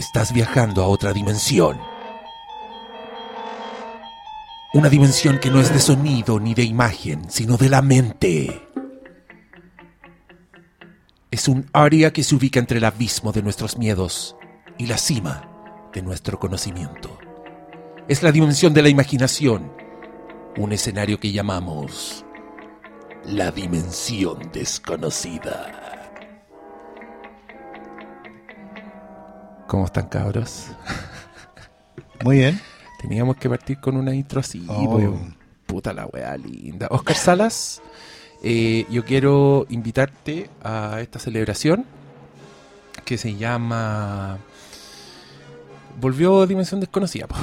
Estás viajando a otra dimensión. Una dimensión que no es de sonido ni de imagen, sino de la mente. Es un área que se ubica entre el abismo de nuestros miedos y la cima de nuestro conocimiento. Es la dimensión de la imaginación, un escenario que llamamos la dimensión desconocida. ¿Cómo están cabros? Muy bien. Teníamos que partir con una intro así, Oh. pues, puta la wea linda. Oscar Salas, eh, yo quiero invitarte a esta celebración que se llama... Volvió Dimensión Desconocida. po.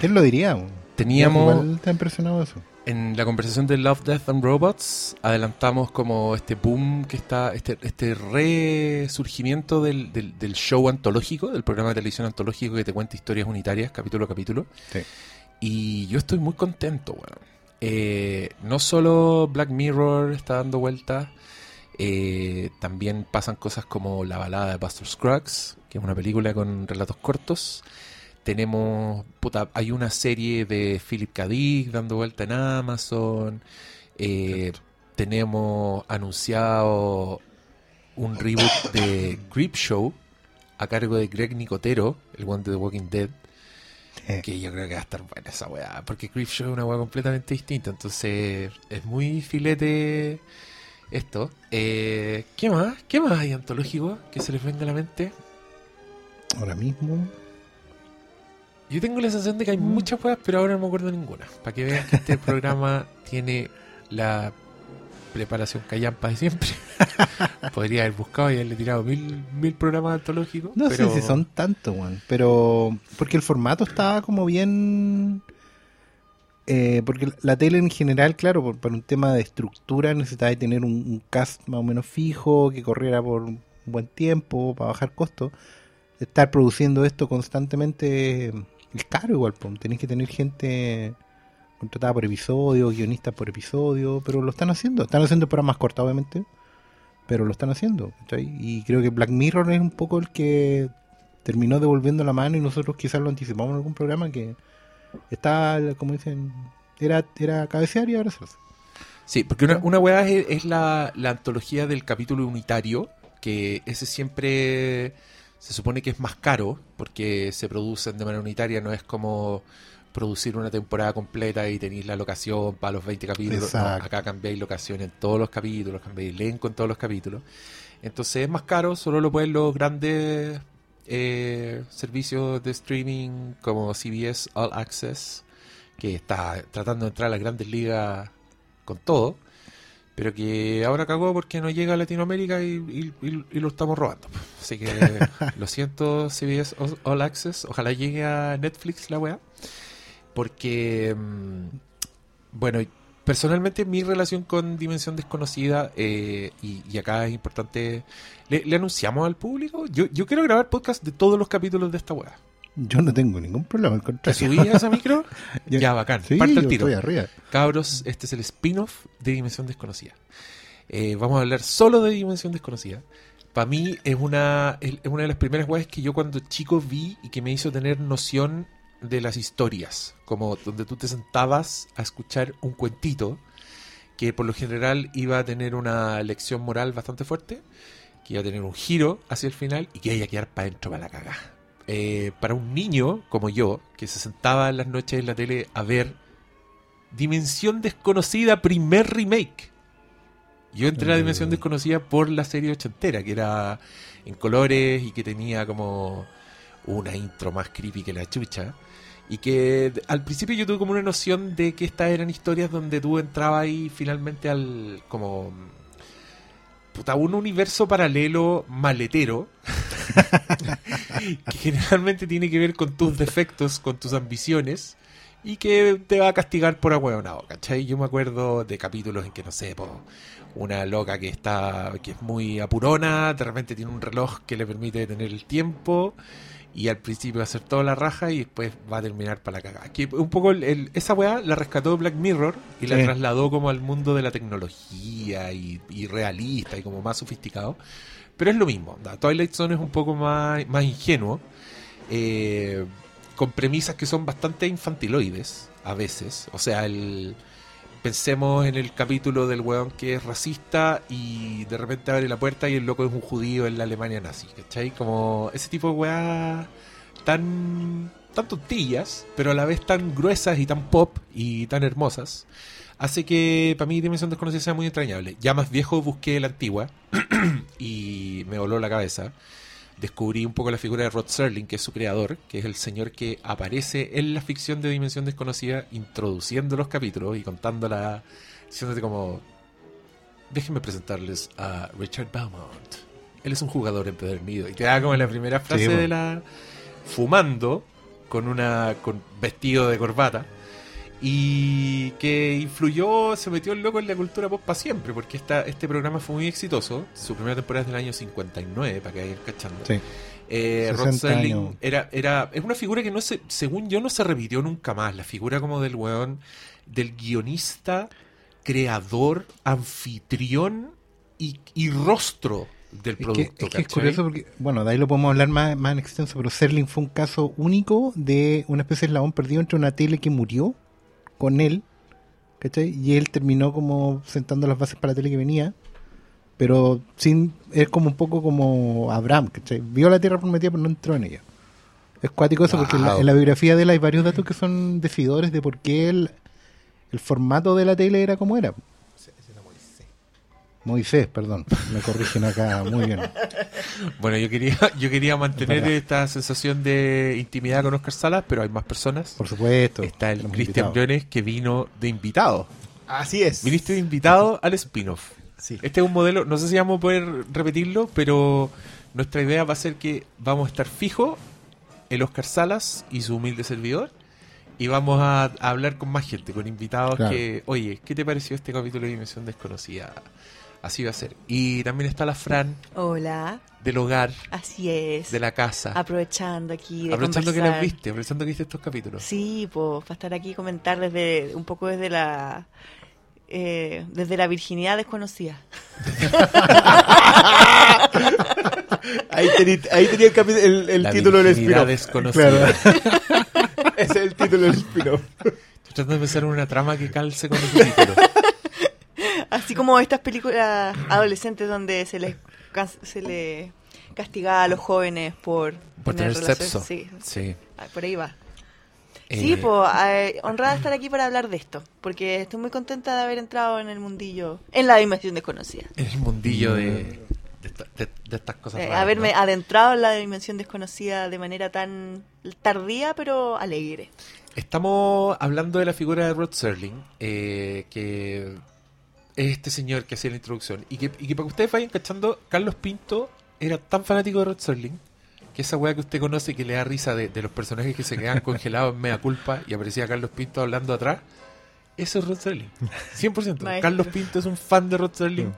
¿Quién lo diría? Teníamos Igual está impresionado eso. En la conversación de Love, Death and Robots, adelantamos como este boom que está, este, este resurgimiento del, del, del show antológico, del programa de televisión antológico que te cuenta historias unitarias, capítulo a capítulo. Sí. Y yo estoy muy contento, weón. Eh, no solo Black Mirror está dando vueltas, eh, también pasan cosas como La balada de Buster Scruggs, que es una película con relatos cortos. Tenemos, puta, hay una serie de Philip K. Dick dando vuelta en Amazon. Eh, tenemos anunciado un reboot de Creep Show a cargo de Greg Nicotero, el one de The Walking Dead. Eh. Que yo creo que va a estar buena esa weá. Porque Creep Show es una weá completamente distinta. Entonces es muy filete esto. Eh, ¿Qué más? ¿Qué más hay antológico que se les venga a la mente? Ahora mismo. Yo tengo la sensación de que hay muchas weas, pero ahora no me acuerdo ninguna. Para que vean que este programa tiene la preparación callampa de siempre. Podría haber buscado y haberle tirado mil, mil programas antológicos. No pero... sé si son tantos, weón. Pero. Porque el formato estaba como bien. eh, porque la tele en general, claro, por, por un tema de estructura necesitaba tener un, un cast más o menos fijo, que corriera por un buen tiempo, para bajar costos. Estar produciendo esto constantemente es caro igual, pues. tenéis que tener gente contratada por episodio, guionistas por episodio, pero lo están haciendo. Están haciendo programas cortos, obviamente, pero lo están haciendo. ¿cachai? Y creo que Black Mirror es un poco el que terminó devolviendo la mano y nosotros quizás lo anticipamos en algún programa que está, como dicen, era, era cabecear y ahora se hace. Sí, porque una, una weá es, es la, la antología del capítulo unitario, que ese siempre se supone que es más caro, porque se producen de manera unitaria, no es como producir una temporada completa y tenéis la locación para los 20 capítulos. No, acá cambiáis locación en todos los capítulos, cambiáis elenco en todos los capítulos. Entonces es más caro, solo lo pueden los grandes eh, servicios de streaming como CBS All Access, que está tratando de entrar a las grandes ligas con todo, pero que ahora cagó porque no llega a Latinoamérica y, y- y- y lo estamos robando. Así que lo siento, CBS All- Access, ojalá llegue a Netflix la weá, porque, mm, bueno, personalmente mi relación con Dimensión Desconocida, eh, y, y acá es importante, ¿le, le anunciamos al público? Yo, yo quiero grabar podcast de todos los capítulos de esta weá. Yo no tengo ningún problema, al ¿Te contrario. subí a esa micro? Yo- ya, bacán. Sí, Parte yo el tiro. estoy arriba. Cabros, este es el spin-off de Dimensión Desconocida. Eh, vamos a hablar solo de Dimensión Desconocida. Para mí es una, es una de las primeras weas que yo cuando chico vi y que me hizo tener noción de las historias. Como donde tú te sentabas a escuchar un cuentito que por lo general iba a tener una lección moral bastante fuerte, que iba a tener un giro hacia el final y que iba a quedar para adentro para la caga. Eh, para un niño como yo, que se sentaba en las noches en la tele a ver Dimensión Desconocida, primer remake. Yo entré a Dimensión Mm. Desconocida por la serie ochentera, que era en colores y que tenía como una intro más creepy que la chucha. Y que al principio yo tuve como una noción de que estas eran historias donde tú entrabas ahí finalmente al como puta, un universo paralelo maletero que generalmente tiene que ver con tus defectos, con tus ambiciones y que te va a castigar por ahueonado, ¿cachai? Yo me acuerdo de capítulos en que, no sé, po, una loca que está que es muy apurona, de repente tiene un reloj que le permite tener el tiempo y al principio va a hacer toda la raja y después va a terminar para la cagada. Que un poco el- el- esa weá la rescató Black Mirror y la Sí. trasladó como al mundo de la tecnología y, y realista y como más sofisticado. Pero es lo mismo. Twilight Zone es un poco más, más ingenuo. eh, con premisas que son bastante infantiloides a veces. O sea, el, pensemos en el capítulo del weón que es racista y de repente abre la puerta y el loco es un judío en la Alemania nazi, ¿cachai? Como ese tipo de weá tan, tontillas, pero a la vez tan gruesas y tan pop y tan hermosas, hace que para mí Dimensión Desconocida sea muy entrañable. Ya más viejo busqué la antigua y me voló la cabeza. Descubrí un poco la figura de Rod Serling, que es su creador, que es el señor que aparece en la ficción de Dimensión Desconocida, introduciendo los capítulos y contándola, diciéndote como, déjenme presentarles a Richard Beaumont. Él es un jugador empedernido. Y te da como la primera frase Sí, bueno. de la... fumando, con una con vestido de corbata y que influyó, se metió el loco en la cultura pop para siempre, porque esta, este programa fue muy exitoso. Su primera temporada es del año 59, para que vayan cachando. Sí. Eh, Rod 60 Serling era, era, es una figura que no se, según yo, no se repitió nunca más. La figura como del weón, del guionista, creador, anfitrión y, y rostro del Es que, producto. es que es curioso porque, bueno, de ahí lo podemos hablar más, más en extenso, pero Serling fue un caso único de una especie de eslabón perdido entre una tele que murió con él, ¿cachai? Y él terminó como sentando las bases para la tele que venía, pero sin es como un poco como Abraham, ¿cachai? Vio la tierra prometida pero no entró en ella. Es cuático eso porque en la, Wow. en la biografía de él hay varios datos que son decidores de por qué el, el formato de la tele era como era. Moisés, perdón, me corrigen acá, muy bien. Bueno, yo quería, yo quería mantener esta sensación de intimidad con Oscar Salas, pero hay más personas. Por supuesto. Está el Cristian. Briones que vino de invitado. Así es. Viniste de invitado al spin-off. Sí. Este es un modelo, no sé si vamos a poder repetirlo, pero nuestra idea va a ser que vamos a estar fijo el Oscar Salas y su humilde servidor y vamos a, a hablar con más gente, con invitados Claro. que, oye, ¿qué te pareció este capítulo de Dimensión Desconocida? Así va a ser. Y también está la Fran Hola, del hogar, así es. de la casa. Aprovechando aquí de Aprovechando que las viste, aprovechando que viste estos capítulos. Sí, pues, para estar aquí y comentar desde un poco desde la eh, desde la virginidad desconocida. Ahí tenía, ahí tenía el, capi- el, el La título del virginidad spin-off. desconocida. Ese es el título del spin-off. Estoy tratando de pensar en una trama que calce con el título. Así como estas películas adolescentes donde se les se le castiga a los jóvenes por, Por tener sexo. Sí, Sí. ah, por ahí va. Eh, Sí, pues honrada de estar aquí para hablar de esto, porque estoy muy contenta de haber entrado en el mundillo, en la dimensión desconocida. En el mundillo de, de, esta- de- de estas cosas. Eh, raras, haberme ¿no? adentrado en la dimensión desconocida de manera tan tardía pero alegre. Estamos hablando de la figura de Rod Serling, eh, que es este señor que hacía la introducción. Y que, y que para que ustedes vayan cachando, Carlos Pinto era tan fanático de Rod Serling que esa weá que usted conoce que le da risa de, de los personajes que se quedan congelados en media culpa y aparecía Carlos Pinto hablando atrás. Eso es Rod Serling. 100%. Maestro. Carlos Pinto es un fan de Rod Serling.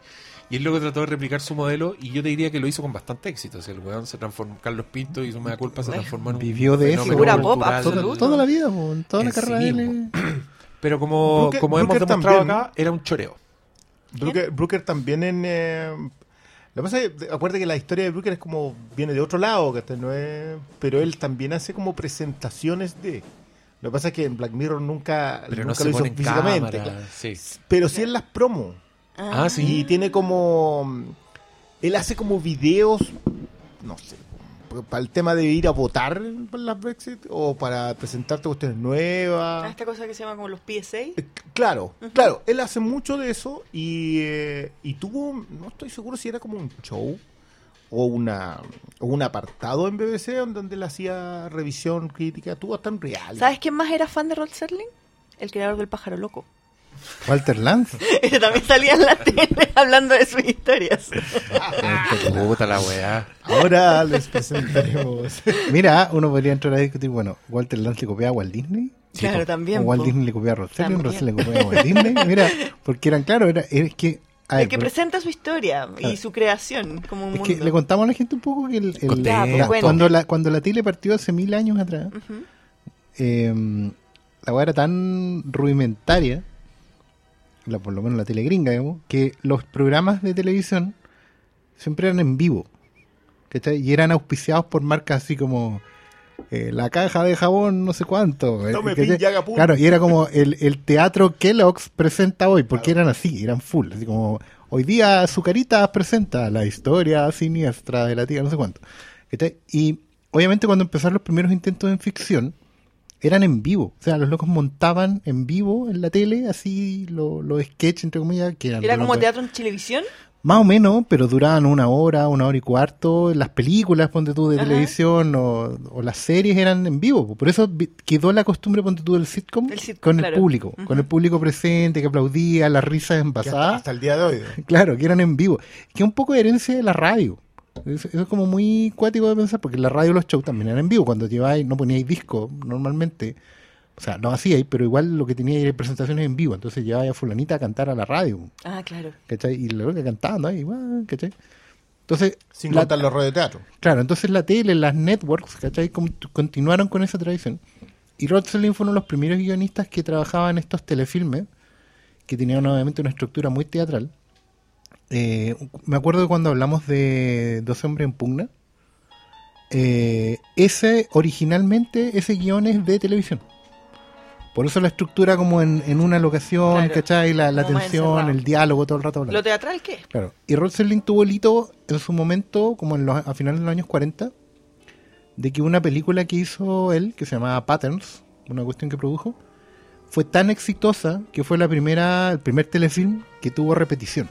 Y él luego trató de replicar su modelo y yo te diría que lo hizo con bastante éxito. O sea, el weón se transformó, Carlos Pinto y su media culpa se transformó en un Vivió de eso. Figura pop, absoluto. toda la vida, toda la En sí carrera de él. Pero como, Brooker- como hemos Brooker demostrado también. acá, era un choreo. Brooker, Brooker también en... eh, lo que pasa es que acuérdate que la historia de Brooker es como... Viene de otro lado, que este no es... Pero él también hace como presentaciones de... Lo que pasa es que en Black Mirror nunca, Pero nunca lo hizo físicamente. cámara. claro. Sí. Pero sí en las promos. Ah, sí. Y tiene como. Él hace como videos, no sé, para el tema de ir a votar para las Brexit o para presentarte cuestiones Ah, nuevas. Esta cosa que se llama como los PSA. Eh, Claro, claro, él hace mucho de eso y, eh, y tuvo, no estoy seguro si era como un show o una o un apartado en BBC donde él hacía revisión crítica, tuvo hasta en real. ¿Sabes quién más era fan de Rod Serling? El creador del pájaro loco. Walter Lance. Ese también salía en la tele hablando de sus historias. Puta la weá. Ahora les presentaremos. Mira, uno podría entrar a discutir, bueno, Walter Lance le copiaba a Walt Disney. claro, también. o Walt. Disney le copiaba a También. Serling le copiaba a Walt Disney. Mira, porque eran, claro, era, es que... El que pero- presenta su historia y su creación como un es mundo. que le contamos a la gente un poco que el, el- Contexto. Ya, pues, la- bueno. cuando, la, cuando la tele partió hace mil años atrás, eh, la weá era tan rudimentaria, la, por lo menos la tele gringa, digamos, que los programas de televisión siempre eran en vivo. ¿cachai? Y eran auspiciados por marcas así como eh, la caja de jabón no sé cuánto. eh, Tome ¿cachai? pin y haga pum. Claro, y era como el, el teatro Kellogg's presenta hoy, porque eran así, eran full, así como hoy día Azucaritas presenta la historia siniestra de la tía no sé cuánto. ¿cachai? Y obviamente cuando empezaron los primeros intentos en ficción, eran en vivo. O sea, los locos montaban en vivo en la tele, así lo- los sketches, entre comillas, que eran ¿Era de como teatro en televisión? más o menos, pero duraban una hora, una hora y cuarto. Las películas, ponte tú, de Ajá. televisión o, o las series eran en vivo. po. Por eso quedó la costumbre, ponte tú, del sitcom, El sitcom, con claro. el público. Con el público presente, que aplaudía, las risas Que hasta, envasadas. hasta el día de hoy. Claro, que eran en vivo. Que es un poco herencia de la radio. Eso, eso es como muy cuático de pensar, porque en la radio los shows también eran en vivo. Cuando lleváis, no poníais disco normalmente. O sea, no hacíais, pero igual lo que tenía era presentaciones en vivo. Entonces llevaba a fulanita a cantar a la radio. Ah, claro. ¿cachai? Y luego que cantando ahí, guau, ¿cachai? Entonces, Sin la- contar los teatro. claro, entonces la tele, las networks, ¿cachai? Con- continuaron con esa tradición. Y Rod Serling fue uno de los primeros guionistas que trabajaba en estos telefilmes, que tenían obviamente una estructura muy teatral. Eh, me acuerdo de cuando hablamos de 12 hombres en pugna. eh, ese, originalmente, ese guion es de televisión. Por eso la estructura como en, en una locación, Claro, ¿cachai? La, la tensión, el diálogo todo el rato hablando. ¿Lo teatral qué? Claro. Y Rod Serling tuvo el hito en su momento, como en los, a finales de los años 40, de que una película que hizo él, que se llamaba Patterns, una cuestión que produjo, fue tan exitosa que fue la primera, el primer telefilm que tuvo repetición.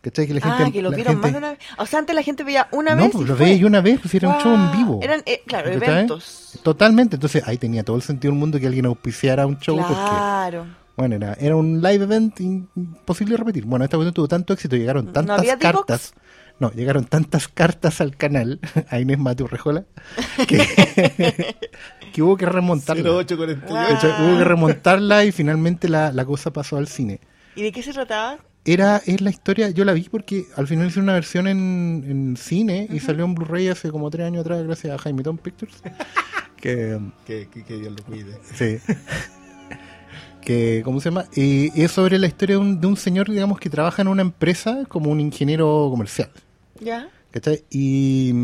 ¿Cachai? Que la gente, ah, que lo vieron gente- más de una vez. O sea, antes la gente veía una no, vez. pues y lo fue. veía yo una vez, pues era un show en vivo. Eran, eh, claro, ¿Cachai? eventos. Totalmente, entonces ahí tenía todo el sentido del mundo que alguien auspiciara un show porque Claro. bueno, era, era un live event imposible de repetir. Bueno, esta cuestión tuvo tanto éxito, llegaron ¿No tantas cartas. No, llegaron tantas cartas al canal, a Inés Mateo Rejola, que, que hubo que remontarla. 0848. Guau. De hecho, hubo que remontarla y finalmente la, la cosa pasó al cine. ¿Y de qué se trataba? Era, es la historia, yo la vi porque al final hice una versión en, en cine y salió en Blu-ray hace como tres años atrás gracias a Jaime Tom Pictures. que, Que, que, que Dios lo cuide. Sí. que, ¿Cómo se llama? Y, y es sobre la historia de un, de un señor, digamos, que trabaja en una empresa como un ingeniero comercial. ¿Ya? ¿Cachai? Y,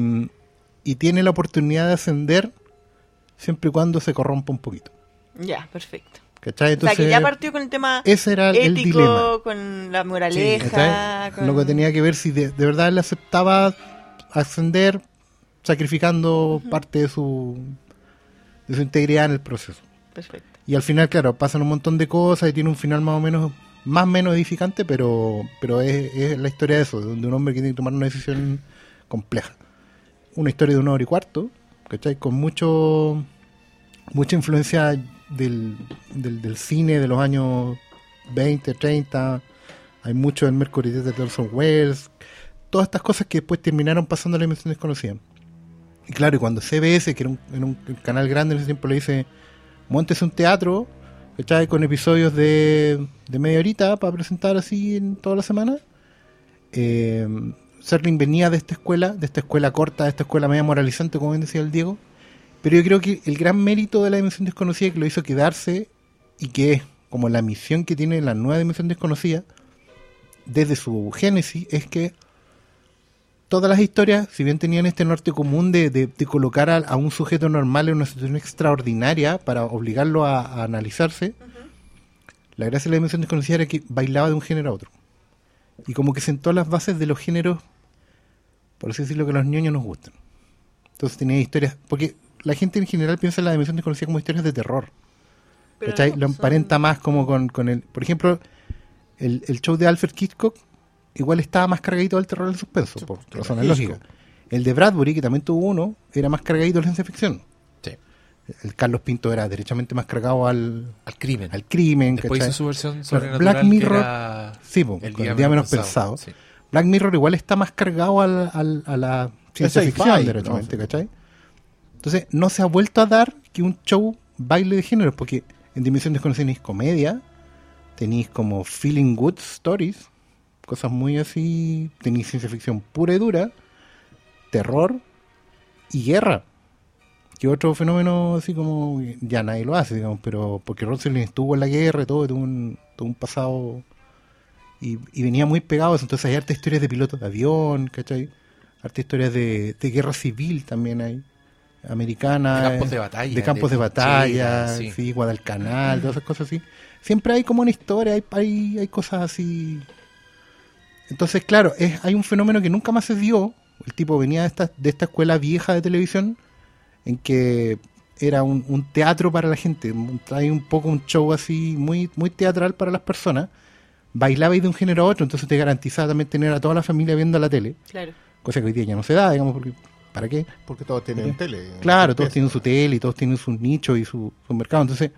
y tiene la oportunidad de ascender siempre y cuando se corrompa un poquito. Ya, perfecto. ¿Cachai? o sea, que ya partió con el tema ese era el ético, dilema. con la moraleja. con- Lo que tenía que ver si de, de verdad él aceptaba ascender sacrificando parte de su, de su integridad en el proceso. Perfecto. Y al final, claro, pasan un montón de cosas y tiene un final más o menos, más o menos edificante, pero, pero es, es la historia de eso, de un hombre que tiene que tomar una decisión compleja. Una historia de una hora y cuarto, ¿cachai? Con mucho, mucha influencia del, del, cine de los años 20, 30. Hay mucho del Mercury de Orson Welles. Todas estas cosas que después terminaron pasando a la dimensión desconocida. Y claro, y cuando CBS, que era un, era un canal grande en ese tiempo, le dice, montes un teatro, ¿cachai? Con episodios de, de media horita para presentar así en toda la semana. Eh, Serling venía de esta escuela, de esta escuela corta, de esta escuela media moralizante, como bien decía el Diego. Pero yo creo que el gran mérito de la dimensión desconocida que lo hizo quedarse y que es como la misión que tiene la nueva dimensión desconocida desde su génesis es que todas las historias, si bien tenían este norte común de, de- de colocar a, a un sujeto normal en una situación extraordinaria para obligarlo a, a analizarse, la gracia de la dimensión desconocida era que bailaba de un género a otro. Y como que sentó las bases de los géneros, por así decirlo, que a los niños nos gustan. Entonces tenía historias, porque la gente en general piensa en la dimensión desconocida como historias de terror. Pero Lo son- emparenta más como con, con el... Por ejemplo, el, el show de Alfred Hitchcock igual estaba más cargadito del terror del suspenso, Sí, por porque razones lógicas. El de Bradbury, que también tuvo uno, era más cargadito de ciencia ficción. Sí. El Carlos Pinto era derechamente más cargado al, Al crimen. al crimen. Después ¿cachai? hizo su versión sobrenatural Black Mirror, era sí, po, el día, menos pensado. Sí. Black Mirror igual está más cargado al, al- a la ciencia ficción, derechamente, ¿no? ¿cachai? Entonces, no se ha vuelto a dar que un show baile de géneros, porque en Dimensión Desconocida tenéis comedia, tenéis como feeling good stories, cosas muy así, tenéis ciencia ficción pura y dura, terror y guerra. Que otro fenómeno así como ya nadie lo hace, digamos, pero porque Rosalind estuvo en la guerra y todo, tuvo un, tuvo un pasado y, venía muy pegado. Entonces hay harta historias de pilotos de avión, ¿cachai? Harta historias de guerra civil también hay. Americana. De campos eh, de batalla, De campos de de, batalla, sí. sí. Guadalcanal, todas esas cosas así. Siempre hay como una historia, hay, hay, hay cosas así. Entonces, claro, es, hay un fenómeno que nunca más se dio. El tipo venía de esta, de esta escuela vieja de televisión en que era un, un teatro para la gente. un- Trae un poco un show así muy, muy teatral para las personas. Bailaba de un género a otro, entonces te garantizaba también tener a toda la familia viendo la tele. Claro. Cosa que hoy día ya no se da, digamos, porque ¿para qué? Porque todos tienen tele. Claro, todos tienen su tele y todos tienen sus nichos y su, su mercado. Entonces,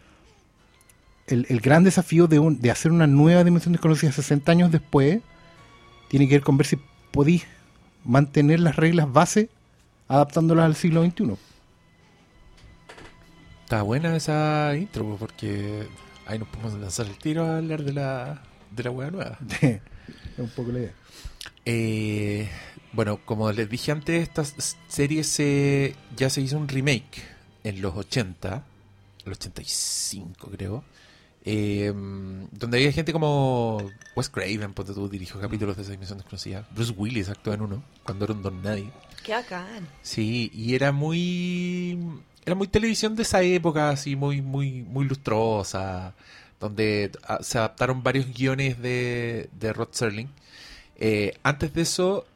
el, el gran desafío de, un- de hacer una nueva dimensión desconocida 60 años después tiene que ver con ver si podís mantener las reglas base adaptándolas al siglo XXI. Está buena esa intro, porque ahí nos podemos lanzar el tiro a hablar de la, de la wea nueva. es un poco la idea. Eh, bueno, como les dije antes, esta serie se, ya se hizo un remake en los 80, el 85 creo, eh, donde había gente como Wes Craven, ponte tú, dirigió capítulos de esa dimensión desconocida. Bruce Willis actuó en uno, cuando era un don nadie. Qué bacán. Sí, y era muy era muy televisión de esa época, así muy muy muy lustrosa, donde se adaptaron varios guiones de, de Rod Serling. Eh, antes de eso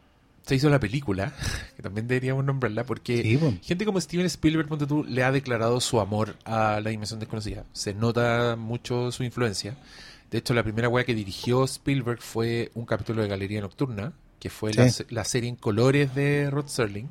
se hizo la película, que también deberíamos nombrarla, porque Sí, gente como Steven Spielberg, ponte tú, le ha declarado su amor a la dimensión desconocida. Se nota mucho su influencia. De hecho, la primera wea que dirigió Spielberg fue un capítulo de Galería Nocturna, que fue la, Sí. la serie en colores de Rod Serling.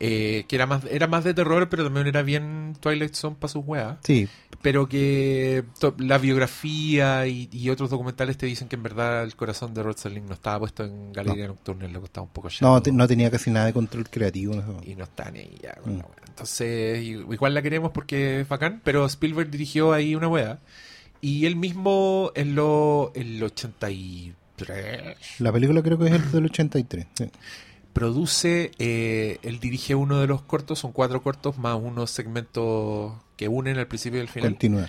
eh, que era más, era más de terror, pero también era bien Twilight Zone para sus weas. Sí, Pero que la biografía y, y otros documentales te dicen que en verdad el corazón de Rod Serling no estaba puesto en Galería Nocturna, le costaba un poco no, chato te- no tenía casi nada de control creativo. ¿no? y no está ni ahí ya Mm. la. Entonces, igual la queremos porque es bacán, pero Spielberg dirigió ahí una wea. Y él mismo en lo el 83 La película creo que es el del 83. sí. produce, eh, él dirige uno de los cortos, son cuatro cortos más unos segmentos que unen al principio y al final. Continúa.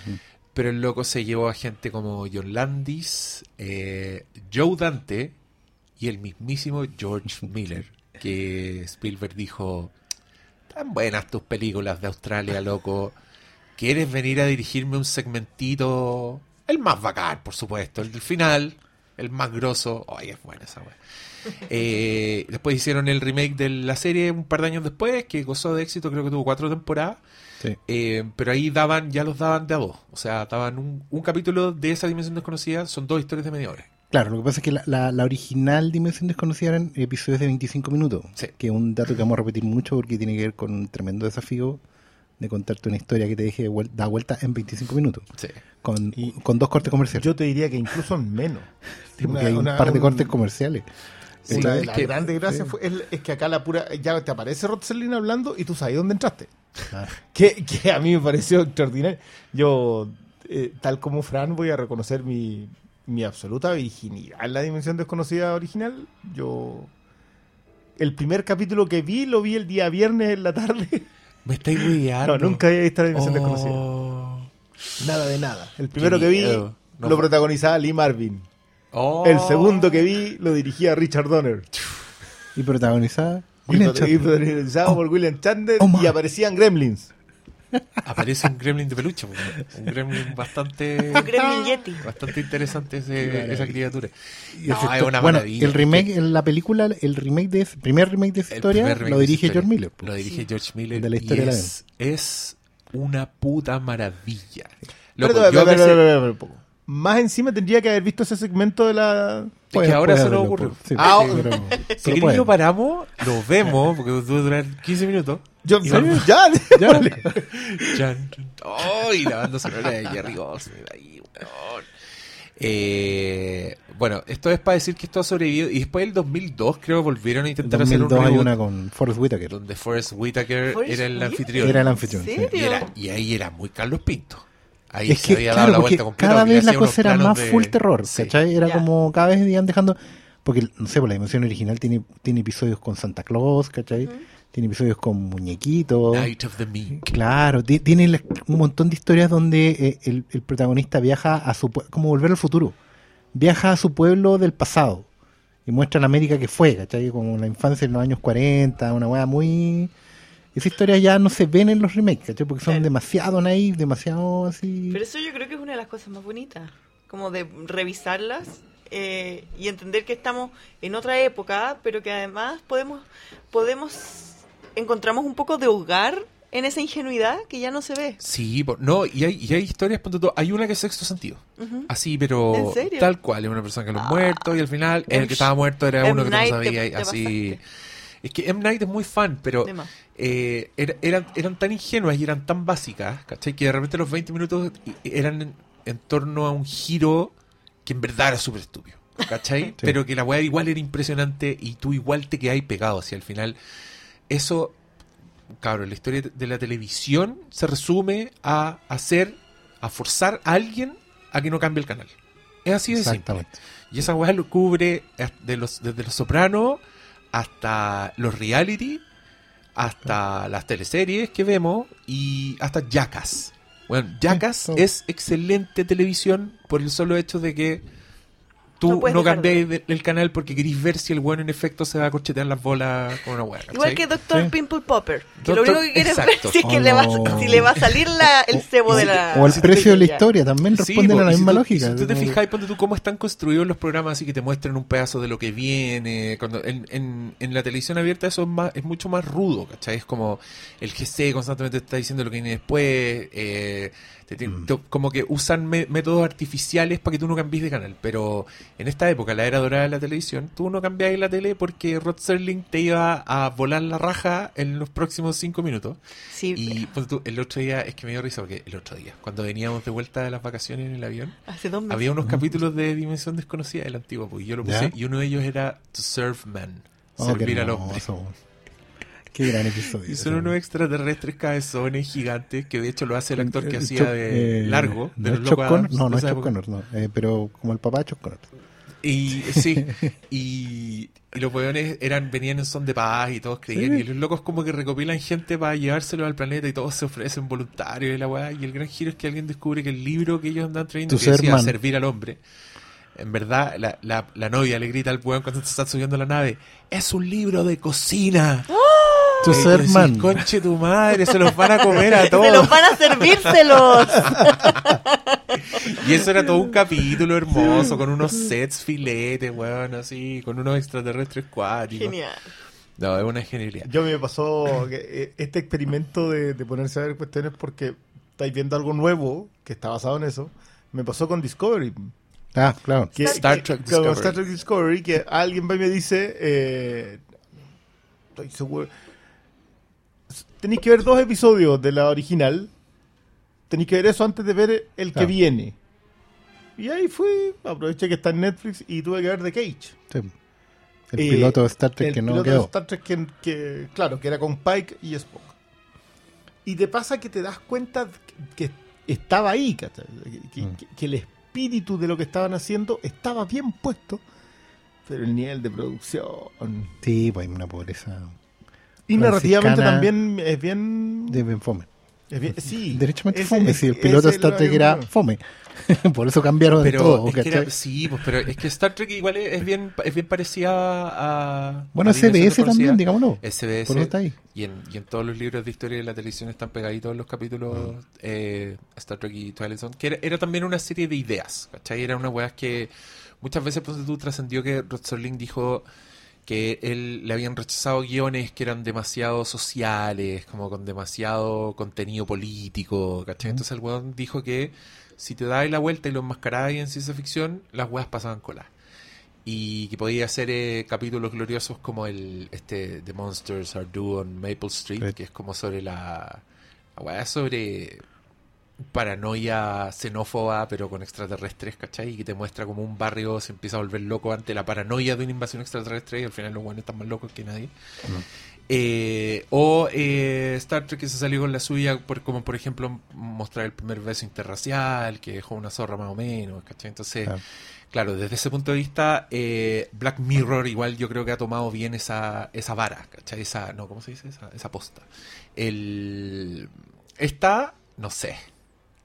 Pero el loco se llevó a gente como John Landis, eh, Joe Dante y el mismísimo George Miller, que Spielberg dijo, tan buenas tus películas de Australia, loco. ¿Quieres venir a dirigirme un segmentito? El más bacán, por supuesto, el del final, el más grosso. Ay, es buena esa wea. Eh, después hicieron el remake de la serie un par de años después, que gozó de éxito, creo que tuvo cuatro temporadas. Sí. Eh, pero ahí daban, ya los daban de a dos. O sea, daban un, un capítulo de esa dimensión desconocida, son dos historias de media hora. Claro, lo que pasa es que la, la- la original Dimensión Desconocida eran episodios de 25 minutos. Sí. Que es un dato que vamos a repetir mucho porque tiene que ver con un tremendo desafío de contarte una historia que te deje vuel- da vuelta en 25 minutos. Sí. Con, Y- con dos cortes comerciales. Yo te diría que incluso en menos. Porque Una- hay un una- par de un- cortes comerciales. Una de las que- grandes gracias fue, es, es que acá la pura. Ya te aparece Rod Serling hablando y tú sabes dónde entraste. Ah, Que, que a mí me pareció extraordinario. Yo, eh, tal como Fran, voy a reconocer mi, mi absoluta virginidad en la dimensión desconocida original. Yo. El primer capítulo que vi, lo vi el día viernes en la tarde. Me estáis guiando. No, nunca había visto la dimensión desconocida. Oh. Nada de nada. El primero que vi miedo. Lo protagonizaba Lee Marvin. Oh. El segundo que vi lo dirigía Richard Donner. Y protagonizada. Y William y protagonizado por William Chandler Oh, y aparecían Gremlins. Aparece un gremlin de peluche. pues, Un gremlin bastante. Gremlin Yeti. Bastante interesante ese- esa criatura. Y No, es una bueno, maravilla. el remake, en la película, el remake de ese- primer remake de esa historia lo de esa dirige historia. George Miller. pues. Lo dirige George Miller. De la y historia de la es, una puta maravilla. Pero, Loco, pero, yo a pero, veces- Más encima tendría que haber visto ese segmento de la. es Puede- que ahora se nos ocurrió. pues. Sí, Ah, sí, oh. pero- Si pero lo paramos, lo vemos, porque debe durar 15 minutos. Yo, Y ya, vamos. ya, Ya. vale. Chan, chan. ¡Ay! la banda sonora de Jerry Goldsmith ahí, weón. Eh, bueno, esto es para decir que esto ha sobrevivido. Y después del 2002, creo, volvieron a En intentar hacer un 2002 hay reboot una con Forrest Whitaker. donde Forrest Whitaker ¿Forrest era el anfitrión. Era el anfitrión. ¿En sí. serio? y, era- y ahí era muy Carlos Pinto. Ahí Es se que, había dado claro, la vuelta completa. cada vez la cosa era más de- full terror, Sí. ¿cachai? Era como cada vez iban dejando... Porque, no sé, por la dimensión original tiene, tiene episodios con Santa Claus, ¿cachai? Tiene episodios con muñequitos. Night of the Meek. Claro, ti- tiene un montón de historias donde eh, el, el protagonista viaja a su como volver al futuro. Viaja a su pueblo del pasado y muestra la América que fue, ¿cachai? Como la infancia en los años 40, una weá muy Esas historias ya no se ven en los remakes, ¿cachai? Porque son Claro. demasiado naive, demasiado así. Pero eso yo creo que es una de las cosas más bonitas, como de revisarlas eh, y entender que estamos en otra época, pero que además podemos, podemos, encontramos un poco de hogar en esa ingenuidad que ya no se ve. Sí, no, y hay, y hay historias, hay una que es sexto sentido. Ujú. Así, pero ¿En serio? tal cual, es una persona que lo ha Ah. muerto y al final el que estaba muerto era uno que no te- sabía. te así. pasaste. Es que M. Night es muy fan, pero eh, era- eran, eran tan ingenuas y eran tan básicas, ¿cachai? Que de repente los 20 minutos i- eran en, en torno a un giro que en verdad era súper estúpido, ¿cachai? Pero que la weá igual era impresionante y tú igual te quedáis pegado. Así al final, eso, cabrón, la historia de la televisión se resume a hacer, a forzar a alguien a que no cambie el canal. Es así de simple. Exactamente. Y esa weá lo cubre de los, desde Los Sopranos hasta los reality, hasta las teleseries que vemos y hasta Jackass. Bueno, Jackass es excelente televisión por el solo hecho de que tú No no, de el canal porque queréis ver si el bueno en efecto se va a corchetear las bolas con una weá. Igual que Doctor Sí. Pimple Popper, que lo único que quiere es ver si, es que Oh, le va, no. si le va a salir la, el cebo de la... O el si precio de la historia también Sí, po, a la si misma lógica. Si tú te fijas, ponte tú cómo están construidos los programas, así que te muestran un pedazo de lo que viene. Cuando en, en, en la televisión abierta eso es, más, es mucho más rudo, ¿cachai? Es como el GC constantemente te está diciendo lo que viene después. eh, te Mm. te- como que usan me- métodos artificiales para que tú no cambies de canal. Pero en esta época, la era dorada de la televisión, tú no cambiabas la tele porque Rod Serling te iba a volar la raja en los próximos cinco minutos. Sí, Y ponte tú, el otro día, es que me dio risa porque el otro día, cuando veníamos de vuelta de las vacaciones en el avión, hace dos meses. había unos capítulos de Dimensión Desconocida del antiguo, pues y yo lo puse, ¿Ya? y uno de ellos era To Serve Man, Oh, servir qué al hombre. hermoso. Qué gran episodio. Y son unos extraterrestres cabezones gigantes, que de hecho lo hace el actor que Eh, hacía de eh, largo, de ¿no los Chuck Connor? No, no es Chuck. Connor, no, eh, pero como el papá de Chuck Connor. Y sí, y, y los weones eran, venían en son de paz y todos creían, Sí. y los locos como que recopilan gente para llevárselo al planeta y todos se ofrecen voluntarios y la weá, y el gran giro es que alguien descubre que el libro que ellos andan trayendo, que decía man. servir al hombre, en verdad la, la, la novia le grita al weón cuando se está subiendo a la nave, es un libro de cocina. Tu Ser decís, man. Conche tu madre, se los van a comer a ¡Se todos. los van a servírselos! Y eso era todo un capítulo hermoso, con unos sets filetes, weón, así, con unos extraterrestres cuáticos. Genial. No, es una genialidad. Yo me pasó que, eh, este experimento de, de ponerse a ver cuestiones porque estáis viendo algo nuevo que está basado en eso. Me pasó con Discovery. Ah, claro. Que, Star que- Trek Discovery. Star Trek Discovery, que alguien va y me dice, eh, estoy seguro, tenéis que ver dos episodios de la original, tenéis que ver eso antes de ver el que viene. Y ahí fui, aproveché que está en Netflix y tuve que ver The Cage. Sí. El Eh, piloto de Star Trek el que no piloto de quedó. Star Trek que, que, claro, que era con Pike y Spock. Y te pasa que te das cuenta que, que estaba ahí, Mm. que- que el espíritu de lo que estaban haciendo estaba bien puesto, pero el nivel de producción Sí, pues hay una pobreza y narrativamente también es bien, de Ben Fome. es bien- sí, Derechamente ese- Fome. ese- Si el piloto de Star Trek era Fome. Por eso cambiaron Pero todo. es que era- ¿cachai? sí, pues, pero es que Star Trek igual es, es bien es bien parecida a Bueno, a SBS también, digámoslo. SBS Por eso está ahí. y en, y en todos los libros de historia de la televisión están pegaditos los capítulos Mm. eh, Star Trek y Twilight Zone, que era, era también una serie de ideas, ¿cachai? Era una weá que muchas veces pues, tú trascendió que Rod Serling dijo que él le habían rechazado guiones que eran demasiado sociales, como con demasiado contenido político, ¿cachai? Entonces el weón dijo que si te dabas la vuelta y lo enmascarabas en ciencia ficción, las weas pasaban colas. Y que podía hacer eh, capítulos gloriosos como el este The Monsters Are Due on Maple Street, que es como sobre la, la wea sobre paranoia xenófoba, pero con extraterrestres, ¿cachai? Y que te muestra como un barrio se empieza a volver loco ante la paranoia de una invasión extraterrestre y al final los buenos están más locos que nadie. Eh, o eh, Star Trek que se salió con la suya, por, como por ejemplo mostrar el primer beso interracial, que dejó una zorra más o menos, ¿cachai? Entonces, Claro. claro, desde ese punto de vista, eh, Black Mirror igual yo creo que ha tomado bien esa, esa vara, ¿cachai? Esa, no, ¿cómo se dice? Esa, esa posta. El, esta, no sé.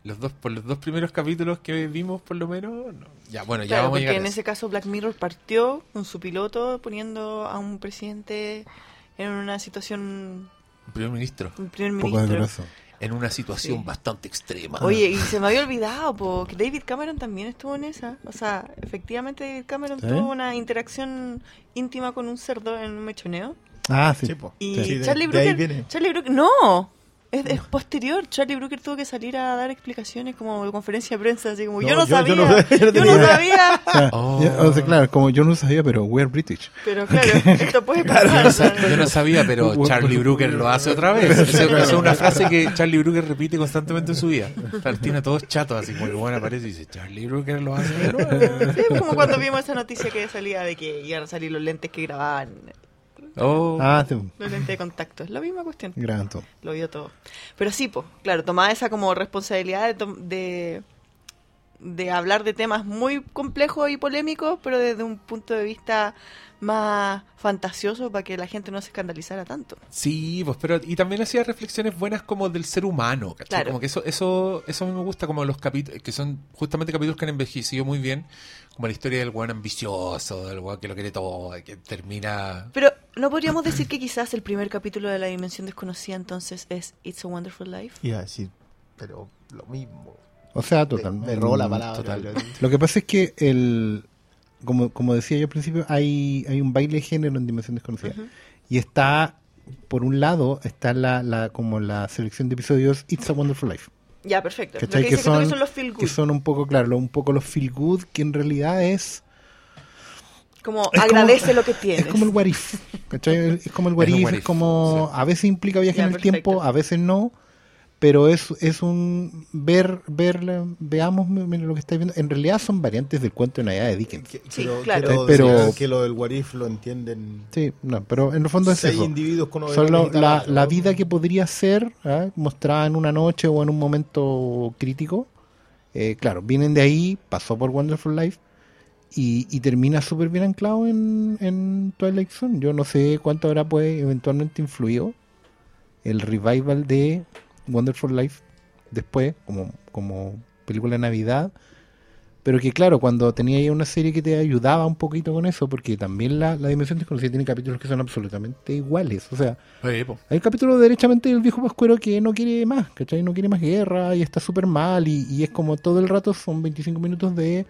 Los dos, por los dos primeros capítulos que vimos, por lo menos, no. ya, bueno, ya Claro, vamos a porque llegar a en ese caso Black Mirror partió con su piloto poniendo a un presidente en una situación Un primer ministro. un primer Un poco ministro. doloroso. En una situación Sí. bastante extrema. Oye, y se me había olvidado, po, que David Cameron también estuvo en esa. O sea, efectivamente David Cameron ¿Sí? tuvo una interacción íntima con un cerdo en un mechoneo. Ah, sí. Sí, po. Y Sí, de- Charlie de ahí Brooker... viene. Charlie Brooker... ¡No! Es, es posterior. Charlie Brooker tuvo que salir a dar explicaciones como conferencia de prensa, así como, No, yo no yo- yo sabía, no- yo no yo no tenía idea". sabía. O sea, Oh. o sea, claro, como yo no sabía, pero we're British. Pero claro, esto puede pasar. Yo no, yo no sabía, pero Charlie Brooker lo hace otra vez. Esa es una frase que Charlie Brooker repite constantemente en su vida. Tiene a todos chatos, así como que bueno aparece y dice, Charlie Brooker lo hace nuevo". Sí, como cuando vimos esa noticia que salía de que iban a salir los lentes que grababan, Oh. Ah, sí. los lentes de contacto. Es la misma cuestión. Graban todo. Lo vio todo. Pero sí, pues, claro, tomaba esa como responsabilidad de, tom- de, de hablar de temas muy complejos y polémicos, pero desde un punto de vista más fantasioso para que la gente no se escandalizara tanto. Sí, pues, pero y también hacía reflexiones buenas como del ser humano, ¿cachai? Claro. Como que eso, eso, eso a mí me gusta, como los capítulos, que son justamente capítulos que han envejecido muy bien, como la historia del weón ambicioso, del weón que lo quiere todo, que termina... Pero no podríamos decir que quizás el primer capítulo de la dimensión desconocida entonces es It's a Wonderful Life. Iba a decir, pero lo mismo. O sea, total. me robó la palabra. total. Lo que pasa es que el como, como decía yo al principio, hay, hay un baile de género en Dimensión Desconocida. Y está, por un lado, está la, la, como la selección de episodios It's a Wonderful Life. Ya, perfecto. Que Que son- son los feel good. Que son un poco, claro, un poco los feel good, que en realidad es... Como Es como- agradece lo que tienes. Es como el what if, ¿cachai? Es como el what Es if, what es if, como... sí. A veces implica viaje Ya, en el perfecto. tiempo, a veces no, pero es, es un... Ver, ver, veamos mira, lo que estáis viendo. En realidad son variantes del cuento de Navidad de Dickens. Que, Sí, lo, claro. que lo, Pero- que lo del what if lo entienden Sí, no, pero en el fondo es seis eso. individuos con Son lo- la, la vida que podría ser ¿ah? mostrada en una noche o en un momento crítico. Eh, claro, vienen de ahí, pasó por Wonderful Life y, y termina súper bien anclado en, en Twilight Zone. Yo no sé cuánto habrá pues eventualmente influido el revival de Wonderful Life después, como, como película de Navidad. Pero que claro, cuando tenía ahí una serie que te ayudaba un poquito con eso, porque también la, la Dimensión Desconocida tiene capítulos que son absolutamente iguales. O sea, hay un capítulo derechamente del viejo Pascuero que no quiere más, ¿cachai? No quiere más guerra y está súper mal y, y es como todo el rato son 25 minutos de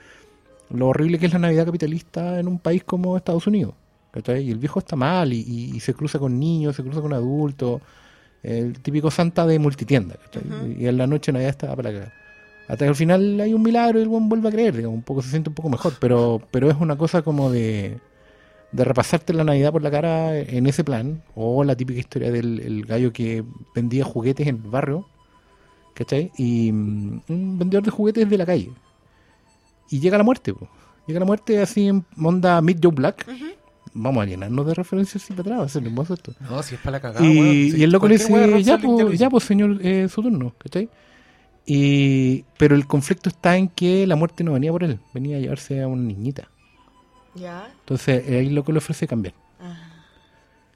lo horrible que es la Navidad capitalista en un país como Estados Unidos, ¿cachai? Y el viejo está mal y, y- y se cruza con niños, se cruza con adultos, el típico santa de multitienda. Ujú. Y en la noche Navidad está para acá. Hasta que al final hay un milagro y el buen vuelve a creer, digamos, un poco se siente un poco mejor, pero, pero es una cosa como de de repasarte la Navidad por la cara en ese plan, o la típica historia del el gallo que vendía juguetes en el barrio, ¿cachai? Y mm, un vendedor de juguetes de la calle. Y llega la muerte, po. llega la muerte así en onda Meet Joe Black. Vamos a llenarnos de referencias así para atrás, va a ser hermoso esto. No, si es para la cagada, y, weón. Sí, y el loco le dice, ya pues, ya pues señor, eh, su turno, ¿cachai? Y, pero el conflicto está en que la muerte no venía por él, venía a llevarse a una niñita. Ya. Entonces eh, ahí lo que le ofrece cambiar. Ah.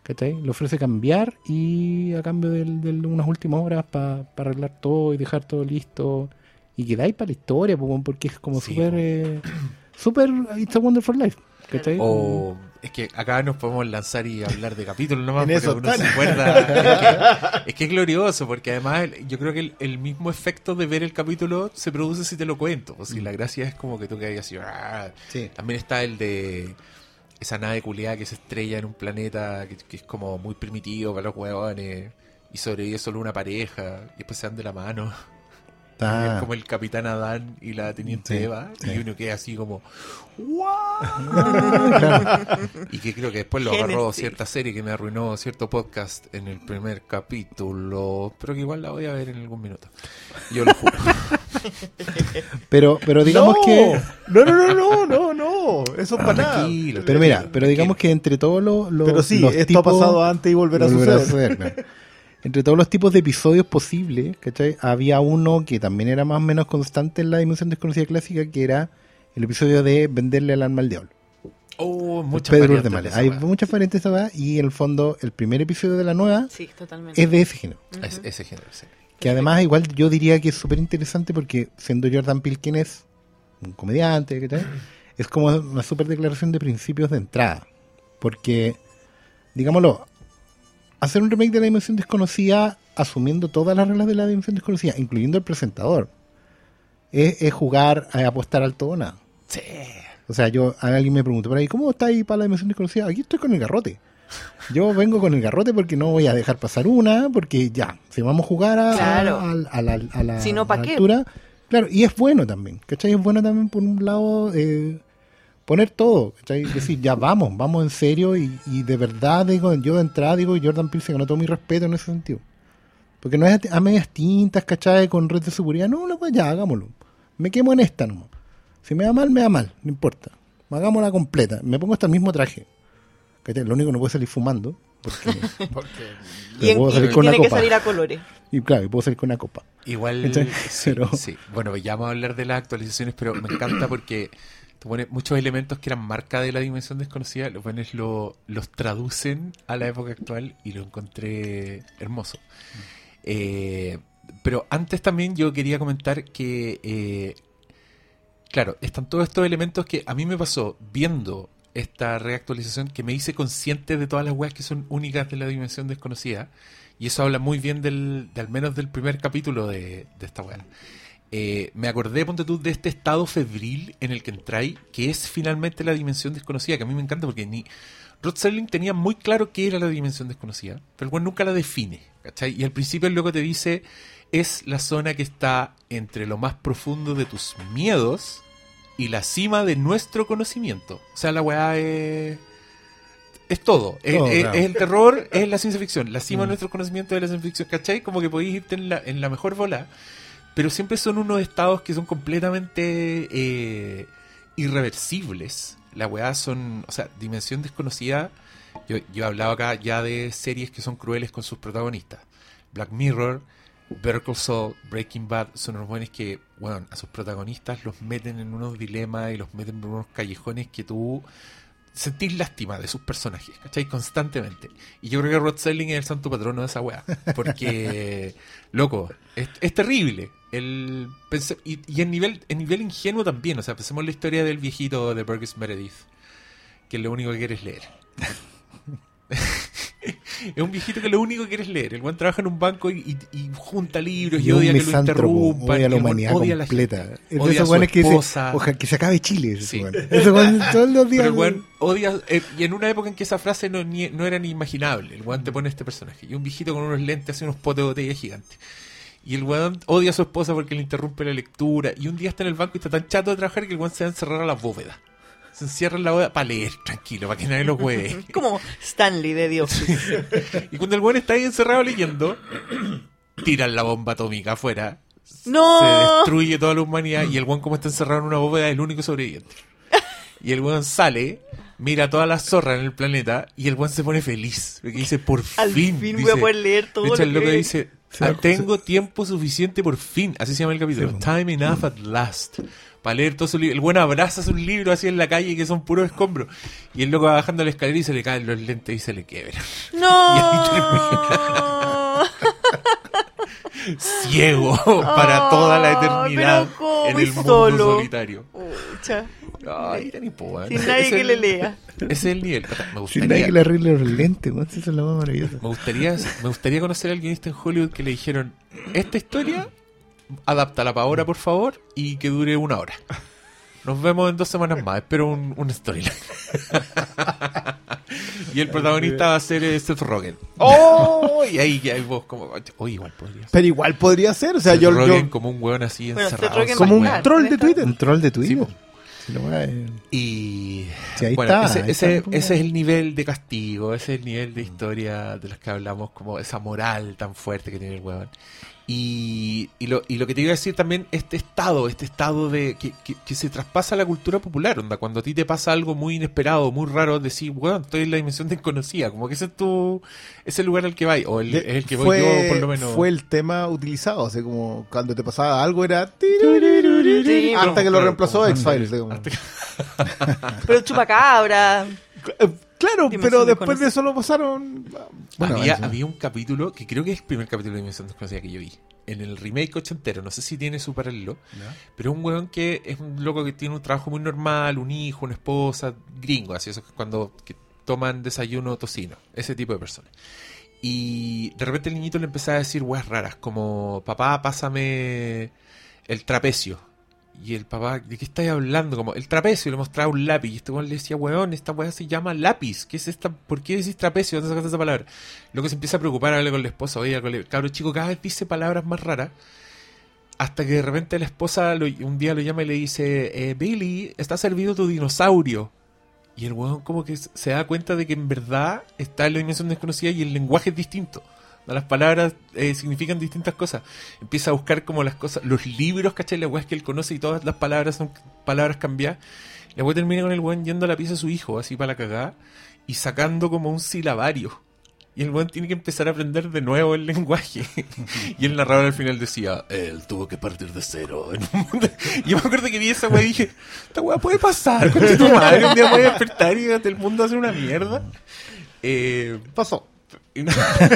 ¿cachai? Le ofrece cambiar y a cambio de, de unas últimas horas para arreglar todo y dejar todo listo. Y quedáis para la historia, weón, porque es como Sí, súper... eh, súper It's a Wonderful Life, ¿cachai? O es que acá nos podemos lanzar y hablar de capítulos nomás porque uno se acuerda. Es que, es que es glorioso, porque además yo creo que el, el mismo efecto de ver el capítulo se produce si te lo cuento. O si la gracia es como que tú que así. "Ah". Sí. También está el de esa nave culiada que se estrella en un planeta que, que es como muy primitivo para los huevones y sobrevive solo una pareja y después se dan de la mano. Ah, Es como el capitán Adán y la teniente Sí, Eva sí. y uno queda así como claro. y que creo que después lo agarró cierta serie que me arruinó cierto podcast en el primer capítulo, pero que igual la voy a ver en algún minuto. Yo lo juro. Pero, pero digamos no, que... No, no, no, no, no, no. Eso es para nada. Tranquilo, Pero mira, pero digamos que entre todos los... los- Pero sí, los esto tipos- ha pasado antes y volverá a suceder. Entre todos los tipos de episodios posibles, ¿cachai? Había uno que también era más o menos constante en la dimensión desconocida clásica, que era el episodio de venderle el alma al diablo. Oh, muchas Pedro variantes Hay muchas variantes y en el fondo el primer episodio de la nueva Sí, totalmente. es de ese género. Es- ese género, sí. Que además igual yo diría que es súper interesante porque siendo Jordan Peele quien es un comediante, ¿cachai? es como una súper declaración de principios de entrada. Porque, digámoslo, hacer un remake de la dimensión desconocida asumiendo todas las reglas de la dimensión desconocida, incluyendo el presentador. Es, es jugar a apostar al todo o nada. Sí. O sea, yo, alguien me preguntó por ahí, ¿cómo está ahí para la dimensión desconocida? Aquí estoy con el garrote. Yo vengo con el garrote porque no voy a dejar pasar una, porque ya, si vamos a jugar a, Claro. a, a la, a la- altura, claro, y es bueno también, ¿cachai? Es bueno también por un lado eh, poner todo, ¿cachai? Decir, ya vamos, vamos en serio y, y de verdad, digo, yo de entrada digo, Jordan Peele se ganó todo mi respeto en ese sentido. Porque no es a medias tintas, ¿cachai? Con red de seguridad, no, no, pues ya, hagámoslo. Me quemo en esta nomás. Si me da mal, me da mal, no importa. Hagámosla completa. Me pongo hasta el mismo traje. ¿Cachai? Lo único que no puedo salir fumando. Porque, Y, en- puedo y salir una tiene que copa. salir a colores. Y claro, y puedo salir con una copa. Igual, sí, Pero- sí. Bueno, ya vamos a hablar de las actualizaciones, pero me encanta porque te pone muchos elementos que eran marca de la dimensión desconocida, los buenos lo, los traducen a la época actual y lo encontré hermoso. Eh, pero antes también yo quería comentar que, eh, claro, están todos estos elementos que a mí me pasó viendo esta reactualización que me hice consciente de todas las weas que son únicas de la dimensión desconocida. Y eso habla muy bien del, de al menos del primer capítulo de, de esta wea. Eh, me acordé, ponte tú, de este estado febril en el que entráis, que es finalmente la dimensión desconocida, que a mí me encanta porque ni Rod Serling tenía muy claro qué era la dimensión desconocida, pero el weón nunca la define, ¿cachai? Y al principio el loco te dice, es la zona que está entre lo más profundo de tus miedos y la cima de nuestro conocimiento. O sea, la weá es... Es todo. Es, Todo, es- claro. es el terror, es la ciencia ficción. La cima de Mm. nuestro conocimiento de la ciencia ficción, ¿cachai? Como que podéis irte en la, en la mejor bola. Pero siempre son unos estados que son completamente eh, irreversibles. La weá son, o sea, dimensión desconocida. Yo, yo he hablado acá ya de series que son crueles con sus protagonistas. Black Mirror, Better Saul, Breaking Bad son unos buenos que, bueno, a sus protagonistas los meten en unos dilemas y los meten en unos callejones que tú sentís lástima de sus personajes, ¿cachai? Constantemente. Y yo creo que Rod Serling es el santo patrono de esa weá. Porque, loco, es, es terrible. El, pense- y y en nivel, en nivel ingenuo también. O sea, pensemos en la historia del viejito de Burgess Meredith, que lo único que quiere es leer. es un viejito que lo único que quiere es leer. El buen trabaja en un banco y, y- y junta libros y, odia que lo interrumpan. odia la buen humanidad odia a la completa. gente. Odia a su que dice, ojalá que se acabe Chile. Sí. weón todos los días. Pero el weón odia. eh, y en una época en que esa frase no, ni- no era ni imaginable, el weón te pone este personaje. Y un viejito con unos lentes hace unos potes de botella gigantes. Y el weón odia a su esposa porque le interrumpe la lectura. Y un día está en el banco y está tan chato de trabajar que el weón se va a encerrar a la bóveda. Se encierra en la bóveda para leer, tranquilo, para que nadie lo hueve. Como Stanley de Dios. y cuando el weón está ahí encerrado leyendo, tiran la bomba atómica afuera. ¡No! Se destruye toda la humanidad y el weón como está encerrado en una bóveda es el único sobreviviente. Y el weón sale, mira todas las zorras en el planeta y el weón se pone feliz. Porque dice, por Al fin. fin, dice- voy a poder leer todo de hecho, lo el loco que... dice, "Ah, tengo tiempo suficiente por fin. Así se llama el capítulo. Sí. Time enough at last. Para leer todo su libro. El buen abraza sus libros así en la calle que son puros escombros. Y el loco va bajando la escalera y se le caen los lentes y se le quiebra. ¡No! Ciego para toda la Ay, eternidad en el mundo solo. solitario. Pucha, Ay, hipo, Sin nadie que le lea. Ese es el nivel. Me Sin gustaría, nadie que le arregle los lentes, weón. Eso es la más maravillosa. me gustaría, me gustaría conocer a alguien este en Hollywood que le dijeron, esta historia, adáptala para ahora, por favor, y que dure una hora. Nos vemos en dos semanas más. Espero un, un storyline. y el protagonista va a ser eh, Seth Rogen. ¡Oh! Y ahí, ahí vos como... Oye, igual podría ser. Pero igual podría ser, o sea, Seth yo, Rogen yo- como un weón así Bueno, Seth encerrado. Rogen como va a un estar. troll de ¿Dónde Twitter. Un troll de Twitter. Sí, po. Si Y Sí, ahí bueno, está, ese, ahí ese- está. ese es el nivel de castigo, ese es el nivel de historia de los que hablamos, como esa moral tan fuerte que tiene el weón. Y, y, lo, y lo que te iba a decir también, este estado, este estado de que, que- que se traspasa a la cultura popular, onda, cuando a ti te pasa algo muy inesperado, muy raro, decir, weón, estoy en la dimensión desconocida, como que ese es tu, ese lugar al que vais, o el, de- el que voy yo por lo menos. fue el tema utilizado, o sea, como cuando te pasaba algo era... Hasta que lo reemplazó X-Files. Pero chupacabra. Claro, Dimensión pero después de eso lo pasaron... Bueno, había, había un capítulo que creo que es el primer capítulo de Dimensión Desconocida que yo vi. En el remake ochentero, no sé si tiene su paralelo, pero es un weón que es un loco que tiene un trabajo muy normal, un hijo, una esposa, gringo, así eso es cuando que toman desayuno tocino, ese tipo de personas. Y de repente el niñito le empezaba a decir weas raras, como, papá, pásame el trapecio. Y el papá, ¿de qué estáis hablando? Como, el trapecio, le mostraba un lápiz. Y este weón le decía, weón, esta wea se llama lápiz. ¿Qué es esta? ¿Por qué decís trapecio? ¿Dónde sacaste esa palabra? Luego se empieza a preocupar a hablar con la esposa. Oye, con el cabro chico cada vez dice palabras más raras. Hasta que de repente la esposa lo- un día lo llama y le dice, eh, Billy, está servido tu dinosaurio. Y el weón como que se da cuenta de que en verdad está en la dimensión desconocida y el lenguaje es distinto. Las palabras eh, significan distintas cosas. Empieza a buscar como las cosas, los libros, ¿cachai? La weá es que él conoce y todas las palabras son palabras cambiadas. La weá termina con el weón yendo a la pieza de su hijo, así para la cagada, y sacando como un silabario. Y el weón tiene que empezar a aprender de nuevo el lenguaje. y el narrador al final decía, él tuvo que partir de cero. Y yo me acuerdo que vi esa weá y dije, esta weá puede pasar, concha tu madre, un día voy a despertar y el mundo ser una mierda. Eh, Pasó. Y no- ¿Qué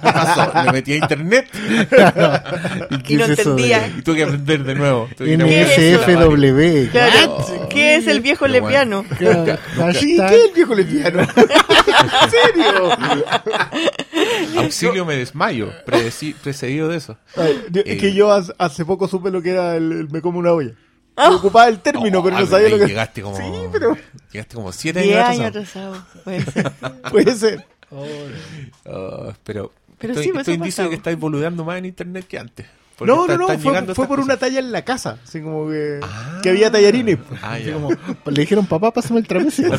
pasó? Me metí a internet qué Y no es eso de entendía. y tuve que aprender de nuevo. ¿Qué? NSFW. Claro, What? ¿qué es el viejo Pero bueno. lesbiano? Sí, Hashtag- ¿qué es el viejo lesbiano? ¿En serio? Auxilio me desmayo, predeci- precedido de eso. Ay, Es Eh. que yo hace, poco supe lo que era el, el me como una olla. Me ocupaba el término, pero ah, no sabía lo que Llegaste como, Sí, pero llegaste como siete años años atrasado. atrasado. puede ser. puede ser. Ah, pero Pero estoy, sí, estoy indicio de que estáis boludeando más en internet que antes. No, está- no, no, fue, fue por una talla en la casa. Así como que, Ah. que había tallarines. Ah, Así como, le dijeron, papá, pásame el trapecio.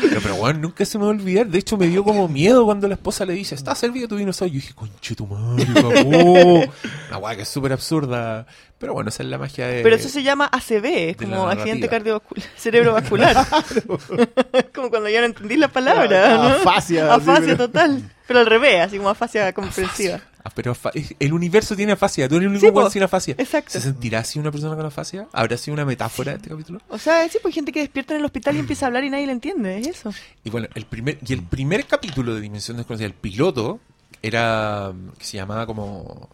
Pero, pero bueno, nunca se me va a olvidar. De hecho, me dio como miedo cuando la esposa le dice, ¿está servido tu dinosaurio? Yo dije, conche tu madre, papú". Una weá que es súper absurda. Pero bueno, esa es la magia de. Pero eso se llama ACV, es como accidente cardiovascular, cerebrovascular. como cuando ya no entendí la palabra. ¿no? Afasia, Afasia total. Pero al revés, así como afasia comprensiva. Pero afa- el universo tiene afasia. Tú eres el único Sí, sin afasia. Exacto. ¿Se sentirá así una persona con afasia? ¿Habrá sido una metáfora de este capítulo? O sea, sí, pues hay gente que despierta en el hospital y empieza a hablar y nadie le entiende, es eso. Y bueno, el primer, y el primer capítulo de Dimensión Desconocida, el piloto, era. que se llamaba como.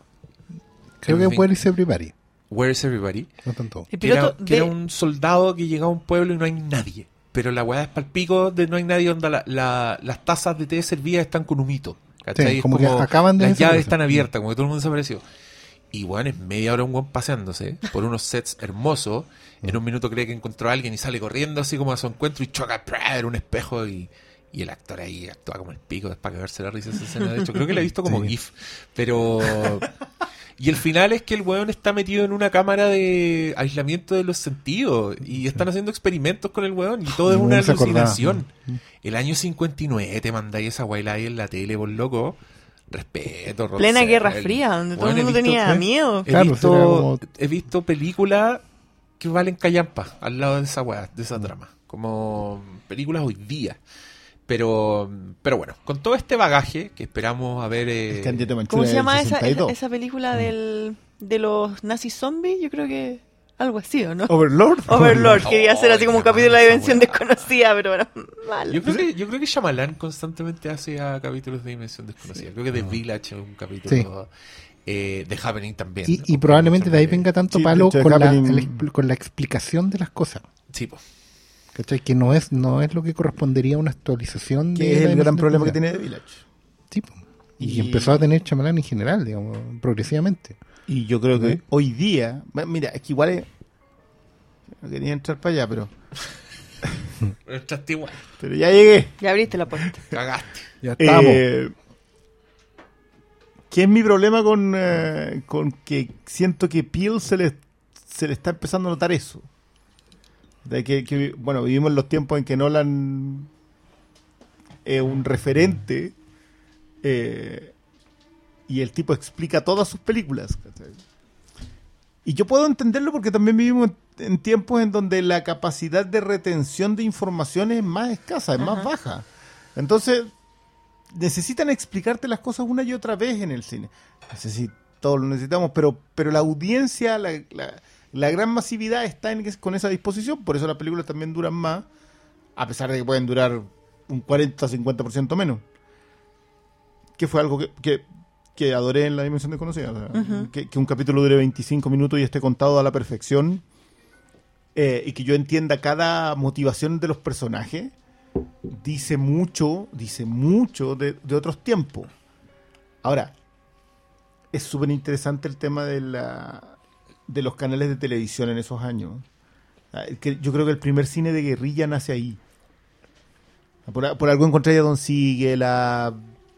Creo que puede irse Everybody. Where is Everybody? No tanto. El Que era, piloto que era un soldado que llegaba a un pueblo y no hay nadie. Pero la weá es palpico de no hay nadie donde la- la- las tazas de té servidas están con humito. ¿Cachai? Sí, Es como que acaban de Las llaves están abiertas, como que todo el mundo desapareció. Y bueno, es media hora un weón paseándose por unos sets hermosos. En un minuto cree que encontró a alguien y sale corriendo así como a su encuentro y choca en un espejo y, y el actor ahí actúa como el pico, es para cagarse la risa esa escena. De hecho, creo que la he visto como Sí. GIF. Pero. Y el final es que el weón está metido en una cámara de aislamiento de los sentidos y están haciendo experimentos con el weón y todo es una alucinación. El año 59 te mandáis esa guayla ahí en la tele, por loco. Respeto, Rod Plena Guerra. Fría, donde todo el mundo visto- tenía ¿eh? miedo. He, Claro, visto, he visto películas que valen callampa al lado de esa weá, de esa trama. Como películas hoy día. Pero, pero bueno, con todo este bagaje que esperamos a ver. eh, ¿Cómo se llama esa, esa, 62. esa película del, de los nazis zombies? Yo creo que algo así, ¿o no? Overlord. Overlord, quería hacer así como un capítulo de la dimensión desconocida, pero bueno, mal. Yo creo que yo creo que Shyamalan constantemente hace a capítulos de Dimensión Desconocida. Creo que The Village es un capítulo. eh, The Happening también. Y, ¿no? y probablemente de ahí venga tanto Sí, palo con la, expl- con la explicación de las cosas. Sí, po. ¿Cachai? Que no es, no es lo que correspondería a una actualización de Que es el gran problema que tiene The Village. Sí, y, Y- empezó a tener chamalán en general, digamos, progresivamente. Y yo creo que hoy día, mira, es que igual es, no quería entrar para allá, pero, Pero entraste igual. pero ya llegué. Ya abriste la puerta. Cagaste. Ya estamos. Eh, ¿Qué es mi problema con, eh, con que siento que Peel se le, se le está empezando a notar eso? De que, que, bueno, vivimos en los tiempos en que Nolan es un referente eh, y el tipo explica todas sus películas. ¿cachai? Y yo puedo entenderlo porque también vivimos en, tiempos en donde la capacidad de retención de información es más escasa, es más Ajá. baja. Entonces, necesitan explicarte las cosas una y otra vez en el cine. Todos lo necesitamos, pero, pero la audiencia, la, la- la gran masividad está en, con esa disposición, por eso las películas también duran más, a pesar de que pueden durar un 40-50% menos. Que fue algo que, que, que adoré en La Dimensión Desconocida. o sea, Ujú. que, que un capítulo dure 25 minutos y esté contado a la perfección eh, y que yo entienda cada motivación de los personajes dice mucho, dice mucho de, de otros tiempos. Ahora, es súper interesante el tema de, la, de los canales de televisión en esos años. Ah, Yo creo que el primer cine de guerrilla nace ahí. Por, algo encontré a Don Siegel, a-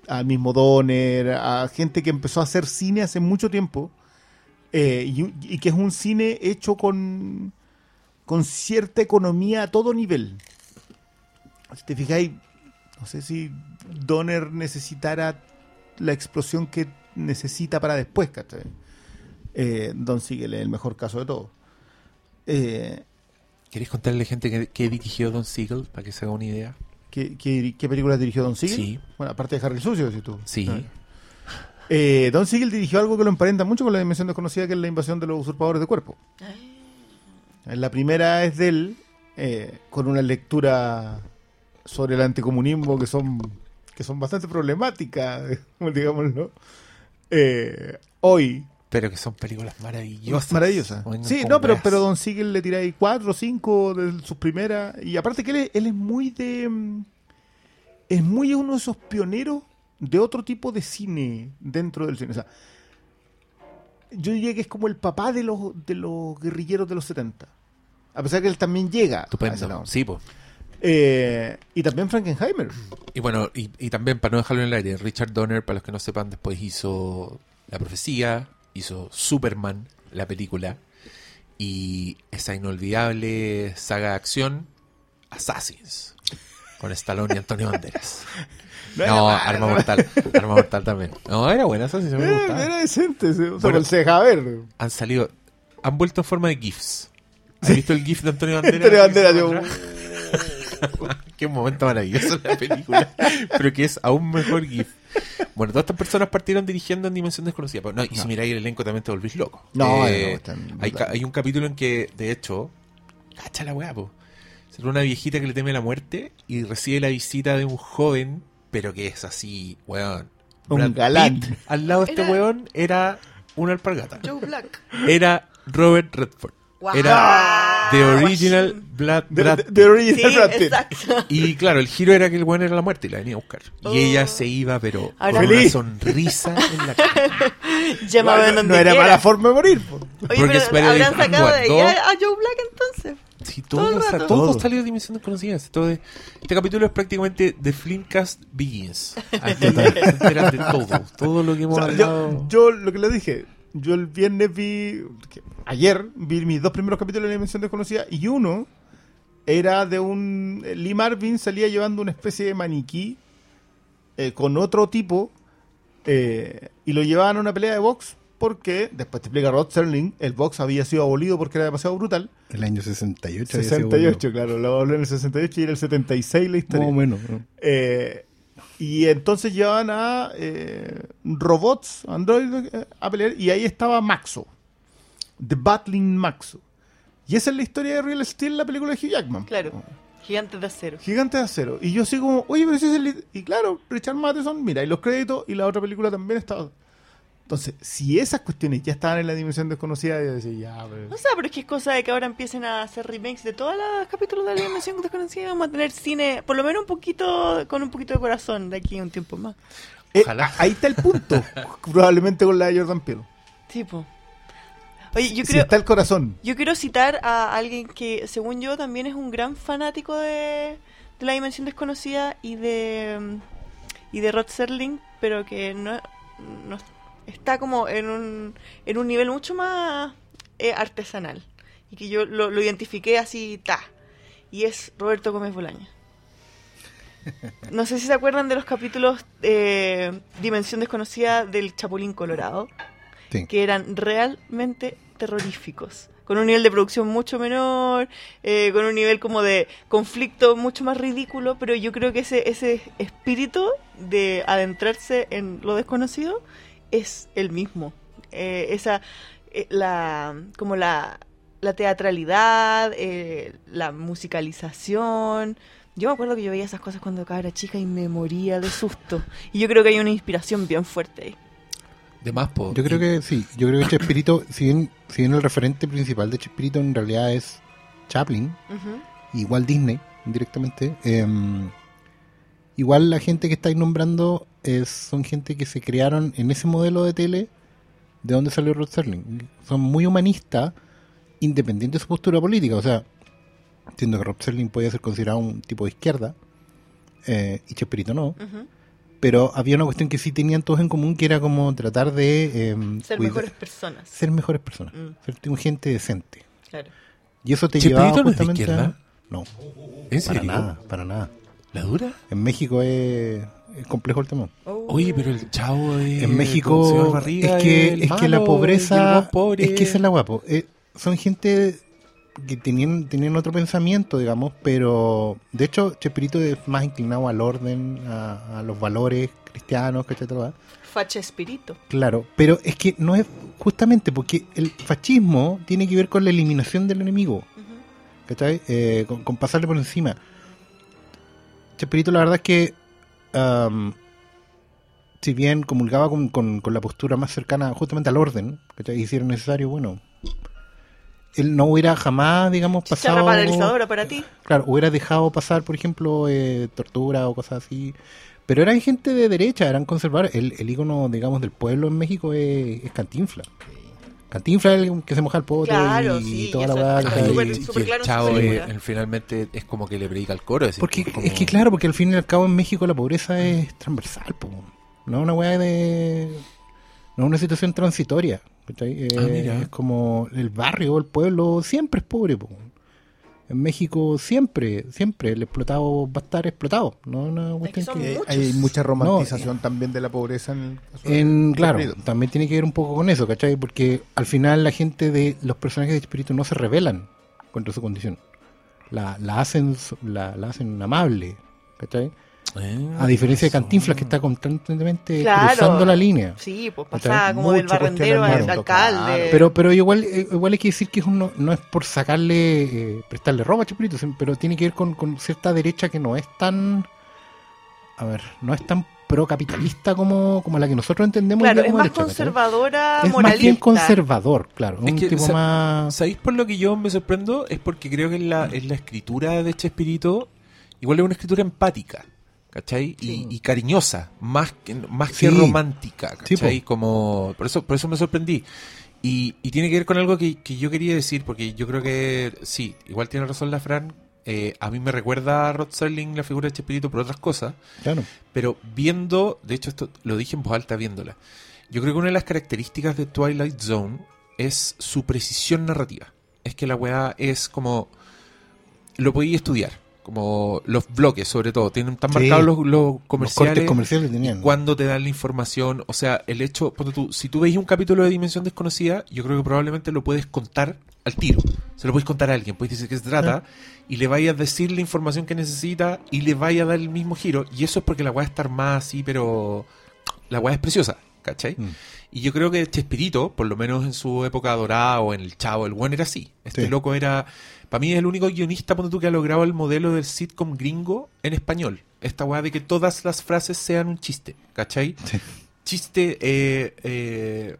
al mismo Donner, a gente que empezó a hacer cine hace mucho tiempo eh, y, y que es un cine hecho con, con cierta economía a todo nivel. Si te fijáis, no sé si Donner necesitara la explosión que necesita para después, ¿cachai? Eh, Don Siegel es el mejor caso de todo. Eh, ¿Queréis contarle gente que, que dirigió Don Siegel para que se haga una idea? ¿qué, qué, qué películas dirigió Don Siegel? Sí. Bueno, aparte de Harry Sucio, si tú. Sí. Ah. Eh, Don Siegel dirigió algo que lo emparenta mucho con la dimensión desconocida, que es la invasión de los usurpadores de cuerpo. La primera es de él, eh, con una lectura sobre el anticomunismo que son, que son bastante problemáticas, digámoslo. Eh, hoy, Pero que son películas maravillosas. maravillosa. Vengan Sí, no, pero, pero Don Siegel le ahí cuatro o cinco de sus primeras. Y aparte que él es, él es muy de. mm, Es muy uno de esos pioneros de otro tipo de cine dentro del cine. O sea, yo diría que es como el papá de los, de los guerrilleros de los 70. A pesar que él también llega. Estupendo. Sí, pues. Eh, y también Frankenheimer. Y bueno, y, y también, para no dejarlo en el aire, Richard Donner, para los que no sepan, después hizo La Profecía, hizo Superman, la película, y esa inolvidable saga de acción, Assassins, con Stallone y Antonio Banderas. No Arma. Mortal, Arma Mortal también. No, era buena Assassins, me Era, gustaba. era decente. O sea, Bueno. se deja ver. Han salido, han vuelto en forma de GIFs. ¿Has visto el GIF de Antonio Banderas? Antonio Banderas, yo- Qué momento maravilloso en la película, pero que es aún mejor GIF. Bueno, todas estas personas partieron dirigiendo en Dimensión Desconocida. Pero no, y si miráis el elenco también te volvís loco. No, Eh, no, están hay, un capítulo en que, de hecho, cacha la weá, po. Será una viejita que le teme la muerte y recibe la visita de un joven, pero que es así, weón. Un Brad galán. Pitt, al lado de este Era- weón era una alpargata. Joe Black. Era Robert Redford. Wow. Era The Original Brad, De, Brad de- de original Sí, Brad Pitt. exacto. y claro, el giro era que el weón era la muerte y la venía a buscar. Y Oh. ella se iba, pero Ahora- con una Feliz. sonrisa en la cara. Bueno, donde no era mala forma de morir. po. Oye, Porque pero habrán sacado de ahí a a Joe Black entonces. Sí, Todo todo, el o sea, rato. todo Todo. salió de Dimensión este capítulo es prácticamente The Flimcast Begins. Aquí se de todo. Todo lo que hemos O sea, hablado. yo, yo lo que le dije, yo el viernes vi, que- ayer vi mis dos primeros capítulos de la Dimensión Desconocida y uno era de un, Lee Marvin salía llevando una especie de maniquí eh, con otro tipo eh, y lo llevaban a una pelea de box porque, después te explica Rod Serling, el box había sido abolido porque era demasiado brutal. El año 68. había sido 68, claro, lo abolió en el 68 y era el 76 la historia. Más o menos. ¿no? Eh, y entonces llevaban a eh, robots, androides, a pelear. Y ahí estaba Maxo. The Battling Maxo. Y esa es la historia de Real Steel, la película de Hugh Jackman. Claro. Gigantes de acero. Gigante de acero. Y yo así como, oye, pero si es el... li-". Y claro, Richard Matheson, mira, y los créditos, y la otra película también estaba... Entonces, si esas cuestiones ya estaban en la dimensión desconocida, yo decía, ya, pero... No sé, pero es que es cosa de que ahora empiecen a hacer remakes de todos los capítulos de la dimensión desconocida. Vamos a tener cine, por lo menos un poquito, con un poquito de corazón de aquí a un tiempo más. Eh, Ojalá. ahí está el punto. Probablemente con la de Jordan Peele. Tipo. Oye, yo si creo, está el corazón. yo quiero citar a alguien que, según yo, también es un gran fanático de, de la dimensión desconocida y de y de Rod Serling, pero que no, no está como en un, en un nivel mucho más eh, artesanal y que yo lo, lo identifiqué así, ta. Y es Roberto Gómez Bolaño. No sé si se acuerdan de los capítulos eh, Dimensión Desconocida del Chapulín Colorado Sí. que eran realmente terroríficos. Con un nivel de producción mucho menor, eh, con un nivel como de conflicto mucho más ridículo, pero yo creo que ese, ese espíritu de adentrarse en lo desconocido es el mismo. Eh, esa, eh, la, como la, la teatralidad, la musicalización. Yo me acuerdo que yo veía esas cosas cuando era chica y me moría de susto. Y yo creo que hay una inspiración bien fuerte ahí. De más, po. Yo creo que sí. Yo creo que Chespirito, si bien, si bien el referente principal de Chespirito en realidad es Chaplin, igual Disney, directamente. Em, igual la gente que estáis nombrando es, son gente que se crearon en ese modelo de tele de donde salió Rod Serling. Son muy humanistas, independiente de su postura política. O sea, entiendo que Rod Serling podía ser considerado un tipo de izquierda eh, y Chespirito no. Pero había una cuestión que sí tenían todos en común, que era como tratar de em, Ser cuida- mejores personas. ser mejores personas, Mm. ser un gente decente. Claro. Y eso te ¿Chespirito llevaba no es de justamente a- izquierda? No, ¿En para serio? nada, para nada. ¿La dura? En México es, es complejo el tema. Oh. Oye, pero el chavo de... En México es que, es que la pobreza es que esa es la guapo. Eh, son gente que tenían, tenían otro pensamiento, digamos, pero de hecho Chespirito es más inclinado al orden, a, a los valores cristianos, ¿eh? Facha espíritu. Claro, pero es que no es justamente porque el fascismo tiene que ver con la eliminación del enemigo. Ujú. ¿cachai? Eh, con, con pasarle por encima. Chespirito, la verdad es que, am, si bien comulgaba con, con- con la postura más cercana justamente al orden, ¿cachai? y si era necesario, bueno, él no hubiera jamás, digamos, Chicharra pasado. paralizadora para ti. Claro, hubiera dejado pasar, por ejemplo, eh, tortura o cosas así. Pero eran gente de derecha, eran conservadores. El, el ícono, digamos, del pueblo en México es, es Cantinfla. Cantinfla es el que se moja el poto Claro, y, sí, toda y la película. eh, en- finalmente es como que le predica al coro. es Porque como- es que claro, porque al fin y al cabo en México la pobreza es transversal, po. no es una weá de... no es una situación transitoria. ¿cachai? Eh, Ah, es como el barrio, el pueblo, siempre es pobre. po. En México siempre, siempre el explotado va a estar explotado. No es una cuestión que... Eh, hay mucha romantización también de la pobreza en el caso de En, claro, también tiene que ver un poco con eso, ¿cachai? Porque al final la gente de los personajes de Espíritu no se rebelan contra su condición. La, la hacen la, la hacen amable, ¿cachai? Eh, A diferencia de. Cantinflas que está constantemente Claro. cruzando la línea. Sí, pues pasaba como del Mucho barrendero al alcalde. claro. Pero pero igual eh, igual hay que decir que es un- no, no es por sacarle, eh, prestarle ropa a Chespirito, pero tiene que ver con, con cierta derecha que no es tan, a ver, no es tan procapitalista como, como la que nosotros entendemos. claro, es más conservadora, Es moralista. más bien conservador, claro. Es un que, tipo sa- más. ¿Sabéis por lo que yo me sorprendo? Es porque creo que en la, en la escritura de Chespirito, igual es una escritura empática, ¿cachai? Y, Sí. y cariñosa, más que, más Sí. que romántica, Sí, ¿cachai? po. Como, por eso, por eso me sorprendí. Y, y tiene que ver con algo que, que yo quería decir, porque yo creo que sí, igual tiene razón la Fran. eh, a mí me recuerda a Rod Serling la figura de Chespirito por otras cosas, Claro. pero viendo, de hecho esto lo dije en voz alta viéndola, yo creo que una de las características de Twilight Zone es su precisión narrativa. Es que la weá es como... Lo podéis estudiar, como los bloques sobre todo, tienen tan Sí. marcados los, los Los comerciales. comerciales tenían. cuándo te dan la información, o sea, el hecho, tú, si tú veis un capítulo de Dimensión Desconocida, yo creo que probablemente lo puedes contar al tiro. Se lo puedes contar a alguien, puedes decir qué se trata y le vayas a decir la información que necesita y le vaya a dar el mismo giro. Y eso es porque la weá está armada así, pero la weá es preciosa, ¿cachai? Mm. Y yo creo que Chespirito, por lo menos en su época dorada o en el Chavo, el buen era así. Este Sí. loco era, para mí es el único guionista, ponte tú, que ha logrado el modelo del sitcom gringo en español. Esta weá de que todas las frases sean un chiste, ¿cachai? Sí. Chiste, eh, eh,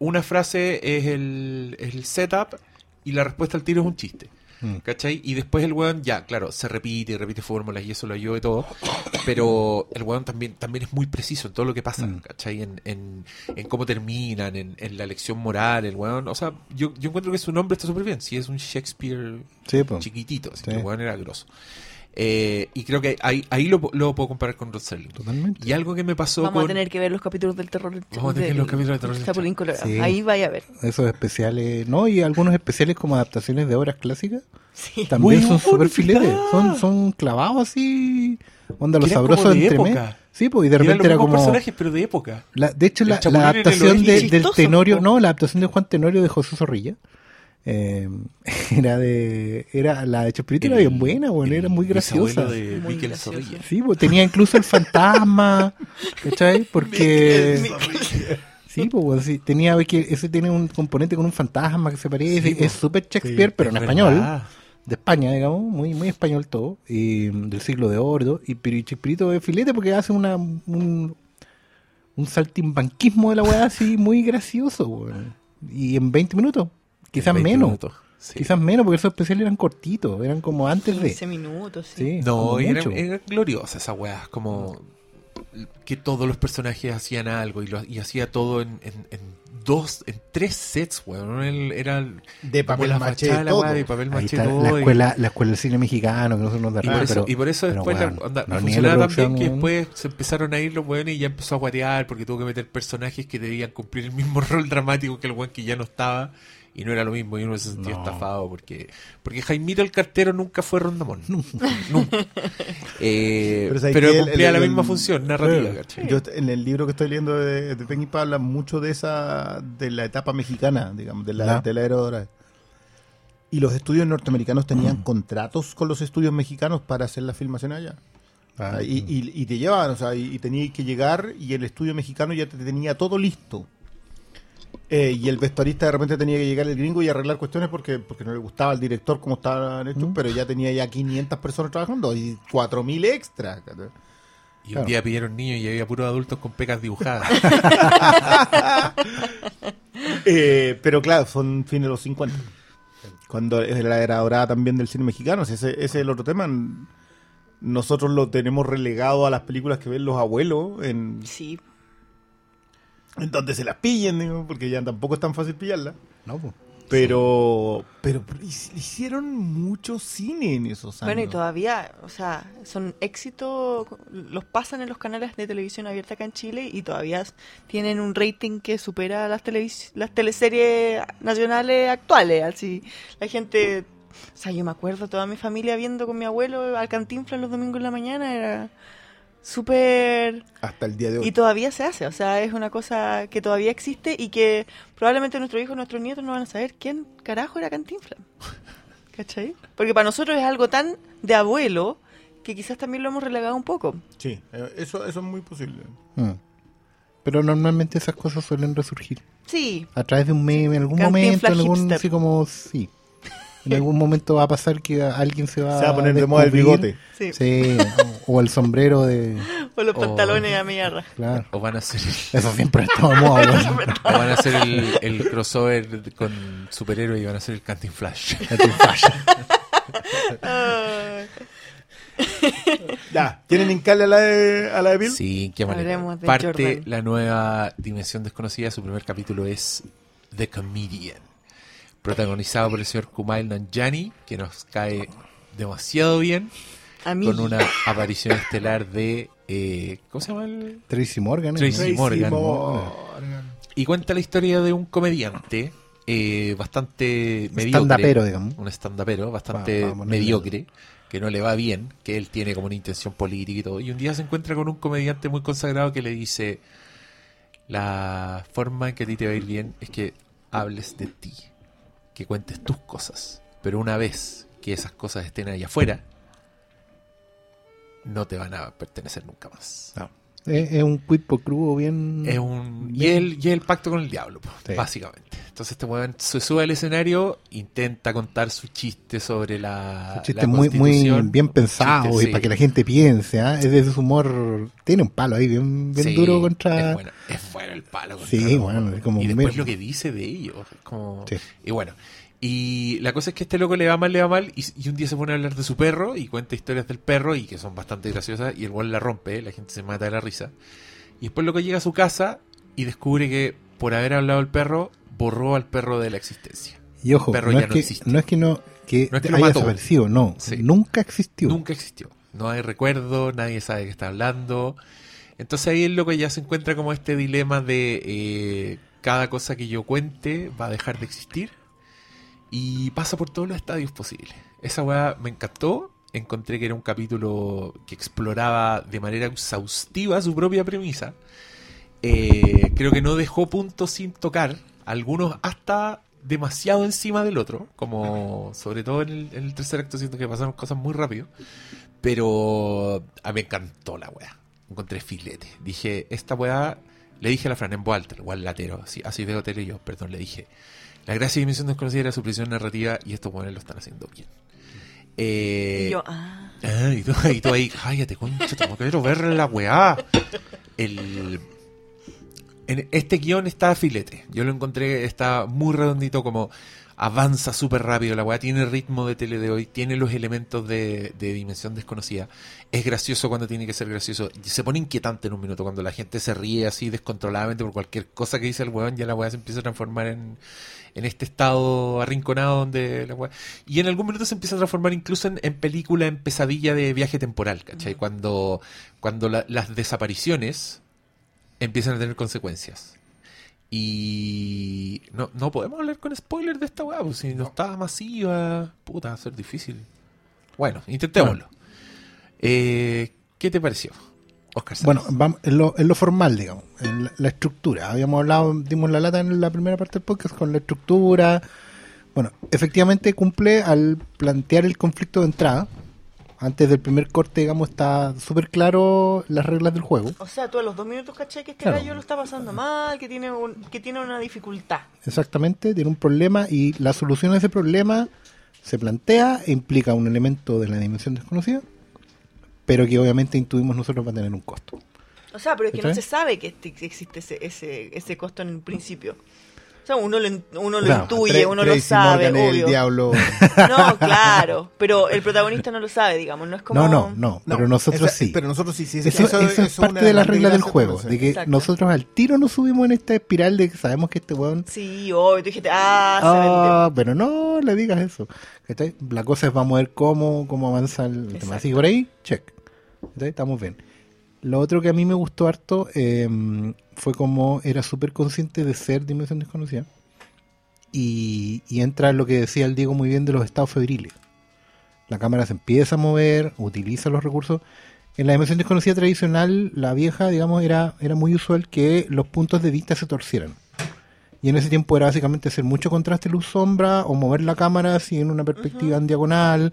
una frase es el, es el setup y la respuesta al tiro es un chiste. Mm. ¿Cachai? Y después el weón, ya, claro, se repite y repite fórmulas y eso lo ayuda y todo. Pero el weón también, también es muy preciso en todo lo que pasa, Mm. ¿cachai? En, en, en cómo terminan, en, en la lección moral, el weón. O sea, yo, yo encuentro que su nombre está súper bien. Si es un Shakespeare Sí, chiquitito, así Sí. que el weón era grosso. Eh, y creo que ahí, ahí lo, lo puedo comparar con Rod Serling. Totalmente. Y algo que me pasó Vamos con... a tener que ver los capítulos del terror. Vamos a tener que ver los capítulos del terror del Chapulín Colorado. Sí. Ahí vaya a ver. Esos especiales, ¿no? Y algunos especiales como adaptaciones de obras clásicas Sí. también son súper filetes. Son, son clavados así. Onda, los sabrosos de entre mes. Sí, pues, y de repente era como. personajes, pero de época. La, de hecho, la, adaptación de- del Tenorio, no, la adaptación de Juan Tenorio de José Zorrilla. Eh, era de. Era, la de Chespirito era bien buena, bueno, el era muy graciosa. bisabuelo de Muy Miquel graciosa. Zorrilla. Sí, pues tenía incluso el fantasma, ¿cachai? Porque. Sí, pues bueno, sí, tenía, que ese tiene un componente con un fantasma que se parece, Sí, es súper Shakespeare, Sí, pero en es español, verdad. de España, digamos, muy muy español todo, y, del siglo de oro, y pero y Chespirito es filete porque hace una un, un saltimbanquismo de la weá así muy gracioso, weón. y en 20 minutos, quizás En 20 menos, minutos. Sí. Quizás menos, porque esos especiales eran cortitos, eran como antes 15 de. minutos, sí. Sí, No, y era, era gloriosa esa weá, como que todos los personajes hacían algo y, lo, y hacía todo en, en- en dos, en tres sets, weón. Era De papel la maché, fachada la todo. weá de papel Ahí maché está todo, la y- escuela, la escuela del cine mexicano, que nosotros nos da Y por, eso, pero, y por eso pero, después la- weón, onda, de funcionaba tan bien que después se empezaron a ir los weones y ya empezó a guatear porque tuvo que meter personajes que debían cumplir el mismo rol dramático que el weón que ya no estaba y no era lo mismo y uno se sentía No. estafado porque porque Jaimito el cartero nunca fue Rondamón. Nunca. Eh, Pero pero el- cumplía el- la el- misma función narrativa, Sí. ¿cachai? Yo en el libro que estoy leyendo de, de habla mucho de esa de la etapa mexicana, digamos, de la, de la era dorada. Y los estudios norteamericanos Mm. tenían contratos con los estudios mexicanos para hacer la filmación allá. Ah, y, y- y te llevaban, o sea, y, y tenías que llegar y el estudio mexicano ya te tenía todo listo. Eh, y el vestuarista de repente tenía que llegar el gringo y arreglar cuestiones porque, porque no le gustaba al director como estaban hechos, Mm. pero ya tenía ya 500 personas trabajando y 4.000 extras. Y un día pidieron niños y había puros adultos con pecas dibujadas. Eh, pero claro, son fines de los 50. Cuando es la era dorada también del cine mexicano, ese, ese es el otro tema. Nosotros lo tenemos relegado a las películas que ven los abuelos, en, Sí. En donde se las pillen, digo, porque ya tampoco es tan fácil pillarlas. no, pues. Pero, pero hic- hicieron mucho cine en esos años. Bueno, y todavía, o sea, son éxitos, los pasan en los canales de televisión abierta acá en Chile y todavía tienen un rating que supera las, televis- las teleseries nacionales actuales. Así, la gente, o sea, yo me acuerdo toda mi familia viendo con mi abuelo al Cantinflas los domingos en la mañana, era súper... Hasta el día de hoy. Y todavía se hace, o sea, es una cosa que todavía existe y que probablemente nuestros hijos, nuestros nietos no van a saber quién carajo era Cantinflas. ¿Cachai? Porque para nosotros es algo tan de abuelo que quizás también lo hemos relegado un poco. Sí, eh, eso, eso es muy posible. Mm. Pero normalmente esas cosas suelen resurgir. Sí, A través de un meme, en algún Cantinflas momento, en algún, hipster. así como, sí. En algún momento va a pasar que alguien se va, Se va a poner de moda el bigote. sí. Sí, o, o el sombrero de... O los pantalones a mierda. Claro. o van a hacer Eso siempre estado de moda, o van a hacer el, el crossover con superhéroes y van a hacer el Canting Flash. Cantinflas. Ay. Ya, ¿tienen hincarle a la de, a la de Bill? Sí, qué manera. Parte Jordan. la nueva Dimensión Desconocida. Su primer capítulo es The Comedian. Protagonizado por el señor Kumail Nanjiani, que nos cae demasiado bien. A mí. Con una aparición estelar de. eh, ¿Cómo se llama el.? Tracy Morgan. ¿eh? Tracy Morgan. Morgan. Y cuenta la historia de un comediante eh, bastante mediocre. Digamos. Un stand-upero bastante Va- va mediocre, que no le va bien, que él tiene como una intención política y todo. Y un día se encuentra con un comediante muy consagrado que le dice: La forma en que a ti te va a ir bien es que hables de ti, que cuentes tus cosas. Pero una vez que esas cosas estén ahí afuera, no te van a pertenecer nunca más. Es, es un quid pro quo bien... Es un, y, el, y el pacto con el diablo, Sí. básicamente. Entonces este weón se sube al escenario, intenta contar su chiste sobre la. Un chiste la muy, muy bien pensado Chiste, y sí. para que la gente piense. ¿ah? Es de su humor. Tiene un palo ahí bien, bien Sí, duro contra. Es bueno, es bueno el palo. contra Sí, bueno, es como y después lo que dice de ellos. como- Sí. Y bueno. Y la cosa es que este loco le va mal, le va mal. Y, y un día se pone a hablar de su perro y cuenta historias del perro y que son bastante graciosas. Y el weón la rompe, la gente se mata de la risa. Y después el loco llega a su casa y descubre que por haber hablado del perro, borró al perro de la existencia. Y ojo, perro no ya es, no que, existe. no es que no que No es que lo haya desaparecido, no. Sí. Nunca existió. Nunca existió. No hay recuerdo, nadie sabe de qué está hablando. Entonces ahí el loco ya se encuentra como este dilema de eh, cada cosa que yo cuente va a dejar de existir y pasa por todos los estadios posibles. Esa weá me encantó. Encontré que era un capítulo que exploraba de manera exhaustiva su propia premisa. Eh, creo que no dejó puntos sin tocar, algunos hasta demasiado encima del otro, como sobre todo en el, tercer acto siento que pasaron cosas muy rápido, pero a mí me encantó la weá, encontré filete, dije, esta weá, le dije a la Fran en voz igual latero, así, así de hotel yo, perdón, le dije, la gracia de Dimensión Desconocida era su prisión narrativa y estos weones lo están haciendo bien. Eh, Y yo, ah. Ah, y tú, y tú ahí, cállate, concha, tengo que quiero ver la weá. El, en este guion está filete. Yo lo encontré, está muy redondito como... avanza súper rápido la weá, tiene el ritmo de tele de hoy, tiene los elementos de, de dimensión desconocida, es gracioso cuando tiene que ser gracioso, y se pone inquietante en un minuto cuando la gente se ríe así descontroladamente por cualquier cosa que dice el weón, ya la weá se empieza a transformar en, en este estado arrinconado donde la weá... Y en algún minuto se empieza a transformar incluso en, en película, en pesadilla de viaje temporal, ¿cachai? Cuando, cuando la- las desapariciones empiezan a tener consecuencias. Y no, no podemos hablar con spoilers de esta weá, pues si no está masiva, puta, va a ser difícil. Bueno, intentémoslo. Eh, ¿Qué te pareció, Oscar? Bueno, vamos, en, lo, en lo formal, digamos, en la, la estructura. Habíamos hablado, dimos la lata en la primera parte del podcast con la estructura. Bueno, efectivamente cumple al plantear el conflicto de entrada. Antes del primer corte, digamos, está súper claro las reglas del juego. O sea, tú a los dos minutos caché que este Claro. gallo lo está pasando mal, que tiene, un, que tiene una dificultad. Exactamente, tiene un problema y la solución a ese problema se plantea e implica un elemento de la dimensión desconocida, pero que obviamente intuimos nosotros va a tener un costo. O sea, pero es que no se sabe que este- que existe ese, ese, ese costo en el principio. O sea, uno lo, uno lo Claro, intuye, uno lo sabe, Morgan obvio. el diablo. No, claro, pero el protagonista no lo sabe, digamos, no es como... No, no, no, pero nosotros esa- sí. Pero nosotros sí, sí. Eso, eso es parte de las reglas del juego, de que Exacto. nosotros al tiro nos subimos en esta espiral de que sabemos que este weón... Sí, obvio, tú dijiste, ah, se Ah, vende. pero no le digas eso. La cosa es vamos a ver cómo, cómo avanza el tema. Exacto. Así que por ahí, check. Estamos bien. Lo otro que a mí me gustó harto eh, fue como era súper consciente de ser Dimensión Desconocida. Y, y entra en lo que decía el Diego muy bien de los estados febriles. La cámara se empieza a mover, utiliza los recursos. En la dimensión desconocida tradicional, la vieja, digamos, era, era muy usual que los puntos de vista se torcieran. Y en ese tiempo era básicamente hacer mucho contraste luz-sombra o mover la cámara así en una perspectiva en diagonal.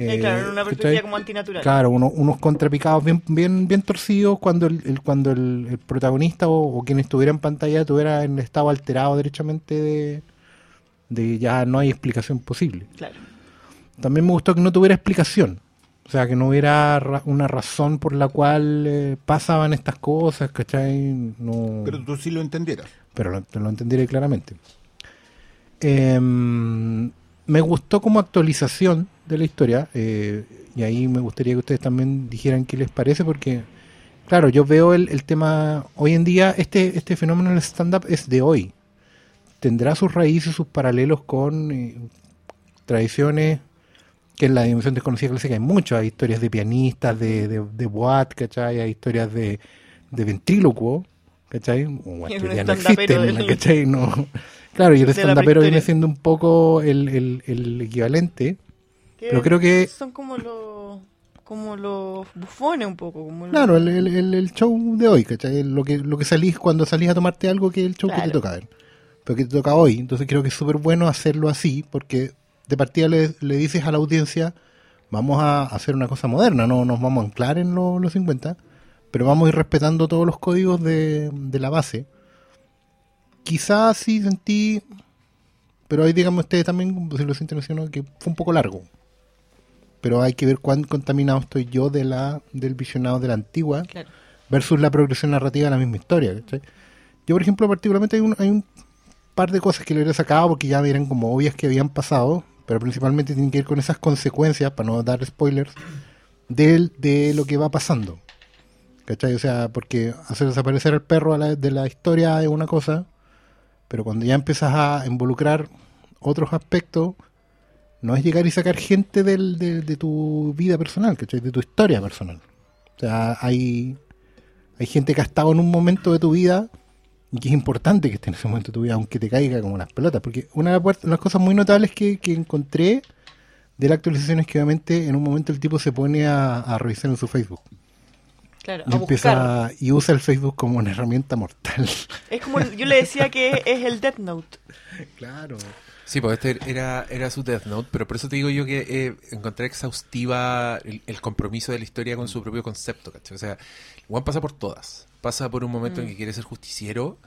Eh, claro, en una perspectiva como antinatural. Claro, uno- unos contrapicados bien, bien, bien torcidos cuando el, el- cuando el, el protagonista o, o quien estuviera en pantalla estuviera en estado alterado derechamente de, de ya no hay explicación posible. Claro. También me gustó que no tuviera explicación. O sea, que no hubiera ra- una razón por la cual eh, pasaban estas cosas, ¿cachai? No... Pero tú sí lo entendieras. pero lo, lo claramente. Em, me gustó como actualización de la historia, eh, y ahí me gustaría que ustedes también dijeran qué les parece, porque, claro, yo veo el, el tema, hoy en día este, este fenómeno del stand-up es de hoy. Tendrá sus raíces, sus paralelos con eh, tradiciones que en la dimensión desconocida clásica hay muchas, hay historias de pianistas, de, de, de boat, ¿cachai? Hay historias de, de ventrílocuo, ¿cachai? O Y que un ya no existen, del- ¿cachai? No. Claro, y el stand-upero viene siendo un poco el, el, el equivalente. Que Pero creo que- Son como los... Como los bufones un poco. Como los- Claro, el, el, el- el show de hoy, ¿cachai? Lo que, lo que salís cuando salís a tomarte algo que es el show que te toca ver. Pero que te toca hoy. Entonces creo que es súper bueno hacerlo así, porque de partida le, le dices a la audiencia, vamos a hacer una cosa moderna, no nos vamos a anclar en lo- los 50, pero vamos a ir respetando todos los códigos de, de la base. Quizás sí sentí, pero ahí díganme ustedes también, si lo sienten que fue un poco largo. Pero hay que ver cuán contaminado estoy yo de la del visionado de la antigua Claro. versus la progresión narrativa de la misma historia. ¿cachai? Yo, por ejemplo, particularmente hay un, hay un par de cosas que le hubiera sacado porque ya eran como obvias que habían pasado, pero principalmente tienen que ver con esas consecuencias, para no dar spoilers, del- de, lo que va pasando. ¿Cachai? O sea, porque hacer desaparecer al perro a la- de la historia es una cosa, pero cuando ya empiezas a involucrar otros aspectos, no es llegar y sacar gente del, de, de tu vida personal, ¿cachai? De tu historia personal. O sea, hay, hay gente que ha estado en un momento de tu vida y que es importante que esté en ese momento de tu vida, aunque te caiga como las pelotas. Porque una de las cosas muy notables que, que encontré de la actualización es que obviamente en un momento el tipo se pone a, a revisar en su Facebook. Claro, Y a empieza y usa el Facebook como una herramienta mortal. Es como, yo le decía que es el Death Note. claro. Sí, pues este era, era su Death Note, pero por eso te digo yo que eh, encontré exhaustiva el, el compromiso de la historia con su propio concepto, ¿cachai? O sea, Juan pasa por todas. Pasa por un momento en que quiere ser justiciero,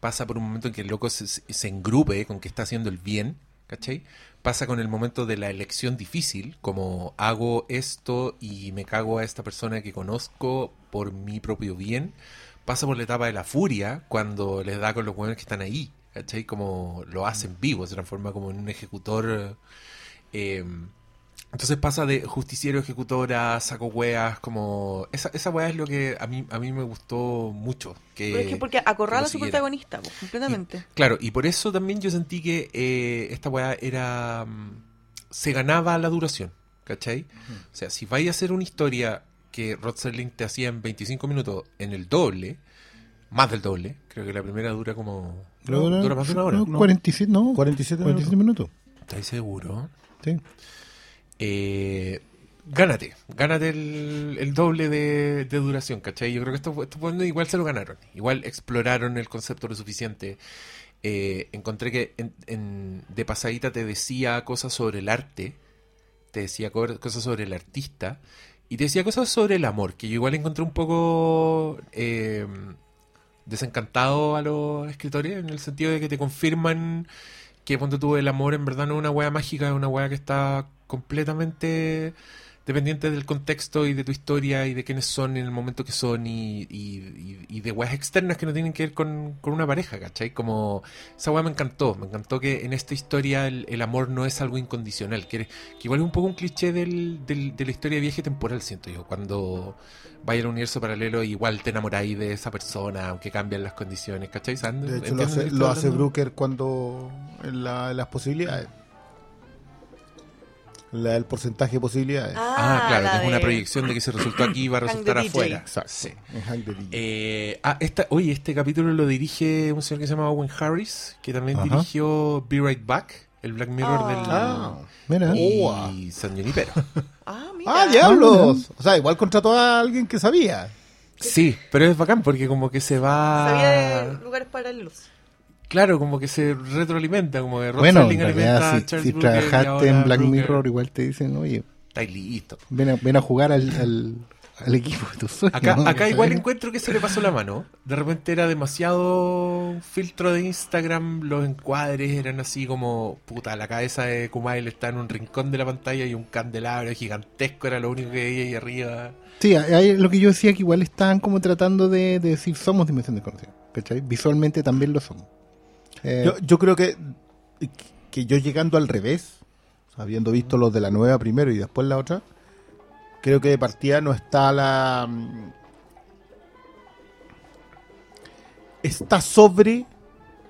pasa por un momento en que el loco se, se engrupe con que está haciendo el bien, ¿cachai? Pasa con el momento de la elección difícil, como hago esto y me cago a esta persona que conozco por mi propio bien. Pasa por la etapa de la furia, cuando les da con los buenos que están ahí, ¿cachai? Como lo hace en vivo, se transforma como en un ejecutor. eh, entonces pasa de justiciero, ejecutora, saco weas, como... Esa, esa wea es lo que a mí, a mí me gustó mucho. Que, Pero es que porque acorrala a su protagonista, pues, completamente. Claro, y por eso también yo sentí que eh, esta weá era. mm, se ganaba la duración, ¿cachai? O sea, si vais a hacer una historia que Rod Serling te hacía en 25 minutos en el doble, más del doble, creo que la primera dura como. Dura más de una hora. no, 47, no, 47 47 minutos. ¿Estáis seguros? Sí. eh, gánate, gánate el, el doble de, de duración, ¿cachai? Yo creo que estos buenos igual se lo ganaron, igual exploraron el concepto lo suficiente. Eh, encontré que en, en- de pasadita te decía cosas sobre el arte, te decía co- cosas sobre el artista y te decía cosas sobre el amor, que yo igual encontré un poco eh, desencantado a los escritores en el sentido de que te confirman que cuando tú el amor en verdad no es una weá mágica, es una weá que está completamente dependiente del contexto y de tu historia y de quiénes son en el momento que son y, y, y- y de weas externas que no tienen que ver con, con una pareja, ¿cachai? Como esa weá me encantó, me encantó que en esta historia el, el amor no es algo incondicional, que, que igual es un poco un cliché del, del- de la historia de viaje temporal, siento yo, cuando vaya al universo paralelo igual te enamoráis de esa persona, aunque cambian las condiciones, ¿cachai? De hecho, lo ¿Entienden hace, lo hace? Brooker cuando en, la- en las posibilidades. La, el porcentaje de posibilidades. Ah, claro, la que es una proyección de que si resultó aquí va a resultar DJ. afuera. Exacto. Sí. Eh, ah, esta, oye, este capítulo lo dirige un señor que se llama Owen Harris, que también Ajá. dirigió Be Right Back, el Black Mirror Ah. del... Ah. Mira. y San Junipero. Ah, mira. ¡Ah, diablos! O sea, igual contrató a alguien que sabía. Sí, pero es bacán porque como que se va... Sabía de lugares paralelos. Claro, como que se retroalimenta, como que Rod Bueno, Serling en alimenta realidad, a si, Charles si Brooker trabajaste en Black Brooker. Mirror, igual te dicen, oye, Estáis listo. ven a, ven a jugar al, al, al equipo de tus sueños. Acá, ¿no? acá igual ¿Sabes? encuentro que se le pasó la mano. De repente era demasiado filtro de Instagram, los encuadres eran así como, puta, la cabeza de Kumail está en un rincón de la pantalla y un candelabro gigantesco era lo único que veía ahí arriba. Sí, hay lo que yo decía que igual estaban como tratando de, de decir somos Dimensión Desconocida. ¿cachai? Visualmente también lo somos. Eh, Yo, yo creo que, que yo llegando al revés, habiendo visto los de la nueva primero y después la otra, creo que de partida no está la... mm, Está sobre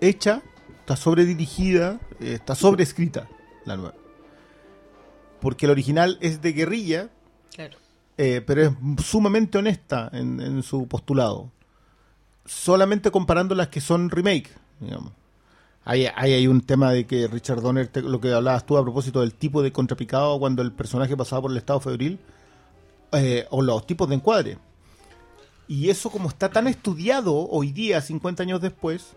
hecha, está sobre dirigida, eh, está sobre escrita la nueva. Porque el original es de guerrilla, Claro. eh, pero es sumamente honesta en, en su postulado. Solamente comparando las que son remake, digamos. Hay, hay, hay un tema de que Richard Donner, te- lo que hablabas tú a propósito del tipo de contrapicado cuando el personaje pasaba por el estado febril, eh, o los tipos de encuadre. Y eso como está tan estudiado hoy día, 50 años después,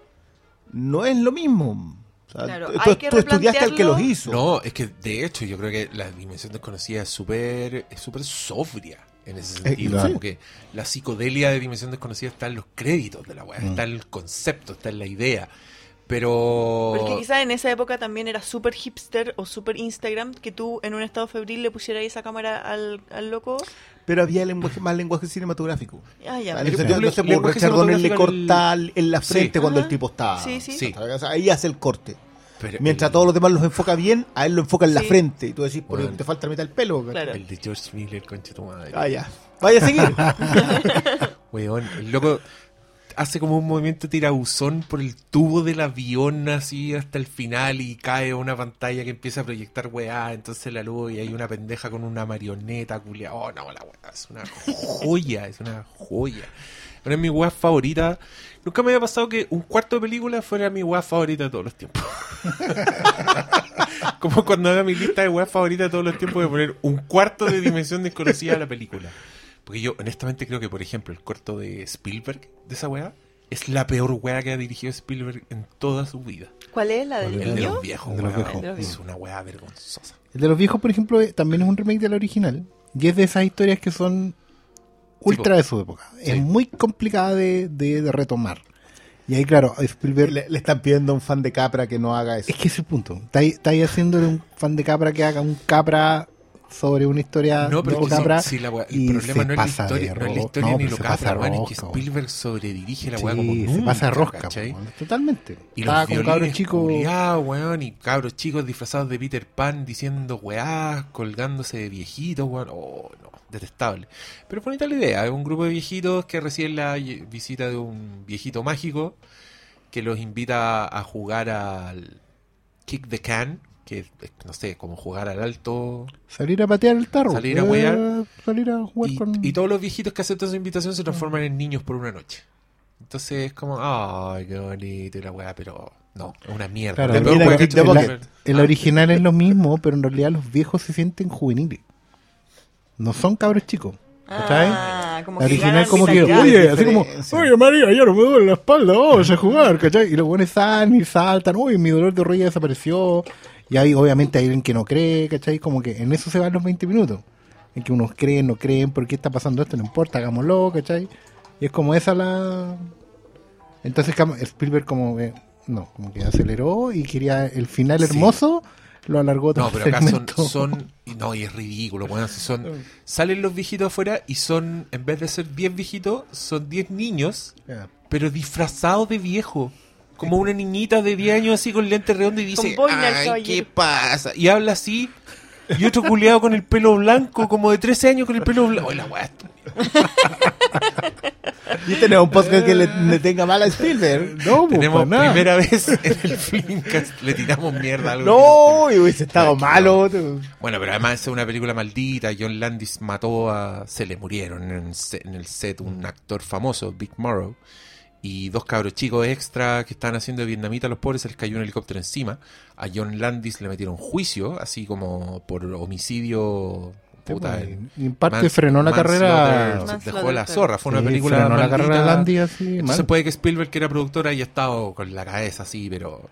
no es lo mismo. O sea, Claro, tú, hay que tú estudiaste al que los hizo. No, es que de hecho yo creo que la dimensión desconocida es súper es súper sobria en ese sentido. claro. Como que la psicodelia de dimensión desconocida está en los créditos de la weá, Mm. está en el concepto, está en la idea. Pero... Porque quizás en esa época también era súper hipster o súper Instagram que tú en un estado febril le pusieras esa cámara al, al loco. Pero había lenguaje, más lenguaje cinematográfico. Ah, ya. En ese sentido, lenguaje pues, Richard Donner le corta en la Sí. frente cuando Ajá. el tipo está. Sí, sí. Sí. Ahí hace el corte. pero Mientras el- todos los demás los enfoca bien, a él lo enfoca en la Sí. frente. Y tú decís, pero Bueno. te falta la mitad del pelo. Claro. El de George Miller, concha tu madre. Ah, ya. Vaya a seguir. Weón, el loco hace como un movimiento tirabuzón por el tubo del avión así hasta el final y cae una pantalla que empieza a proyectar weá, entonces la luz y hay una pendeja con una marioneta culia. Oh, no, la weá, es una joya, es una joya. Una de mis weas favoritas. Nunca me había pasado que un cuarto de película fuera mi wea favorita de todos los tiempos. como cuando haga mi lista de weas favoritas de todos los tiempos a poner un cuarto de dimensión desconocida a la película. Porque yo honestamente creo que, por ejemplo, el corto de Spielberg de esa weá es la peor weá que ha dirigido Spielberg en toda su vida. ¿Cuál es la del El El de los viejos, El de los weá, viejos. Es una weá vergonzosa. El de los viejos, por ejemplo, eh, también es un remake de la original. Y es de esas historias que son ultra de su época. Sí. Es muy complicada de, de- de retomar. Y ahí, claro, a Spielberg... le, le están pidiendo a un fan de Capra que no haga eso. Es que ese es el punto. Está ahí, está ahí haciéndole un fan de Capra que haga un Capra sobre una historia No, pero de Capra sí, sí, la wea- el problema se no es la pasa de historia, no es la historia no, ni lo se capra, pasa weón, es que rosca, Spielberg sobredirige la Sí, weá como se nunca, pasa rosca, ¿cachai? po, totalmente. Y Estaba los con cabros chicos. weón, y cabros chicos disfrazados de Peter Pan diciendo weá, colgándose de viejitos, weón. Oh, no, detestable. Pero es bonita la idea, es un grupo de viejitos que reciben la visita de un viejito mágico que los invita a jugar al Kick the Can, que no sé, como jugar al alto. Salir a patear el tarro. Salir a huear. Eh, Salir a jugar Y, con. y todos los viejitos que aceptan su invitación se transforman en niños por una noche. Entonces es como, ay, qué bonito y la weá, pero no, es una mierda. Claro, La el- mira, weá que. El Ah, original es lo mismo, pero en realidad los viejos se sienten juveniles. No son cabros chicos. ¿Cachai? Ah, como La original como que, oye, así como, oye María, ya no me duele la espalda, vamos a jugar, ¿cachai? Y los buenos salen y saltan, uy, mi dolor de rodilla desapareció. Y hay, obviamente, hay alguien que no cree, ¿cachai? Como que en eso se van los 20 minutos. En que unos creen, no creen, ¿por qué está pasando esto? No importa, hagámoslo, ¿cachai? Y es como esa la... Entonces Spielberg como que, no, como que aceleró y quería el final Sí. hermoso, lo alargó todo No, pero acá son, son no, y es ridículo, weón, si son, salen los viejitos afuera y son, en vez de ser 10 viejitos, son 10 niños, pero disfrazados de viejo. Como una niñita de 10 años así con lente redondo y dice, ay, caballero". ¿qué pasa? Y habla así, y otro culeado con el pelo blanco, como de 13 años con el pelo blanco. Oye, la weá, Y tenemos un podcast que le, le tenga mal a Spielberg. No, pues, Tenemos nada. primera vez en el Filmcast, le tiramos mierda a algo. No, y hubiese estado malo. Bueno, pero además es una película maldita. John Landis mató a. Se le murieron en el set, en el set un actor famoso, Big Morrow. Y dos cabros chicos extra que estaban haciendo de vietnamita a los pobres, se les cayó un helicóptero encima. A John Landis le metieron juicio, así como por homicidio. Puta, en- y en parte mans- frenó la carrera. Dejó la zorra. Fue una película. frenó la carrera de Landy así, Entonces mal. puede que Spielberg, que era productor, haya estado con la cabeza así, pero.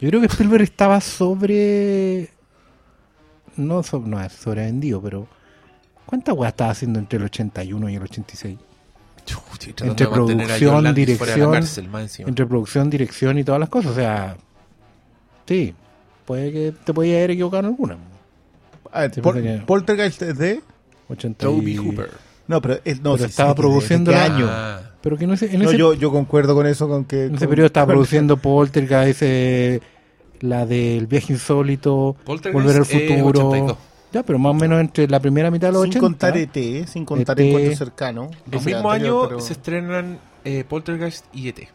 Yo creo que Spielberg estaba sobre. No, so- no es sobrevendido, pero. ¿Cuántas weas estaba haciendo entre el 81 y el 86? Entre producción, John Landis fuera de la dirección, cárcel. Entre producción, dirección y todas las cosas. O sea. Sí, puede que te podías haber equivocado en alguna. A ver, Sí, Pol- que- Poltergeist es de. 80 Toby Hooper. No, pero, es- no, Pero sí, estaba sí, ¿de- produciendo ¿De qué la- año? Ah. Pero que en ese, en No, ese, yo, yo concuerdo con eso, con que. en ese con- periodo estaba produciendo Poltergeist, eh, la del viaje insólito, Volver al futuro. 82. Ya, pero más o menos entre la primera mitad de los Sin 80. contar ET, sin contar ET. Encuentro Cercano. El mismo anterior, año pero- se estrenan eh, Poltergeist y E.T.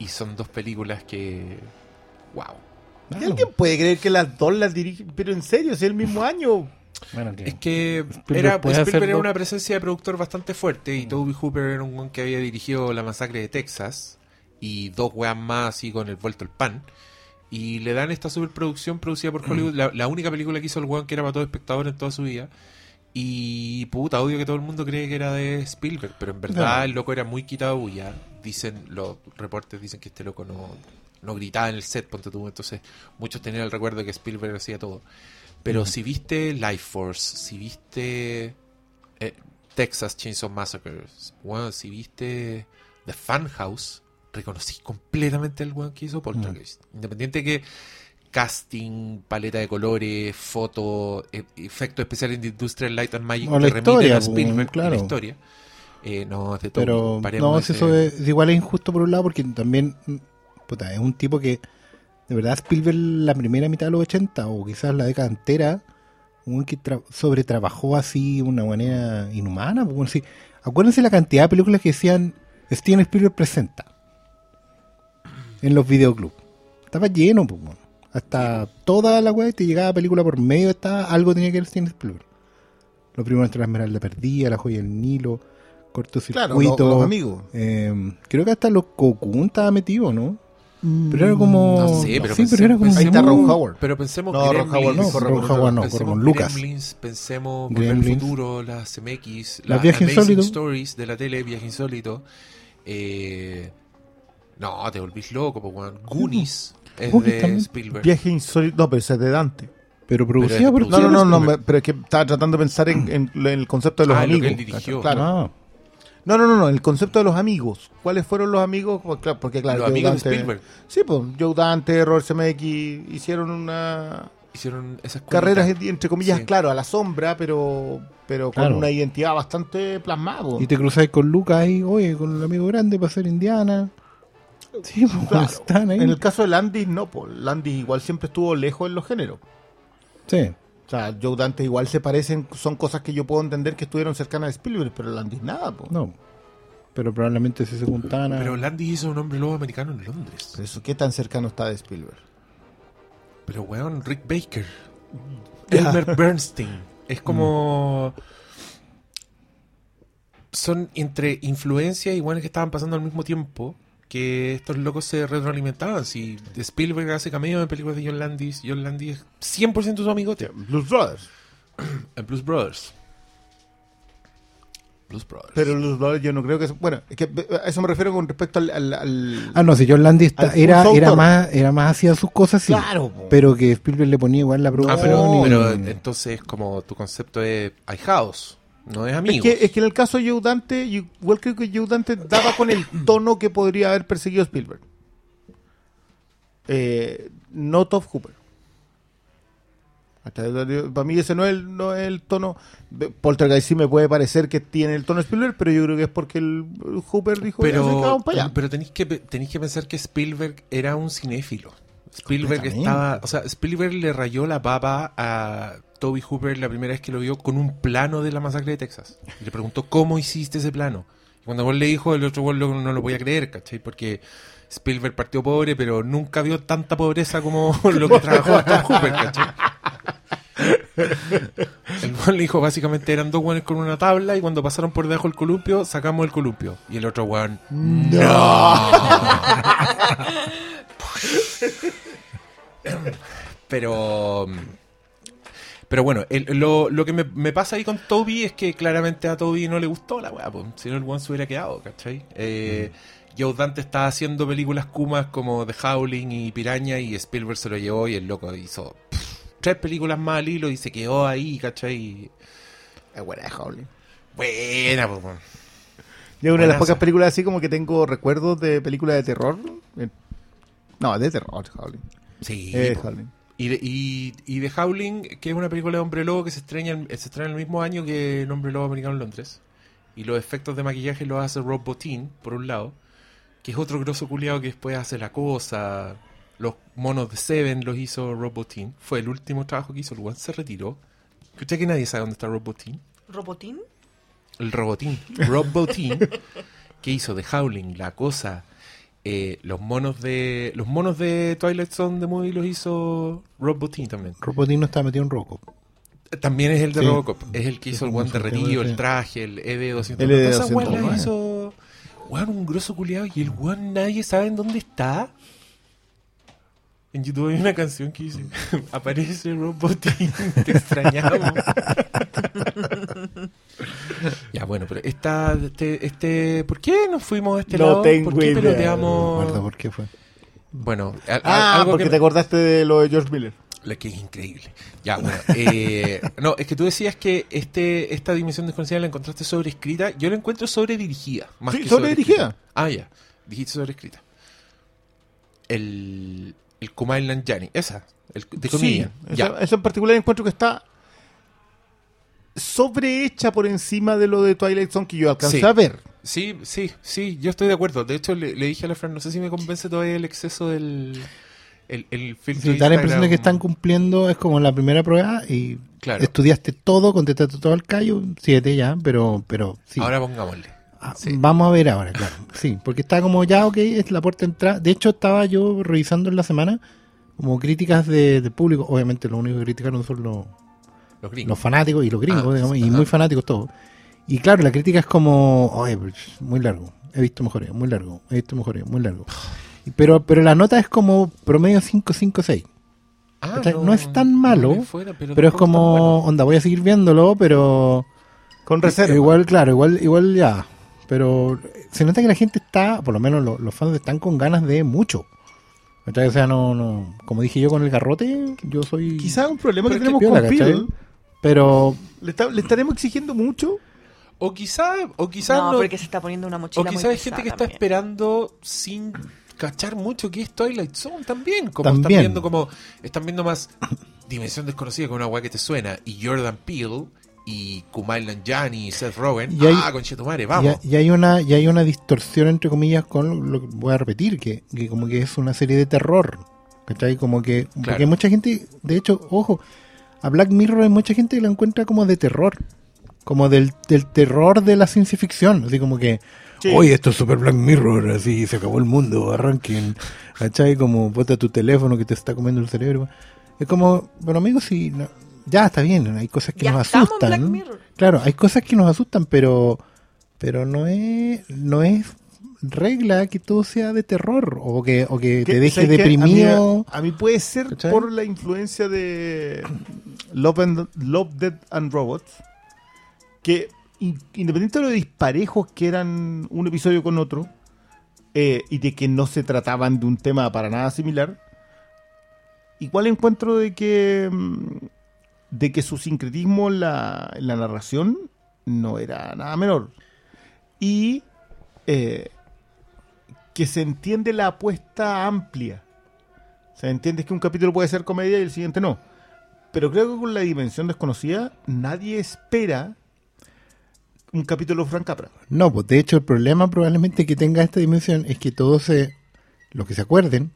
Y son dos películas que... ¡Wow! ¿Y Claro. alguien puede creer que las dos las dirigen? Pero en serio, es el mismo año. Bueno, que- Es que era, puede Spielberg era una presencia de productor bastante fuerte y Toby Hooper era un que había dirigido La Masacre de Texas y dos weas más así con el vuelto el pan. Y le dan esta superproducción producida por Hollywood, la, la única película que hizo el weón que era para todo espectador en toda su vida. Y puta, odio que todo el mundo cree que era de Spielberg, pero en verdad No. el loco era muy quitado bulla. Dicen, los reportes dicen que este loco no, no gritaba en el set, ponte tú. Entonces, muchos tenían el recuerdo de que Spielberg hacía todo. Pero si viste Life Force, si viste eh, Texas Chainsaw Massacre, bueno, si viste The Fun House, reconocí completamente al weón que hizo Poltergeist. Independiente que casting, paleta de colores, foto, e- efectos especiales de Industrial Light and Magic O la remiten historia, a Spielberg pues, claro. la historia. Eh, no, es de todo. Pero Paremos no, eso es, igual es injusto por un lado porque también mm, puta, es un tipo que de verdad Spielberg la primera mitad de los 80 o quizás la década entera un que tra- sobretrabajó así de una manera inhumana. pues, bueno, sí. Acuérdense la cantidad de películas que decían Steven Spielberg presenta en los videoclubs. Estaba lleno, pues, bueno. hasta toda la web te llegaba película por medio, estaba, algo tenía que ver Steven Spielberg. Lo primero entre la Esmeralda Perdida, La Joya del Nilo, Cortocircuito. Claro, los, los amigos. Eh, creo que hasta los Cocoon estaba metido, ¿no? Pero era como. No sé, pero sí, pero era como. Ahí está Ron Howard. Pero pensemos No, Ron Gremlins, Howard no, corre Ron Howard no, pensemos con Lucas. Gremlins, pensemos Volver al Gremlins. Futuro, las CMX, Las las Viaje Amazing Insólito. Stories de la tele, Viaje Insólito. Eh, no, te volvís loco, pues, weón. Goonies es Goonies de también. Spielberg. Viaje insólito. No, pero ese es de Dante. Pero producida por. No, no, no, no, me- pero es que estaba tratando de pensar en, en- en el concepto de los Ah, lo que amigos. él dirigió. Claro. Ah, No, no, no, no, el concepto de los amigos. ¿Cuáles fueron los amigos? Pues, claro, Porque, claro, Los Joe amigos de Dante- Spielberg. Sí, pues Joe Dante, Robert Zemeckis hicieron una, hicieron esas carreras entre comillas, Sí. claro, a la sombra, pero pero con Claro. una identidad bastante plasmada. po. Y te cruzáis con Lucas ahí, oye, con el amigo grande para ser Indiana. Sí, pues Claro. están ahí. En el caso de Landis, no, pues Landis igual siempre estuvo lejos en los géneros. Sí. O sea, Joe Dante igual se parecen, son cosas que yo puedo entender que estuvieron cercanas a Spielberg, pero Landis nada, po. No. Pero probablemente si se juntaban a... Pero Landy hizo un hombre lobo americano en Londres. Eso, ¿qué tan cercano está de Spielberg? Pero weón, Rick Baker. Elmer Bernstein. Es como. Son entre influencias y buenas que estaban pasando al mismo tiempo. Que estos locos se retroalimentaban. Si Spielberg hace cameo en películas de John Landis, John Landis es 100% su amigote. Blues Brothers. En Blues Brothers. Blues Brothers. Pero Blues Brothers yo no creo que... Bueno, es que a eso me refiero con respecto al... al- al- Ah, no, si John Landis está- era, era, más, era más hacia sus cosas, sí. Claro, po. Pero que Spielberg le ponía igual la Ah, producción. pero, y- pero entonces como tu concepto es ahijados, no es Es amigo. que, es que en el caso de Joe Dante, igual creo que Joe Dante daba con el tono que podría haber perseguido Spielberg. Eh, no Top Hooper. Hasta- Para mí ese no es el, no es el tono. de- Poltergeist sí me puede parecer que tiene el tono Spielberg, pero yo creo que es porque el, Hooper dijo "Ya, se pero, acaban para allá". pero tenéis que tenéis que pensar que Spielberg era un cinéfilo. Spielberg estaba, o sea, Spielberg le rayó la papa a Toby Hooper la primera vez que lo vio con un plano de la masacre de Texas. Y le preguntó cómo hiciste ese plano. Y cuando él le dijo, el otro lo- no lo podía creer, ¿cachai? Porque Spielberg partió pobre, pero nunca vio tanta pobreza como lo que trabajó Toby Hooper, ¿cachai? El weón le dijo básicamente eran dos guanes con una tabla y cuando pasaron por debajo del columpio, sacamos el columpio. Y el otro guan, pero pero bueno, el- lo, lo que me, me pasa ahí con Toby es que claramente a Toby no le gustó la weá, pues, si no el one se hubiera quedado, ¿cachai? Eh, Joe Dante estaba haciendo películas kumas como The Howling y Piraña y Spielberg se lo llevó y el loco hizo pff, tres películas más al hilo y se quedó ahí, ¿cachai? Es buena de Howling. Buena, pues. Yo una de las pocas películas así como que tengo recuerdos de películas de terror. Eh, No, de terror, Howling. Sí, Eh. Howling. Y, de, y, y The Howling, que es una película de Hombre Lobo que se estrena, el- se estrena el mismo año que El Hombre Lobo Americano en Londres. Y los efectos de maquillaje los hace Rob Bottin, por un lado, que es otro grosso culiado que después hace La Cosa. Los monos de Seven los hizo Rob Bottin. Fue el último trabajo que hizo. El se retiró. ¿Escuché que nadie sabe dónde está Rob Bottin? ¿Robotín? El robotín. Rob Bottin, que hizo The Howling, La Cosa. Eh, los monos de los monos de Twilight Zone de Movie los hizo Rob Bottin también. Robotín no está metido en Roco. También es el de Sí. Robocop. Es el que hizo el guante sí. el traje, el E ED200. El Todas esas ED200, weas las bueno. hizo. Weón, un grosso culiado. Y el weón nadie sabe en dónde está. En YouTube hay una canción que dice: Aparece Rob Bottin, te extrañamos. ya, bueno, pero esta, este, este, ¿por qué nos fuimos a este No lado? tengo ¿Por qué idea. Peloteamos? por qué fue. Bueno, a- Ah, algo porque que te acordaste de lo de George Miller. la que es increíble. Ya, bueno. eh, no, es que tú decías que este esta dimensión desconocida la encontraste sobreescrita. Yo la encuentro sobredirigida. Más Sí, que sobredirigida. Ah, ya. Dijiste sobreescrita. El, el Kumail Nanjiani. Esa. El, de Sí, esa, esa en particular encuentro que está sobrehecha por encima de lo de Twilight Zone que yo alcancé Sí. a ver. Sí, sí, sí. Yo estoy de acuerdo. De hecho, le, le dije a la Fran, no sé si me convence todavía el exceso del... El, el filtro Sí, da la impresión de que están cumpliendo, es como la primera prueba y Claro. estudiaste todo, contestaste todo al callo, siete ya, pero, pero sí. Ahora pongámosle. Ah, sí. Vamos a ver ahora, claro. Sí, porque está como ya, ok, es la puerta de entrada. De hecho, estaba yo revisando en la semana como críticas de, de público. Obviamente, lo único que criticaron son los, Los gringos. los fanáticos y los gringos, Ah, digamos, sí, y ajá. muy fanáticos todos. Y claro, la crítica es como, pues, muy largo. He visto mejores, muy largo. He visto mejores, muy largo. Pero, pero la nota es como promedio 5, 5, 6. Ah. No es tan malo, no le fuera, Pero es como, bueno. onda, voy a seguir viéndolo, pero... Con reserva. Igual, claro, igual, igual ya. Pero se nota que la gente está, por lo menos lo- los fans están con ganas de mucho. O sea, no, no, como dije yo con el garrote, yo soy... Quizás un problema Pero que tenemos piola, con. Pero ¿Le, está- le estaremos exigiendo mucho? O quizá, o quizá no, no- porque se está poniendo una o mochila quizá muy hay gente que está esperando sin cachar mucho que es Twilight Zone también. Como están También. viendo como, están viendo más Dimensión Desconocida con una weá que te suena, y Jordan Peele, y Kumail Nanjiani, y Seth Rogen, Y hay- ah, conchetumare, vamos. y hay una y hay una distorsión entre comillas con lo que voy a repetir que, que como que es una serie de terror ¿cachai? como que porque Claro. hay mucha gente de hecho ojo a Black Mirror hay mucha gente que la encuentra como de terror como del, del terror de la ciencia ficción así como que Sí. oye esto es super Black Mirror así se acabó el mundo arranquen ¿cachai? como bota tu teléfono que te está comiendo el cerebro es como bueno amigos si no- ya está bien hay cosas que Ya nos asustan. Claro, hay cosas que nos asustan, pero pero no es no es regla que todo sea de terror o que o que te deje deprimido. A mí, a mí puede ser ¿Cachai? por la influencia de Love, and, Love, Dead and Robots, que in- independiente de lo disparejos que eran un episodio con otro, eh, y de que no se trataban de un tema para nada similar, igual encuentro de que mm, de que su sincretismo en la, la narración no era nada menor. Y eh, que se entiende la apuesta amplia. Se entiende que un capítulo puede ser comedia y el siguiente no. Pero creo que con la dimensión desconocida nadie espera un capítulo Frank. No, pues de hecho el problema probablemente que tenga esta dimensión es que todos se los que se acuerden,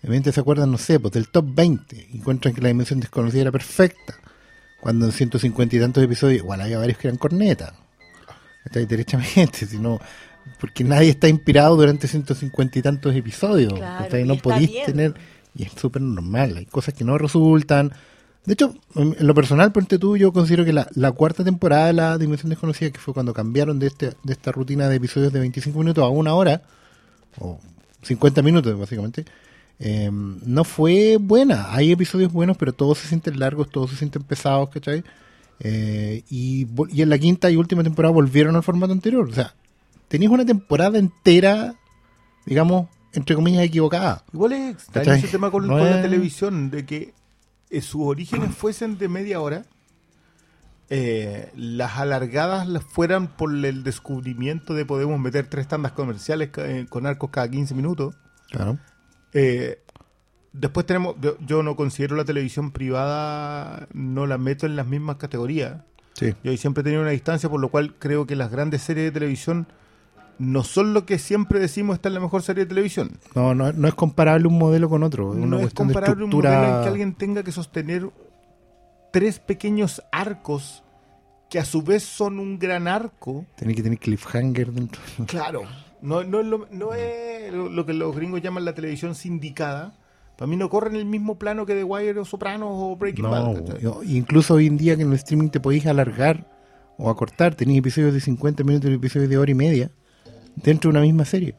obviamente se acuerdan, no sé, pues del top 20, y encuentran que la dimensión desconocida era perfecta. Cuando en 150 y tantos episodios, igual había varios que eran cornetas. ¿Cachai? Derechamente, sino porque nadie está inspirado durante 150 y tantos episodios. Claro, ¿cachai? y No podéis bien. tener, y es súper normal, hay cosas que no resultan. De hecho, en lo personal, ponte tú, yo considero que la, la cuarta temporada de la Dimensión Desconocida, que fue cuando cambiaron de, este, de esta rutina de episodios de 25 minutos a una hora, o 50 minutos básicamente, eh, no fue buena. Hay episodios buenos, pero todos se sienten largos, todos se sienten pesados, ¿cachai? Eh, y, y en la quinta y última temporada volvieron al formato anterior. O sea, tenéis una temporada entera, digamos, entre comillas, equivocada. Igual es extraño ese tema con, No con la televisión, de que eh, sus orígenes fuesen de media hora, eh, las alargadas las fueran por el descubrimiento de podemos meter tres tandas comerciales eh, con arcos cada 15 minutos. Claro. Eh, después tenemos, yo, yo no considero la televisión privada, no la meto en las mismas categorías. Sí. Yo siempre he tenido una distancia, por lo cual creo que las grandes series de televisión no son lo que siempre decimos está en la mejor serie de televisión. No, no, no es comparable un modelo con otro. Es una no es comparable un modelo en que alguien tenga que sostener tres pequeños arcos que a su vez son un gran arco. Tiene que tener cliffhanger dentro. Claro. No, no, es lo, no es lo, lo que los gringos llaman la televisión sindicada. Para mí no corre en el mismo plano que The Wire o Sopranos o Breaking No, Bad. yo- incluso hoy en día que en el streaming te podéis alargar o acortar, tenéis episodios de 50 minutos y episodios de hora y media dentro de una misma serie.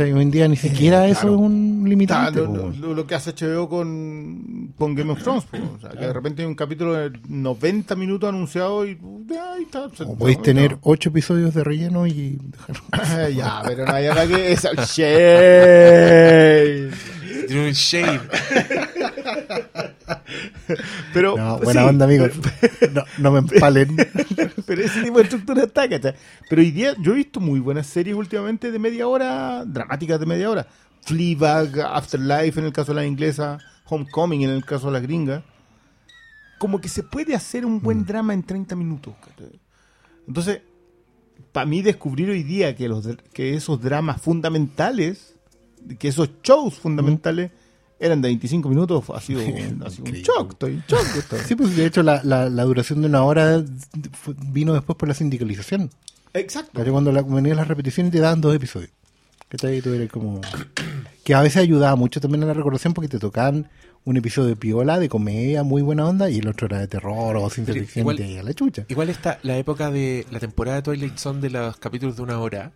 Hoy en día ni siquiera eso claro. es un limitante. lo, po. lo- lo- lo que hace HBO con, con Game of Thrones. po. O sea, que de repente hay un capítulo de 90 minutos anunciado y ahí está. se- O podéis tener ocho episodios de relleno y dejar... ya, pero no hay nada que es el shade. Tiene un shade. Pero, No, buena sí, onda, amigos. No, no me empalen. Pero ese tipo de estructura está, ¿cachai? Pero hoy día yo he visto muy buenas series últimamente de media hora, dramáticas de media hora. Fleabag, Afterlife en el caso de la inglesa, Homecoming en el caso de la gringa. Como que se puede hacer un buen drama en 30 minutos. ¿cachai? Entonces, para mí descubrir hoy día que, los, que esos dramas fundamentales, que esos shows fundamentales eran de 25 minutos, ha sido, un- ha sido un shock. Estoy en shock. estoy. Sí, pues de hecho la, la, la duración de una hora fue- vino después por la sindicalización. Exacto. ¿Cachai? Cuando la, venían las repeticiones te daban dos episodios. ¿Cachai? Tú eres como... Que a veces ayudaba mucho también a la recordación porque te tocaban un episodio de piola, de comedia, muy buena onda, y el otro era de terror o ciencia ficción, y a la chucha. Igual está la época de la temporada de Twilight Zone de los capítulos de una hora.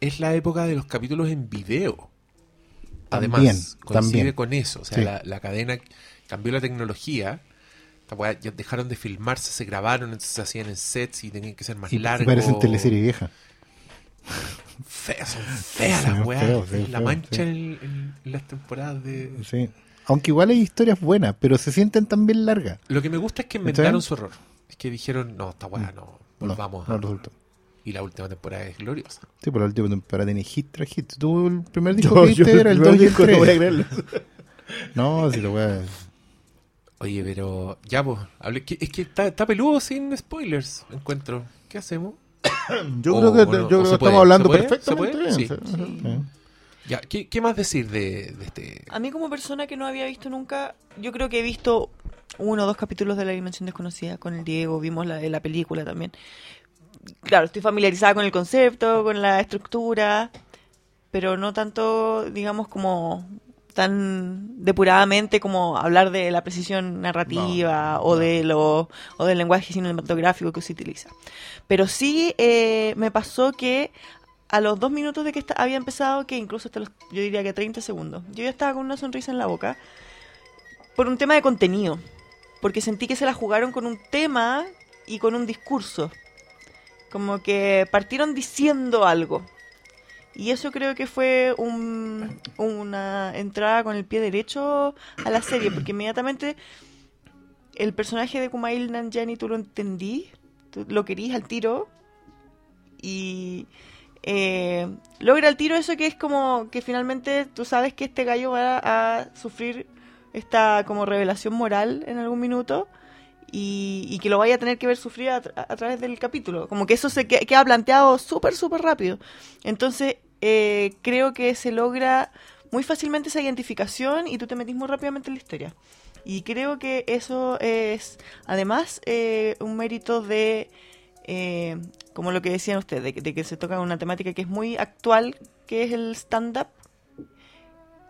Es la época de los capítulos en video. Además, También, coincide también. con eso. O sea, Sí. la, la cadena cambió la tecnología. Ya dejaron de filmarse, se grabaron, entonces se hacían en sets y tenían que ser más Y, largos. parecen teleserie vieja. Feas, son feas Sí, las weas. feo, la feo, mancha en, en- en las temporadas de. Sí. Aunque igual hay historias buenas, pero se sienten también largas. Lo que me gusta es que ¿Está inventaron su error. Es que dijeron, no, esta weá no, No, volvamos no a. resultó. Y la última temporada es gloriosa. Sí, por la última temporada tiene hit tras hit. Tú el primer disco Yo- que viste era el primer 2 y el disco no voy a 3. creerlo. No, si lo voy a... Oye, pero ya, pues, hable- que- es que está, está peludo sin spoilers, encuentro. ¿Qué hacemos? Yo O- creo que, yo creo que estamos puede, hablando perfectamente. ¿Se bien, puede? sí. Sí. Ya, ¿qué, qué más decir de, de este? A mí como persona que no había visto nunca, yo creo que he visto uno o dos capítulos de La Dimensión Desconocida con el Diego, vimos la, la película también. Claro, estoy familiarizada con el concepto, con la estructura, pero no tanto, digamos, como tan depuradamente como hablar de la precisión narrativa No, o no. de lo o del lenguaje cinematográfico que se utiliza. Pero sí eh, me pasó que a los dos minutos de que había empezado, que incluso hasta los, yo diría que 30 segundos, yo ya estaba con una sonrisa en la boca por un tema de contenido, porque sentí que se la jugaron con un tema y con un discurso, como que partieron diciendo algo. Y eso creo que fue un- una entrada con el pie derecho a la serie, porque inmediatamente el personaje de Kumail Nanjiani tú lo entendí, tú lo querías al tiro y eh, logra al tiro eso que es como que finalmente tú sabes que este gallo va a sufrir esta como revelación moral en algún minuto y, y que lo vaya a tener que ver sufrir a, tra- a través del capítulo. Como que eso se que- queda planteado súper, súper rápido. Entonces, eh, creo que se logra muy fácilmente esa identificación y tú te metís muy rápidamente en la historia. Y creo que eso es, además, eh, un mérito de, eh, como lo que decían ustedes, de, de que se toca una temática que es muy actual, que es el stand-up.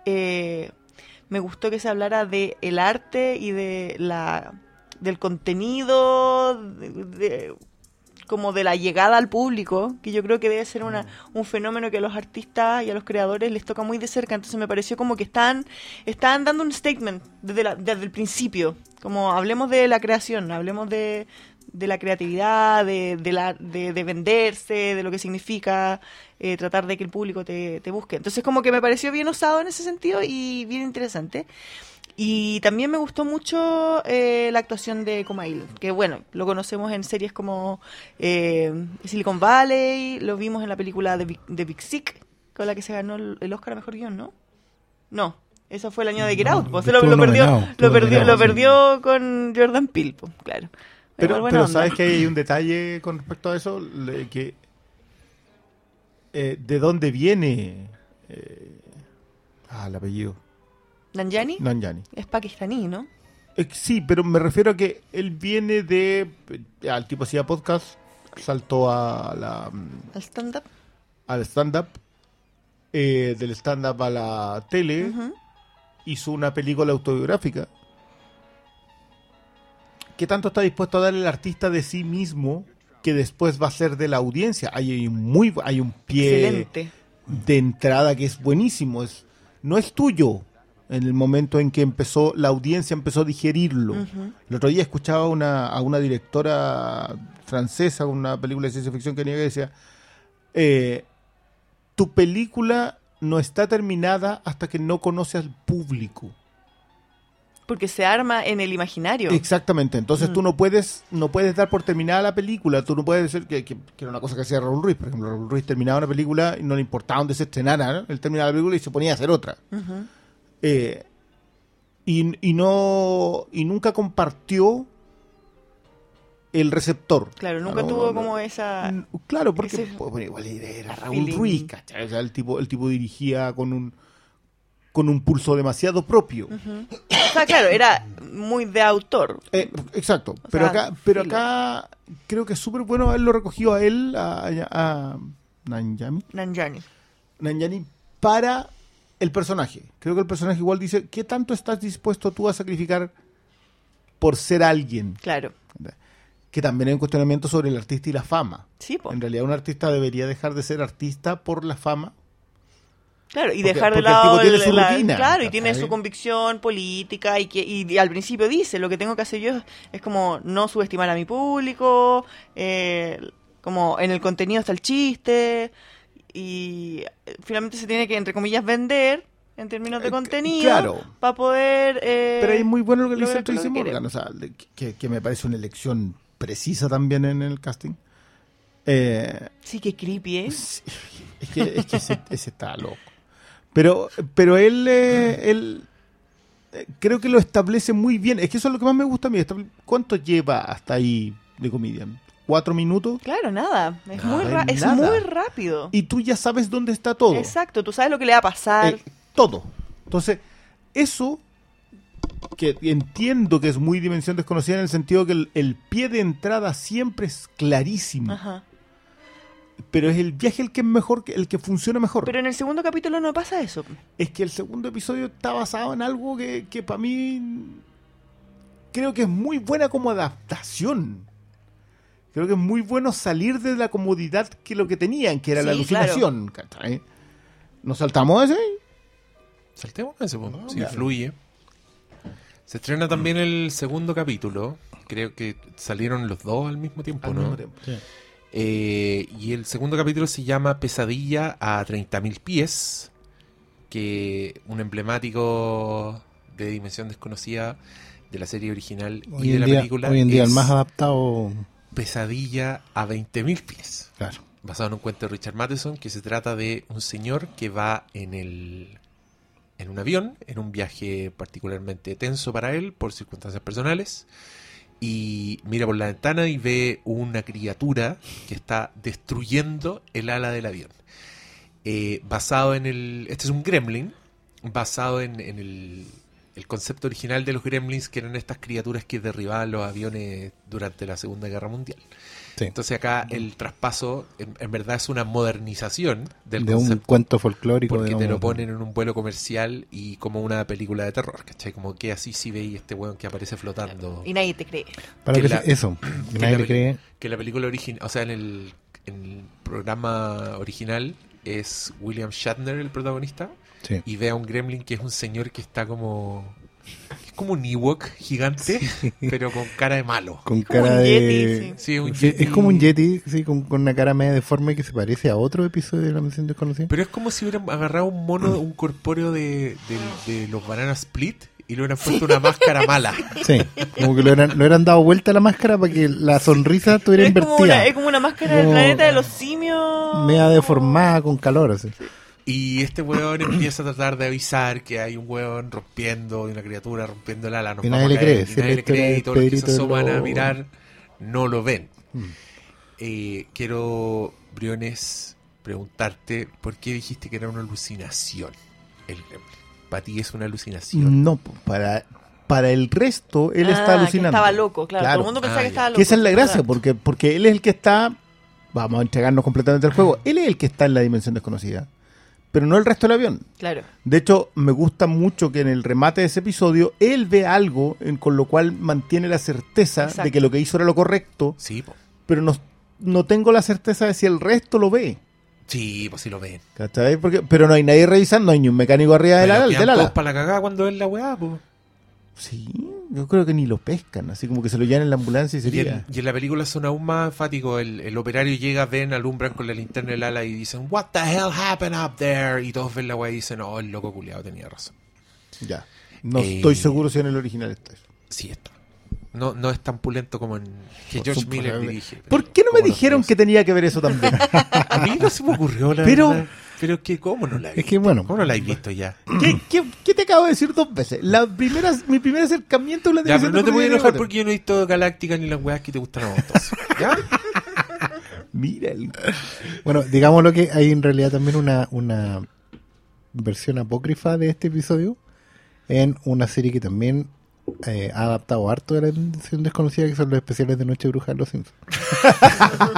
Eh, me gustó que se hablara de el arte y de la del contenido de- de- como de la llegada al público que yo creo que debe ser una, un fenómeno que a los artistas y a los creadores les toca muy de cerca. Entonces me pareció como que están están dando un statement desde, la- desde el principio. Como hablemos de la creación hablemos de, de la creatividad de, de la, de, de venderse de lo que significa eh, tratar de que el público te, te busque. Entonces como que me pareció bien usado en ese sentido y bien interesante y también me gustó mucho eh, la actuación de Kumail, que bueno, lo conocemos en series como eh, Silicon Valley, lo vimos en la película de Big, de Big Sick, con la que se ganó el, Oscar a Mejor Guión, ¿no? No, eso fue el año de Get No, Out, pues, que lo, perdió, nominado, lo perdió, nominado, lo sí. perdió con Jordan Peele, pues, claro. Pero, pero sabes que hay un detalle con respecto a eso, le- que eh, de dónde viene eh, ah, el apellido Nanjani Nanjani. es pakistaní, ¿no? Eh, sí, pero me refiero a que él viene de eh, al tipo hacía podcast, saltó a la mm, Al stand-up. al stand up, del stand up a la tele, hizo una película autobiográfica. ¿Qué tanto está dispuesto a dar el artista de sí mismo que después va a ser de la audiencia? Hay un muy hay un pie Excelente. de entrada que es buenísimo, es no es tuyo en el momento en que empezó la audiencia empezó a digerirlo. El otro día escuchaba una, a una directora francesa, una película de ciencia ficción que decía, eh, tu película no está terminada hasta que no conoce al público. Porque se arma en el imaginario. Exactamente, entonces Mm. tú no puedes no puedes dar por terminada la película, tú no puedes decir que, que- que era una cosa que hacía Raúl Ruiz, por ejemplo, Raúl Ruiz terminaba una película y no le importaba dónde se estrenara, ¿no? él terminaba la película y se ponía a hacer otra. Ujú. Eh, y, y no y nunca compartió el receptor. Claro, nunca No, tuvo no. como esa... Claro, porque Ese- pues, bueno, igual era Raúl feeling. Ruiz, ¿cachai? O sea, el tipo, el tipo dirigía con un con un pulso demasiado propio. Ujú. O sea, claro, era muy de autor. Eh, exacto. O pero sea, acá, pero filo. acá creo que es súper bueno haberlo recogido a él, a, a, a Nanjami, Nanjani. Nanjani, para el personaje. Creo que el personaje igual dice, ¿qué tanto estás dispuesto tú a sacrificar por ser alguien? Claro. Que también hay un cuestionamiento sobre el artista y la fama. Sí, po. En realidad un artista debería dejar de ser artista por la fama. Claro, y Porque- dejar de el lado tipo tiene el- su la- rutina, claro, y tiene su convicción política y que y, y al principio dice lo que tengo que hacer yo es, es como no subestimar a mi público, eh, como en el contenido está el chiste y eh, finalmente se tiene que entre comillas vender en términos de Eh, contenido claro. para poder eh, Pero es muy bueno lo que le que Tracy. Morgan, o sea, que, que me parece una elección precisa también en el casting. Eh, sí que creepy, ¿eh? sí, es que, es que ese, ese está loco. Pero, pero él, eh, él, creo que lo establece muy bien. Es que eso es lo que más me gusta a mí. ¿Cuánto lleva hasta ahí de Comedian? ¿Cuatro minutos? Claro, nada. Es, muy, ra- es nada. muy rápido. Y tú ya sabes dónde está todo. Exacto, tú sabes lo que le va a pasar. Eh, todo. Entonces, eso que entiendo que es muy dimensión desconocida en el sentido que el, el pie de entrada siempre es clarísimo, Ajá. pero es el viaje el que es mejor, el que funciona mejor. Pero en el segundo capítulo no pasa eso. es que el segundo episodio está basado en algo que, que para mí creo que es muy buena como adaptación. Creo que es muy bueno salir de la comodidad que lo que tenían, que era la Sí, claro. alucinación. ¿Nos saltamos ese? Saltemos ese, po, No, fluye. Se estrena también el segundo capítulo. Creo que salieron los dos al mismo tiempo, Al ¿no? mismo tiempo. Eh, y el segundo capítulo se llama Pesadilla a 30.000 pies, que un emblemático de Dimensión Desconocida de la serie original y de la día, película hoy en día es el más adaptado. Pesadilla a 20.000 pies, Claro. basado en un cuento de Richard Matheson que se trata de un señor que va en el en un avión, en un viaje particularmente tenso para él por circunstancias personales y mira por la ventana y ve una criatura que está destruyendo el ala del avión. Eh, basado en el... Este es un gremlin, basado en, en el, el concepto original de los gremlins, que eran estas criaturas que derribaban los aviones durante la Segunda Guerra Mundial. Sí. Entonces acá el traspaso en, en verdad es una modernización del de un concepto. cuento folclórico. Porque te lo ponen en un vuelo comercial y como una película de terror, ¿cachai? Como que así sí veis este weón que aparece flotando. Y nadie te cree. Para que que la- se- eso. que nadie la cree. Que la película original, o sea, en el, en el programa original es William Shatner el protagonista Sí. y ve a un gremlin que es un señor que está como... Es como un Ewok gigante, pero con cara de malo. Con cara un de. yeti, sí. Sí, un Sí, yeti. Es como un Yeti, sí, con, con una cara media deforme que se parece a otro episodio de la misión desconocida. Pero es como si hubieran agarrado un mono, un corpóreo de, de- de los Banana Split y le hubieran puesto una máscara mala. Sí, como que le hubieran, hubieran dado vuelta a la máscara para que la sonrisa estuviera Es como, invertida. una, es como una máscara del planeta de los simios. Media deformada con calor, así. Y este weón empieza a tratar de avisar que hay un weón rompiendo, una criatura rompiendo el ala. nos Y nadie a le cree, y nadie le cree, y todos los que se asoman a mirar no lo ven. Mm. Eh, quiero, Briones, preguntarte por qué dijiste que era una alucinación el gremlin. Para ti es una alucinación. No, para, para el resto él Ah, está que alucinando. estaba loco, claro. Claro. Todo el mundo pensaba Ah, que estaba loco. Que esa es la gracia, porque, porque él es el que está, vamos a entregarnos completamente al juego, él es el que está en la dimensión desconocida, pero no el resto del avión. Claro. De hecho, me gusta mucho que en el remate de ese episodio él ve algo en- con lo cual mantiene la certeza de que lo que hizo era lo correcto, Sí, po. pero no, no tengo la certeza de si el resto lo ve. Sí, pues sí lo ven. ¿cachai? Porque, pero no hay nadie revisando, no hay ni un mecánico arriba del ala. del ala. todos para la cagada cuando ven la weá, po. Sí, yo creo que ni lo pescan, así como que se lo llevan en la ambulancia y sería. en, y en la película son aún más enfáticos. El, el operario llega, ven, alumbran con la linterna del ala y dicen, What the hell happened up there? Y todos ven la weá y dicen, Oh, el loco culiado tenía razón. Ya. No Eh, estoy seguro si en el original está eso. Sí, está. No, no es tan pulento como en que Por George. Miller dirige. ¿Por qué no me dijeron que tenía que ver eso también? A mí no se me ocurrió, la Pero- verdad. Pero que, ¿cómo no la he Es visto? que bueno, ¿Cómo no la he visto ya? ¿Qué, qué, qué te acabo de decir dos veces? La primera, mi primer acercamiento a la Ya, pero dimensión no te voy a enojar porque yo no he visto Galáctica ni las weas que te gustan a vos. ¿Ya? Mira, el- bueno, digamos lo que hay en realidad también una, una versión apócrifa de este episodio en una serie que también eh, ha adaptado harto de la dimensión desconocida, que son los especiales de Noche Bruja de los Simpsons.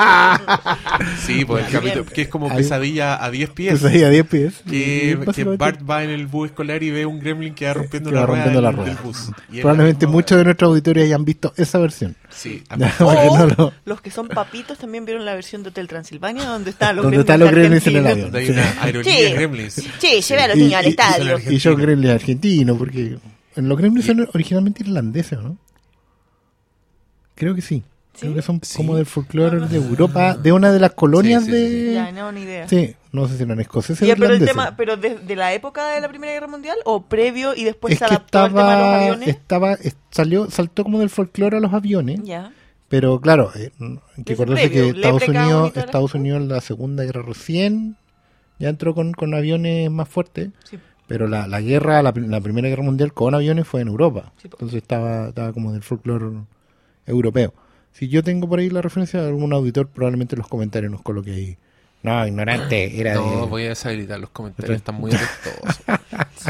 Sí, pues el capítulo que es como Hay- pesadilla a 10 pies. Ahí a 10 pies. Que, Y que básicamente- Bart va en el bus escolar y ve un gremlin que va rompiendo que la va rueda rompiendo la del- rueda. del bus. Y él- Probablemente muchos de nuestros auditores hayan visto esa versión. Sí, a- Ya, para que O no lo- los que son papitos también vieron la versión de Hotel Transilvania donde están los Donde los gremlins en el argentinos. avión. donde hay Sí. una aerolínea Sí. de gremlins. Sí, lleve a los Y- niños al y- y- estadio. son Y yo gremlins argentinos, porque los gremlins son originalmente irlandeses, ¿o ¿no? Creo que sí. Creo que son Sí. como del folclore de Europa, de una de las colonias Sí, sí, sí, de... Ya, no, ni idea. Sí, no sé si eran escoceses o pero el tema, pero de, de la época de la Primera Guerra Mundial o previo y después es se que adaptó al tema de los aviones. estaba, es- salió, saltó como del folclore a los aviones, Ya. pero claro, eh, hay que Desde acordarse previo, que Estados Unidos, Estados. Unidos en la Segunda Guerra recién ya entró con, con aviones más fuertes, Sí. Pero la, la guerra, la, la Primera Guerra Mundial con aviones fue en Europa. Sí. Entonces estaba, estaba como del folclore europeo. Si yo tengo por ahí la referencia, algún auditor probablemente en los comentarios nos coloque ahí. No, ignorante, era No, de... voy a deshabilitar los comentarios, están muy apestosos.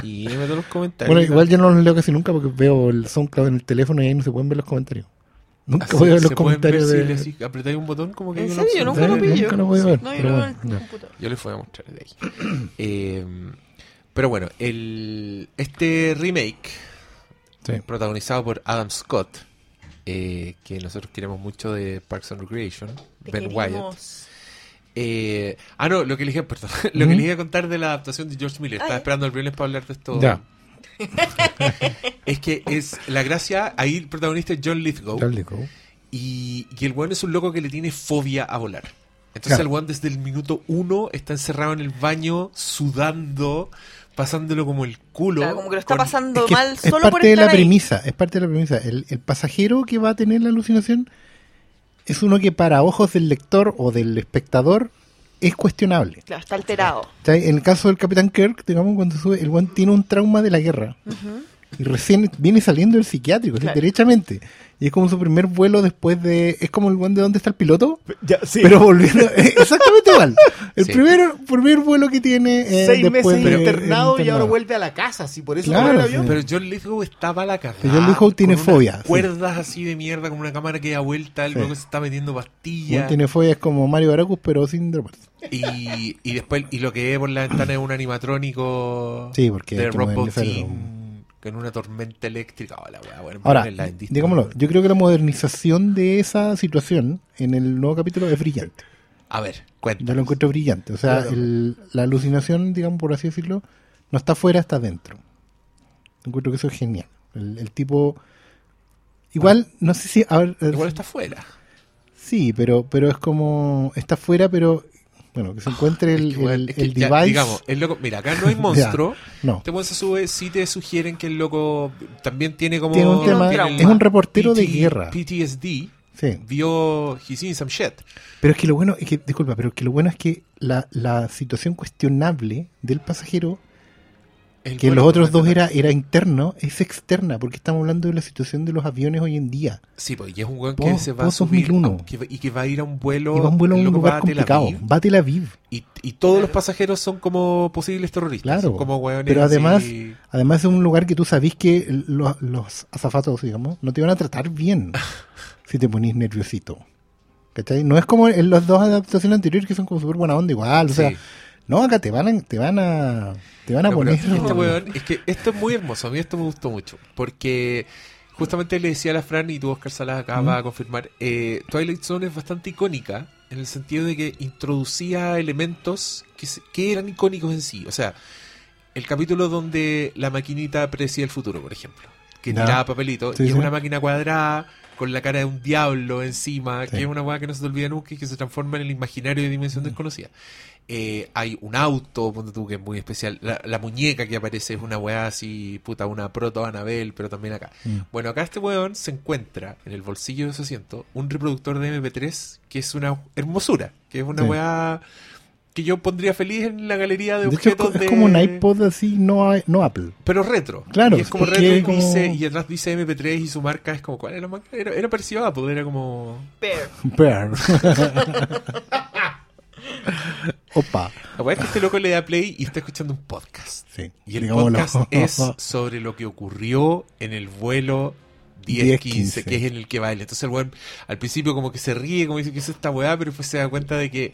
Sí, meto los comentarios. Bueno, igual yo no los leo casi nunca porque veo el SoundCloud en el teléfono y ahí no se pueden ver los comentarios. Nunca Así, voy a ver ¿se los ver comentarios si de... si apretáis un botón como que hay ¿En una serio? Yo nunca lo pillo. nunca lo voy a ver, No, yo lo bueno. Yo les voy a mostrar de ahí. Eh, pero bueno, el, este remake, Sí. protagonizado por Adam Scott, eh, que nosotros queremos mucho de Parks and Recreation, Te Ben Wyatt. Eh, ah, no, lo que les iba, perdón, lo que Ujú. les iba a contar de la adaptación de George Miller. Estaba esperando el viernes para hablar de esto. Ya, Es que es la gracia, ahí el protagonista es John Lithgow. le digo. Y, y el weón es un loco que le tiene fobia a volar. Entonces Claro. el weón desde el minuto uno está encerrado en el baño, sudando, pasándolo como el culo. Claro, como que lo está con- pasando Es que mal es solo por parte de estar la ahí. premisa, es parte de la premisa. El, el pasajero que va a tener la alucinación es uno que para ojos del lector o del espectador es cuestionable. Claro, está alterado. En el caso del Capitán Kirk, digamos, cuando sube, el buen tiene un trauma de la guerra. Y recién viene saliendo del psiquiátrico, así, Claro. derechamente. Y es como su primer vuelo después de... Es como el buen de dónde está el piloto, Ya, sí. pero volviendo... exactamente igual. El Sí. primer, primer vuelo que tiene eh, Seis después meses de- internado y ahora vuelve a la casa, sí, por eso Claro, el sí. avión. Pero John Lithgow estaba a la. Pero John Lithgow tiene con unas fobia, sí. Cuerdas así de mierda, como una cámara que da vuelta, el Sí. loco se está metiendo pastillas. tiene fobias como Mario Baracus, pero sin drogas. Y, y después, y lo que ve por la ventana es un animatrónico Sí, porque de Rob Bottin con una tormenta eléctrica. Oh, la wea, bueno, Ahora, en Disney, digámoslo, yo creo que la modernización de esa situación en el nuevo capítulo es brillante. A ver, cuenta. Yo lo encuentro brillante. O sea, Claro. el- la alucinación, digamos por así decirlo, no está afuera, está dentro. Encuentro que eso es genial. El, el tipo... Igual, no sé si... a ver, Igual está fuera. Sí, pero, pero es como... Está afuera, pero... Bueno, que se encuentre el, el- ya, device... digamos, el loco, mira, acá no hay monstruo. no. Este se sube, sí te sugieren que el loco también tiene como. Tiene un tema... Es un reportero de guerra. PTSD. Sí. Vio. He seen some shit. Pero es que lo bueno, es que, disculpa, pero es que lo bueno es que la, la situación cuestionable del pasajero, El que los lo otros dos era, era interno, es externa, porque estamos hablando de la situación de los aviones hoy en día. Sí, pues, y es un weón que se va a subir 2001. a- que y que va a ir a un vuelo. y va a un vuelo a un lugar va complicado. Aviv, Va a Tel Aviv, y, y todos los pasajeros son como posibles terroristas. claro. como Pero además, además es un lugar que tú sabís que los, los azafatos, digamos, no te van a tratar bien si te ponís nerviosito. ¿Cachai? No es como en las dos adaptaciones anteriores que son como súper buena onda igual. O sea, Sí. No, acá te van a, te van a, te van a No, poner... este weón, es que esto es muy hermoso, a mí esto me gustó mucho, porque justamente le decía a la Fran, y tú Oscar Salas acá va a confirmar, eh, Twilight Zone es bastante icónica, en el sentido de que introducía elementos que, se- que eran icónicos en sí, o sea, el capítulo donde la maquinita predecía el futuro, por ejemplo, que Ya. tiraba papelito, Sí, y es una máquina cuadrada, con la cara de un diablo encima, Sí. que es una weá que no se te olvida nunca y que se transforma en el imaginario de dimensión desconocida. Eh, hay un auto, ponte tú, que es muy especial. La, la muñeca que aparece es una weá así, puta, una proto Anabel, pero también acá. Mm. Bueno, acá este weón se encuentra en el bolsillo de su asiento un reproductor de MP3 que es una hermosura, que es una Sí. weá que yo pondría feliz en la galería de, De hecho, es, objetos es de... como un iPod así, no, no Apple. Pero retro. Claro, Y es como retro y, como- dice, y atrás dice MP3 y su marca es como, ¿cuál era la marca? Era, era parecido a Apple, era como... Bear. Bear. Opa. La weá es que este loco le da play y está escuchando un podcast. Sí. Y el digámoslo. podcast es sobre lo que ocurrió en el vuelo 10-15, 10-15. que es en el que baila. Entonces el weón al principio como que se ríe, como dice que es esta weá, pero después se da cuenta de que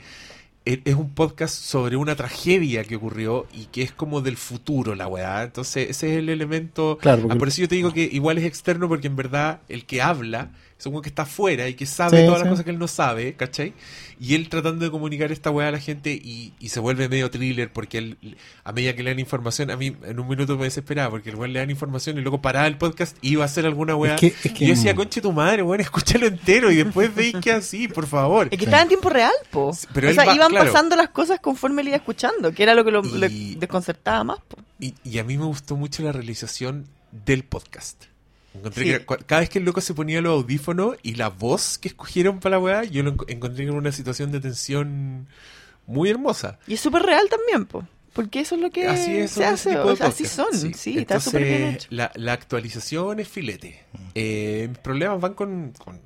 e- es un podcast sobre una tragedia que ocurrió y que es como del futuro la weá. Entonces ese es el elemento... Claro, porque- Ah, por eso yo te digo que igual es externo porque en verdad el que habla es un que está afuera y que sabe Sí, todas sí. las cosas que él no sabe, ¿cachai? Y él tratando de comunicar esta weá a la gente y, y se vuelve medio thriller porque él, a medida que le dan información, a mí en un minuto me desesperaba porque el weón le dan información y luego paraba el podcast y iba a hacer alguna weá. Es que- es que- y yo decía, conche tu madre, weón, escúchalo entero y después veis que así, por favor. Es que estaba en tiempo real, po. Pero o sea, va- iban claro. pasando las cosas conforme él iba escuchando, que era lo que lo, desconcertaba más, po. Y, y a mí me gustó mucho la realización del podcast. Encontré Sí. que cada vez que el loco se ponía los audífonos y la voz que escogieron para la weá, yo lo enco- encontré en una situación de tensión muy hermosa. Y es súper real también, po. Porque eso es lo que Así es, se hace, o sea, así son, sí, está súper bien Entonces, hecho. La, la actualización es filete. Eh, mis problemas van con, con-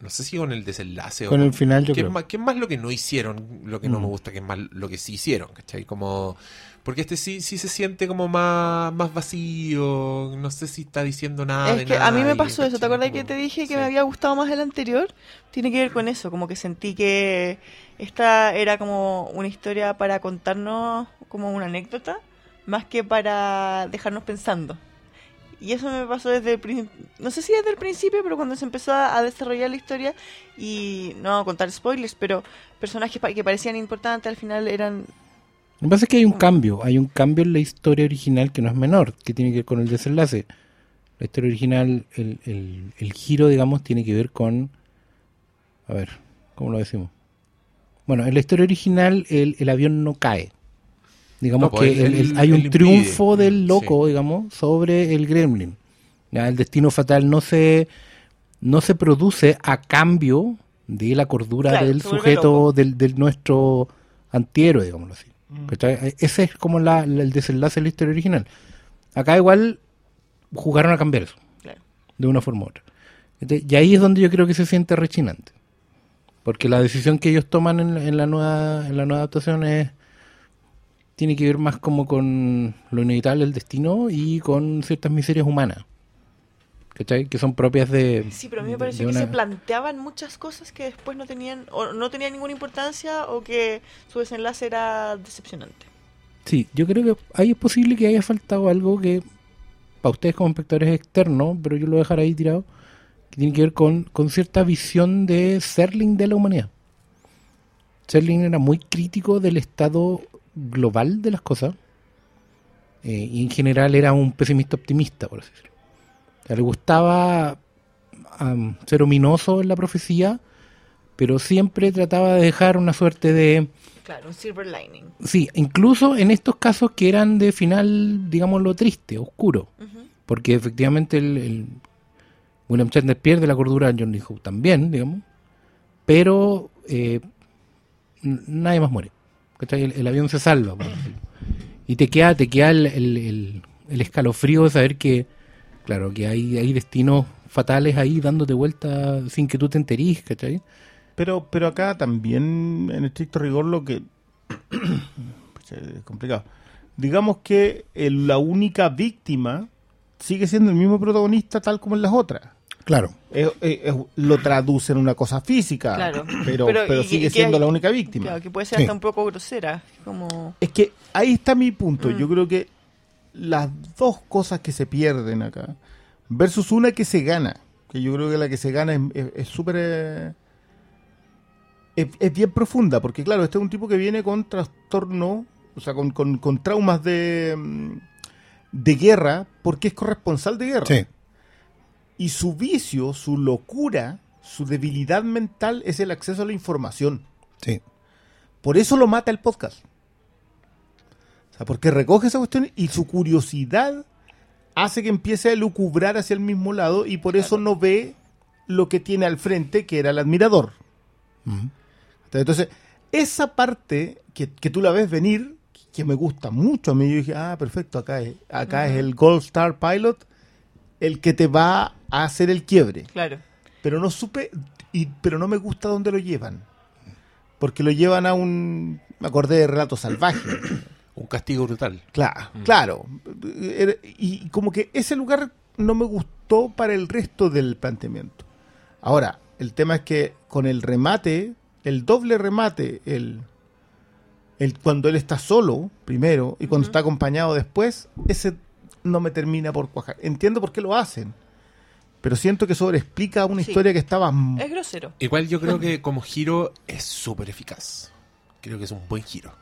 No sé si con el desenlace o Con el final, yo que creo. Más, que es más lo que no hicieron, lo que no Mm. me gusta, que es más lo que sí hicieron, ¿cachai? Como. Porque este sí, sí se siente como más, más vacío. No sé si está diciendo nada. de que a mí me pasó eso, ¿te acuerdas que te dije que sí. me había gustado más el anterior? Tiene que ver con eso, como que sentí que esta era como una historia para contarnos como una anécdota, más que para dejarnos pensando. Y eso me pasó desde el principio, no sé si desde el principio, pero cuando se empezó a desarrollar la historia y no vamos a contar spoilers, pero personajes que parecían importantes al final eran... Lo que pasa es que hay un cambio, hay un cambio en la historia original que no es menor, que tiene que ver con el desenlace. La historia original, el, el, el giro, digamos, tiene que ver con... A ver, ¿cómo lo decimos? Bueno, en la historia original el, el avión no cae. Digamos No, pues, que el- hay un impide. triunfo del Mm, loco, digamos, sobre el gremlin. Ya, el destino fatal no se, no se produce a cambio de la cordura Claro, del sujeto, del, del nuestro antihéroe, digámoslo así. ¿Cachai? Ese es como la- la- el desenlace de la historia original. Acá igual jugaron a cambiar eso, Claro. de una forma u otra. ¿Cachai? Y ahí es donde yo creo que se siente rechinante. Porque la decisión que ellos toman en, la- en la nueva en la nueva adaptación es tiene que ver más como con lo inevitable del destino y con ciertas miserias humanas. ¿Cachai? Que son propias de... Sí, pero a mí me pareció que una- se planteaban muchas cosas que después no tenían o no tenían ninguna importancia o que su desenlace era decepcionante. Sí, yo creo que ahí es posible que haya faltado algo que para ustedes como espectadores es externo, pero yo lo voy a dejar ahí tirado, que tiene que ver con, con cierta visión de Serling de la humanidad. Serling era muy crítico del estado global de las cosas eh, y en general era un pesimista optimista, por así decirlo. Sea, le gustaba ser ominoso en la profecía, pero siempre trataba de dejar una suerte de... Claro, un silver lining. Sí, incluso en estos casos que eran de final, digámoslo, triste, oscuro. Porque efectivamente el, el William Shatner pierde la cordura, John Lee Howe también, digamos. Pero eh, nadie más muere. El, el avión se salva. por. Y te queda, te queda el, el- el- el escalofrío de saber que, claro, que hay, hay destinos fatales ahí dándote vuelta sin que tú te enterís, ¿cachai? Pero, pero acá también, en estricto rigor, lo que. Es complicado. Digamos que el- la única víctima sigue siendo el mismo protagonista, tal como en las otras. Claro. Es- es- es- lo traduce en una cosa física, Claro. pero, Pero, sigue siendo hay- la única víctima. Claro, que puede ser Sí. hasta un poco grosera. Como... Es que ahí está mi punto. Mm. Yo creo que las dos cosas que se pierden acá, versus una que se gana, que yo creo que la que se gana es- súper... eh, es, es bien profunda, porque claro, este es un tipo que viene con trastorno, o sea, con, con- con traumas de, mm, de guerra, porque es corresponsal de guerra. Sí. Y su vicio, su locura, su debilidad mental es el acceso a la información. Sí. Por eso lo mata el podcast. Sea, porque recoge esa cuestión y su curiosidad hace que empiece a lucubrar hacia el mismo lado y por eso no ve lo que tiene al frente, que era el admirador. Entonces, esa parte que, que tú la ves venir, que me gusta mucho a mí, yo dije, ah, perfecto, acá es, acá es el Gold Star Pilot, el que te va a hacer el quiebre Claro. pero no supe y pero no me gusta dónde lo llevan porque lo llevan a un me acordé de relato salvaje Un castigo brutal. claro Mm. claro y como que ese lugar no me gustó para el resto del planteamiento ahora el tema es que con el remate el doble remate el el cuando él está solo primero y cuando está acompañado después ese no me termina por cuajar entiendo por qué lo hacen pero siento que sobreexplica una Sí. historia que estaba Es grosero. Igual yo creo que como giro es súper eficaz. Creo que es un buen giro.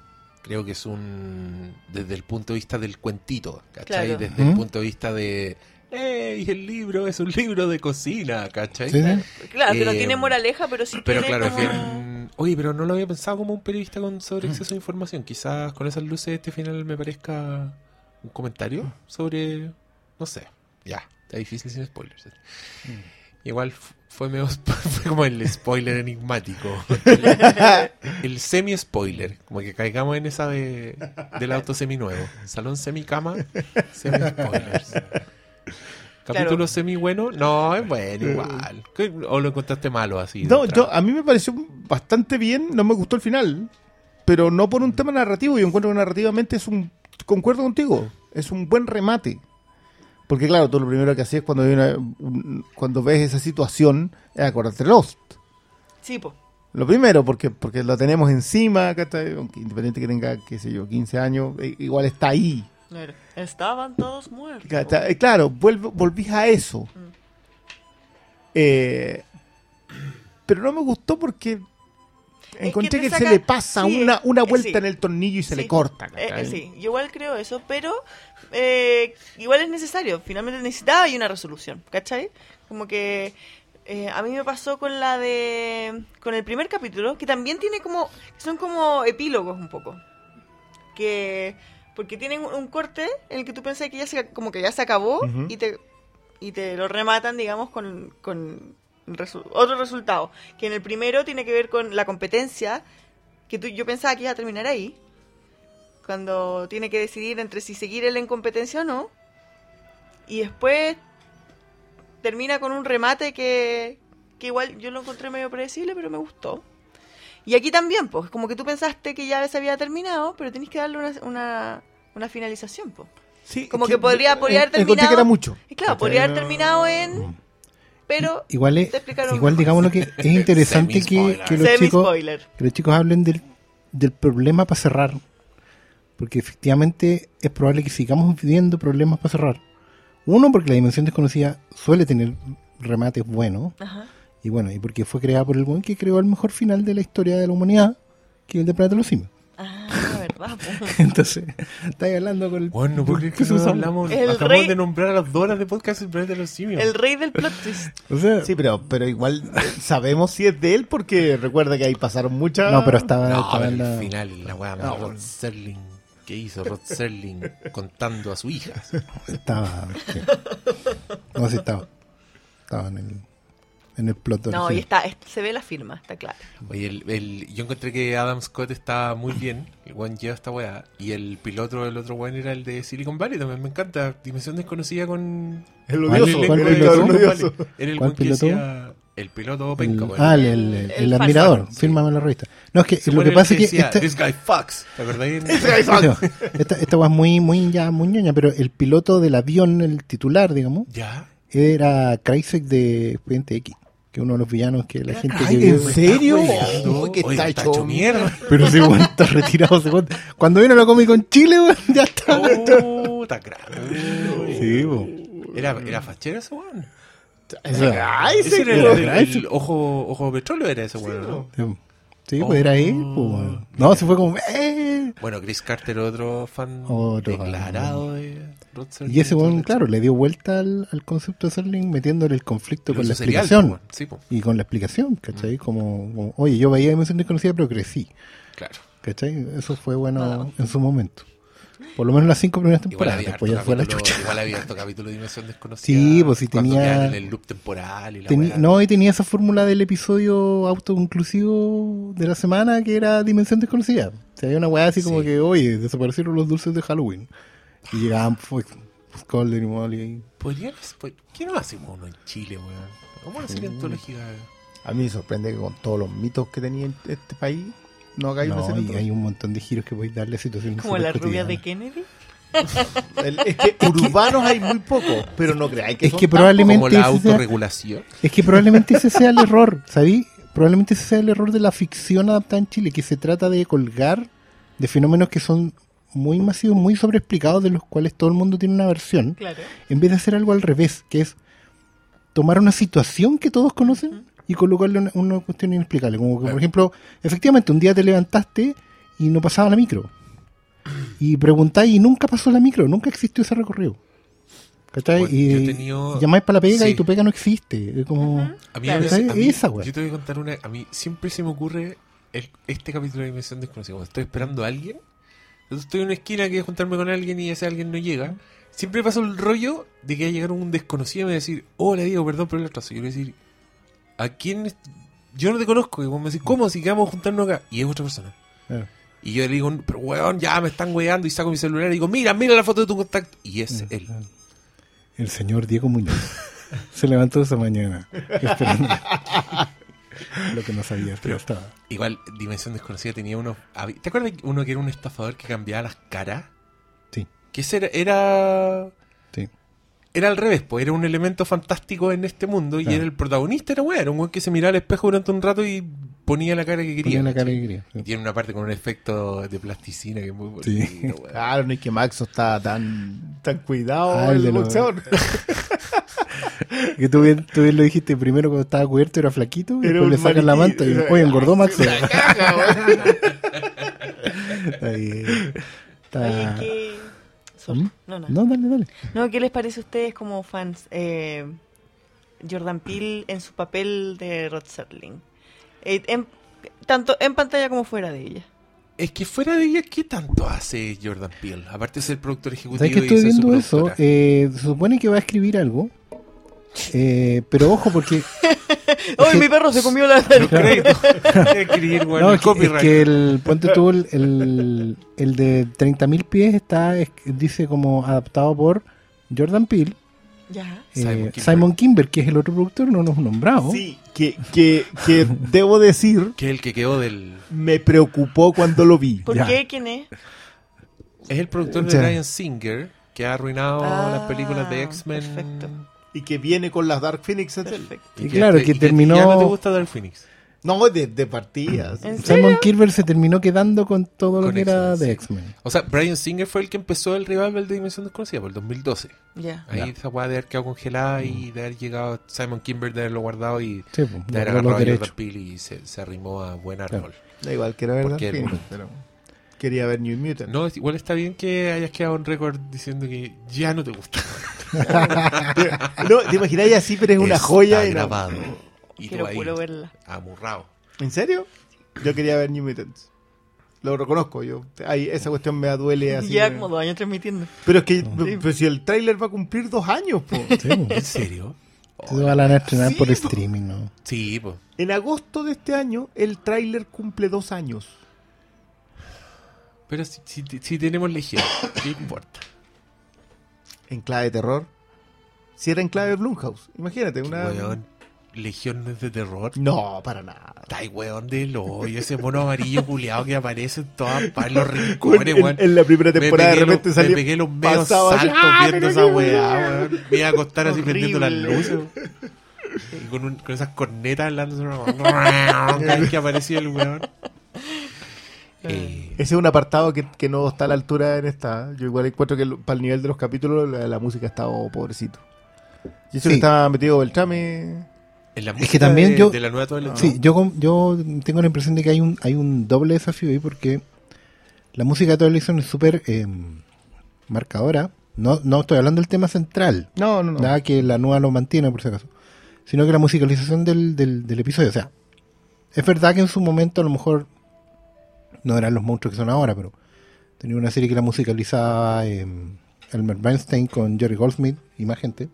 Creo que es un... Desde el punto de vista del cuentito, ¿cachai? Claro. Desde el punto de vista de... ¡Ey! El libro es un libro de cocina, ¿cachai? Sí. Claro, que no Eh, tiene moraleja, pero sí Pero tiene claro, es como... bien... Oye, pero no lo había pensado como un periodista con sobre exceso de información. Quizás con esas luces este final me parezca un comentario sobre... No sé. Ya, está difícil sin spoilers. Igual fu- fue, medio, fue como el spoiler enigmático. el semi-spoiler. Como que caigamos en esa de, del auto semi-nuevo. Salón semi-cama, semi-spoilers. Capítulo Claro. semi bueno, no, es bueno igual. ¿Qué- ¿O lo encontraste malo así? No, yo, a mí me pareció bastante bien, no me gustó el final, pero no por un tema narrativo, yo encuentro que narrativamente es un, concuerdo contigo, es un buen remate. Porque claro, tú lo primero que hacías cuando, hay una- un- cuando ves esa situación es acordarte de Lost. Sí, po. Lo primero, porque, porque lo tenemos encima. Aunque independiente que tenga, qué sé yo, 15 años, eh, igual está ahí. Estaban todos muertos. Eh, Claro, vuelve, volvís a eso. Mm. Eh, pero no me gustó porque que encontré que, saca- se le pasa sí, una, una eh, vuelta sí. en el tornillo y se Sí. le corta. Eh, sí, yo igual creo eso, pero eh, igual es necesario. Finalmente necesitaba y una resolución, ¿cachai? Como que eh, a mí me pasó con la de. con el primer capítulo, que también tiene como. son como epílogos un poco. Que. porque tienen un, corte en el que tú pensás que ya se, como que ya se acabó y te y te lo rematan, digamos, con, con resu- otro resultado. Que en el primero tiene que ver con la competencia, que tú, yo pensaba que iba a terminar ahí, cuando tiene que decidir entre si seguir él en competencia o no. Y después termina con un remate que, que igual yo lo encontré medio predecible, pero me gustó. Y aquí también, pues, como que tú pensaste que ya se había terminado, pero tenés que darle una, una, una finalización, pues. Sí, como que podría- podría haber en- terminado- que era mucho. Y claro, podría haber terminado en... Pero Igual es, te explicaron igual digamos lo que es interesante que, que los chicos que los chicos hablen del, del problema para cerrar. Porque efectivamente es probable que sigamos viendo problemas para cerrar. Uno, porque la dimensión desconocida suele tener remates buenos. Ajá. Y bueno, y porque fue creada por el buen que creó el mejor final de la historia de la humanidad, que es el de Planeta de los Simios. Ah, verdad. Entonces, estáis hablando con el. Bueno, no puedo creer que ¿qué se no hablamos. El acabamos rey- de nombrar a las dos horas de podcast el planeta de los simios. El rey del plot twist. O sea, Sí, pero, pero igual eh, sabemos si es de él porque recuerda que ahí pasaron muchas... no, pero estaba, No, estaba pero en el la. final, la weá, No, Rod bueno. Serling. ¿Qué hizo Rod Serling contando a su hija? Estaba. sí. No, sí estaba. Estaba en el. En el plot No, y está, es- se ve la firma, está claro. Oye, el, el- yo encontré que Adam Scott está muy bien. El weón lleva esta weá. Y el piloto del otro weón era el de Silicon Valley. También me encanta. Dimensión desconocida con. El ¿Cuál- odioso. cuál el odioso. Valley. Era el ¿Cuál weón que piloto? decía. El piloto penca, El- ah, el, el, El- el el admirador. Fírmame la revista. No, es que lo que pasa es que. decía, Esta, This guy fucks. ¿Te acordáis? esta, esta weá es muy, muy, ya, muy ñoña, pero el piloto del avión, el titular, digamos, Ya. era Kreisek de Expediente X, que uno de los villanos que la gente Ay, que ¿en vio- serio? Uy, que Oye, está hecho mierda. Pero ese weón está retirado. ese weón. Cuando vino la Comic con Chile, weón, ya está. Oh, está grande. Sí, po. Era, era fachero ese weón. Ese sí, era el, el- Kreisek. el ojo, ojo petróleo era ese weón, ¿no? Sí, pues era él. pues. No, se fue como. ¡Eh! Bueno, Chris Carter, otro fan Otro fan. declarado de Rod Serling. Y ese weón, claro, le dio vuelta al, al concepto de Serling metiéndole el conflicto Lo con la serial, explicación. po. Sí, po, Y con la explicación, ¿cachai? Como, como, oye, yo veía Dimensión Desconocida, pero crecí. claro. ¿Cachai? Eso fue bueno en su momento. Por lo menos las cinco primeras Igual temporadas. había, Después harto ya fue la capítulo, chucha. igual había harto capítulo de Dimensión Desconocida. Sí, pues sí tenía- el loop temporal y la Teni- no, y tenía esa fórmula del episodio autoconclusivo de la semana que era Dimensión Desconocida. O sea, había una weá así como Sí. que, oye, desaparecieron los dulces de Halloween. Y llegaban pues, pues, Calder y Molly. Podrían, pues, ¿Qué no hacemos uno en Chile, weón? ¿Cómo una serie antológica? A mí me sorprende que con todos los mitos que tenía este país no hagáis No, y hay un montón de giros que podéis darle a situaciones Como la rubia de. Kennedy. El- Es que urbanos hay muy pocos, pero no creáis que Es son que probablemente Como la sea- autorregulación. Es que probablemente ese sea el error, ¿sabí? Probablemente ese sea el error de la ficción adaptada en Chile, que se trata de colgar de fenómenos que son muy masivos, muy sobreexplicados, de los cuales todo el mundo tiene una versión, Claro. en vez de hacer algo al revés, que es tomar una situación que todos conocen y colocarle una, una cuestión inexplicable. Como que, por ejemplo, efectivamente, un día te levantaste y no pasaba la micro. Y preguntáis y nunca pasó la micro, nunca existió ese recorrido. ¿Cachai? Bueno, y yo he tenido- llamáis para la pega Sí. y tu pega no existe. Es como... A mí, a veces- a mí- Esa, yo te voy a contar una. A mí siempre se me ocurre el- este capítulo de Dimensión Desconocida. Cuando estoy esperando a alguien, estoy en una esquina que voy a juntarme con alguien y ese alguien no llega. siempre pasó el rollo de que va a llegar un desconocido y me va a decir, hola Diego, perdón por el atraso. Y yo le voy a decir, ¿a quién? Yo no te conozco. Y vos me decís, ¿cómo? Si quedamos juntarnos acá. Y es otra persona. Claro. Y yo le digo, pero weón, ya me están weando. Y saco mi celular y digo, mira, mira la foto de tu contacto. Y es él. El señor Diego Muñoz se levantó esa mañana esperando lo que no sabía, pero estaba. Igual, Dimensión Desconocida tenía uno. ¿Te acuerdas de uno que era un estafador que cambiaba las caras? Sí, Que ese era. Era. Era al revés, pues era un elemento fantástico en este mundo. Y era el protagonista, era weón. Era un weón que se miraba al espejo durante un rato y ponía la cara que quería. Ponía la cara ¿cachai? que quería. Y tiene una parte con un efecto de plasticina que es muy Sí. bonito, weón. Claro, no es que Maxo está tan, tan cuidado Ah, el boxeador. Que tú bien, tú bien lo dijiste primero cuando estaba cubierto, era flaquito, y Era después le sacan la manta y oye, engordó Max. La caga, weón. Está bien. Está- Oye, ¿qué... Sorry. ¿Mm? No, no. No, dale, dale. No, ¿qué les parece a ustedes como fans? Eh, Jordan Peele en su papel de Rod Serling. Eh, en- tanto en pantalla como fuera de ella. Es que fuera de ella, ¿qué tanto hace Jordan Peele? Aparte de ser productor ejecutivo ¿Sabes que y estoy su viendo eso? Eh, se supone que va a escribir algo. Eh, pero ojo, porque. ¡Ay, que- mi perro se comió la. Escribir, weón, No, el es que, es copyright. que el. Ponte tú, el, el, el de 30.000 pies está. es- dice como adaptado por Jordan Peele. Ya. eh, Simon Simon, Kinberg. Kimber, que es el otro productor, no nos nombrado. Sí, que, que, que debo decir, Que el que quedó del... me preocupó cuando lo vi. ¿Por Ya. qué? ¿Quién es? Es el productor de Ya. Ryan Singer, que ha arruinado Ah, las películas de X-Men. perfecto. Y que viene con las Dark Phoenix. Perfecto. Y claro, que y terminó- Ya no te gusta Dark Phoenix. No, de, de partidas. Simon Kimber se terminó quedando con todo lo que era de. X-Men. O sea, Brian Singer fue el que empezó el revival de Dimensión Desconocida por el 2012. Ya. Ahí Ya. esa weá de haber quedado congelada y de haber llegado Simon Kimber de haberlo guardado y Sí, pues, de haber agarrado a Jordan. Peele y se, se arrimó a buen Claro. árbol. Da igual, quiero ver Porque Dark el- Phoenix, pero quería ver New Mutant. No, es- igual está bien que hayas quedado en récord diciendo que ya no te gusta. No, te imagináis así, pero es una Está joya. y no- grabado. Y tú Quiero ahí, puro verla. amurrado. ¿En serio? Yo quería ver New Mutants. Lo reconozco, yo. Ay, esa cuestión me duele así. ya como dos años transmitiendo. Pero es que pero si el tráiler va a cumplir dos años, po. Sí, pues. ¿En serio? Se van a estrenar Sí, por streaming, ¿no? Sí, pues. En agosto de este año, el tráiler cumple dos años. Pero si, si, si tenemos legión, ¿qué importa? En clave de terror. Si era en clave de Blumhouse. Imagínate, una. Weón, legión no es de terror. No, para nada. Ahí, weón, de lo y ese mono amarillo culeado que aparece en todas partes, los rincones, en, weón. en la primera Me temporada de repente salió. Me pegué los medios saltos ¡ah, viendo esa weá, weón. Me iba a acostar así prendiendo las luces. weón. Y con, un- con esas cornetas vez que aparecía el weón. Eh, Ese es un apartado que, que no está a la altura en esta. Yo igual encuentro que para el nivel de los capítulos la, la música está oh, pobrecito. Y eso Sí. que está metido Beltrame. en la que música también de, yo- de la nueva la Sí, yo, yo tengo la impresión de que hay un, hay un doble desafío ahí porque la música de Twilight es súper eh, marcadora. No, no estoy hablando del tema central, No, no, no. nada que la nueva lo mantiene por si acaso, sino que la musicalización del, del, del episodio. O sea, es verdad que en su momento a lo mejor no eran los monstruos que son ahora, pero tenía una serie que la musicalizaba eh, Elmer Bernstein con Jerry Goldsmith y más gente.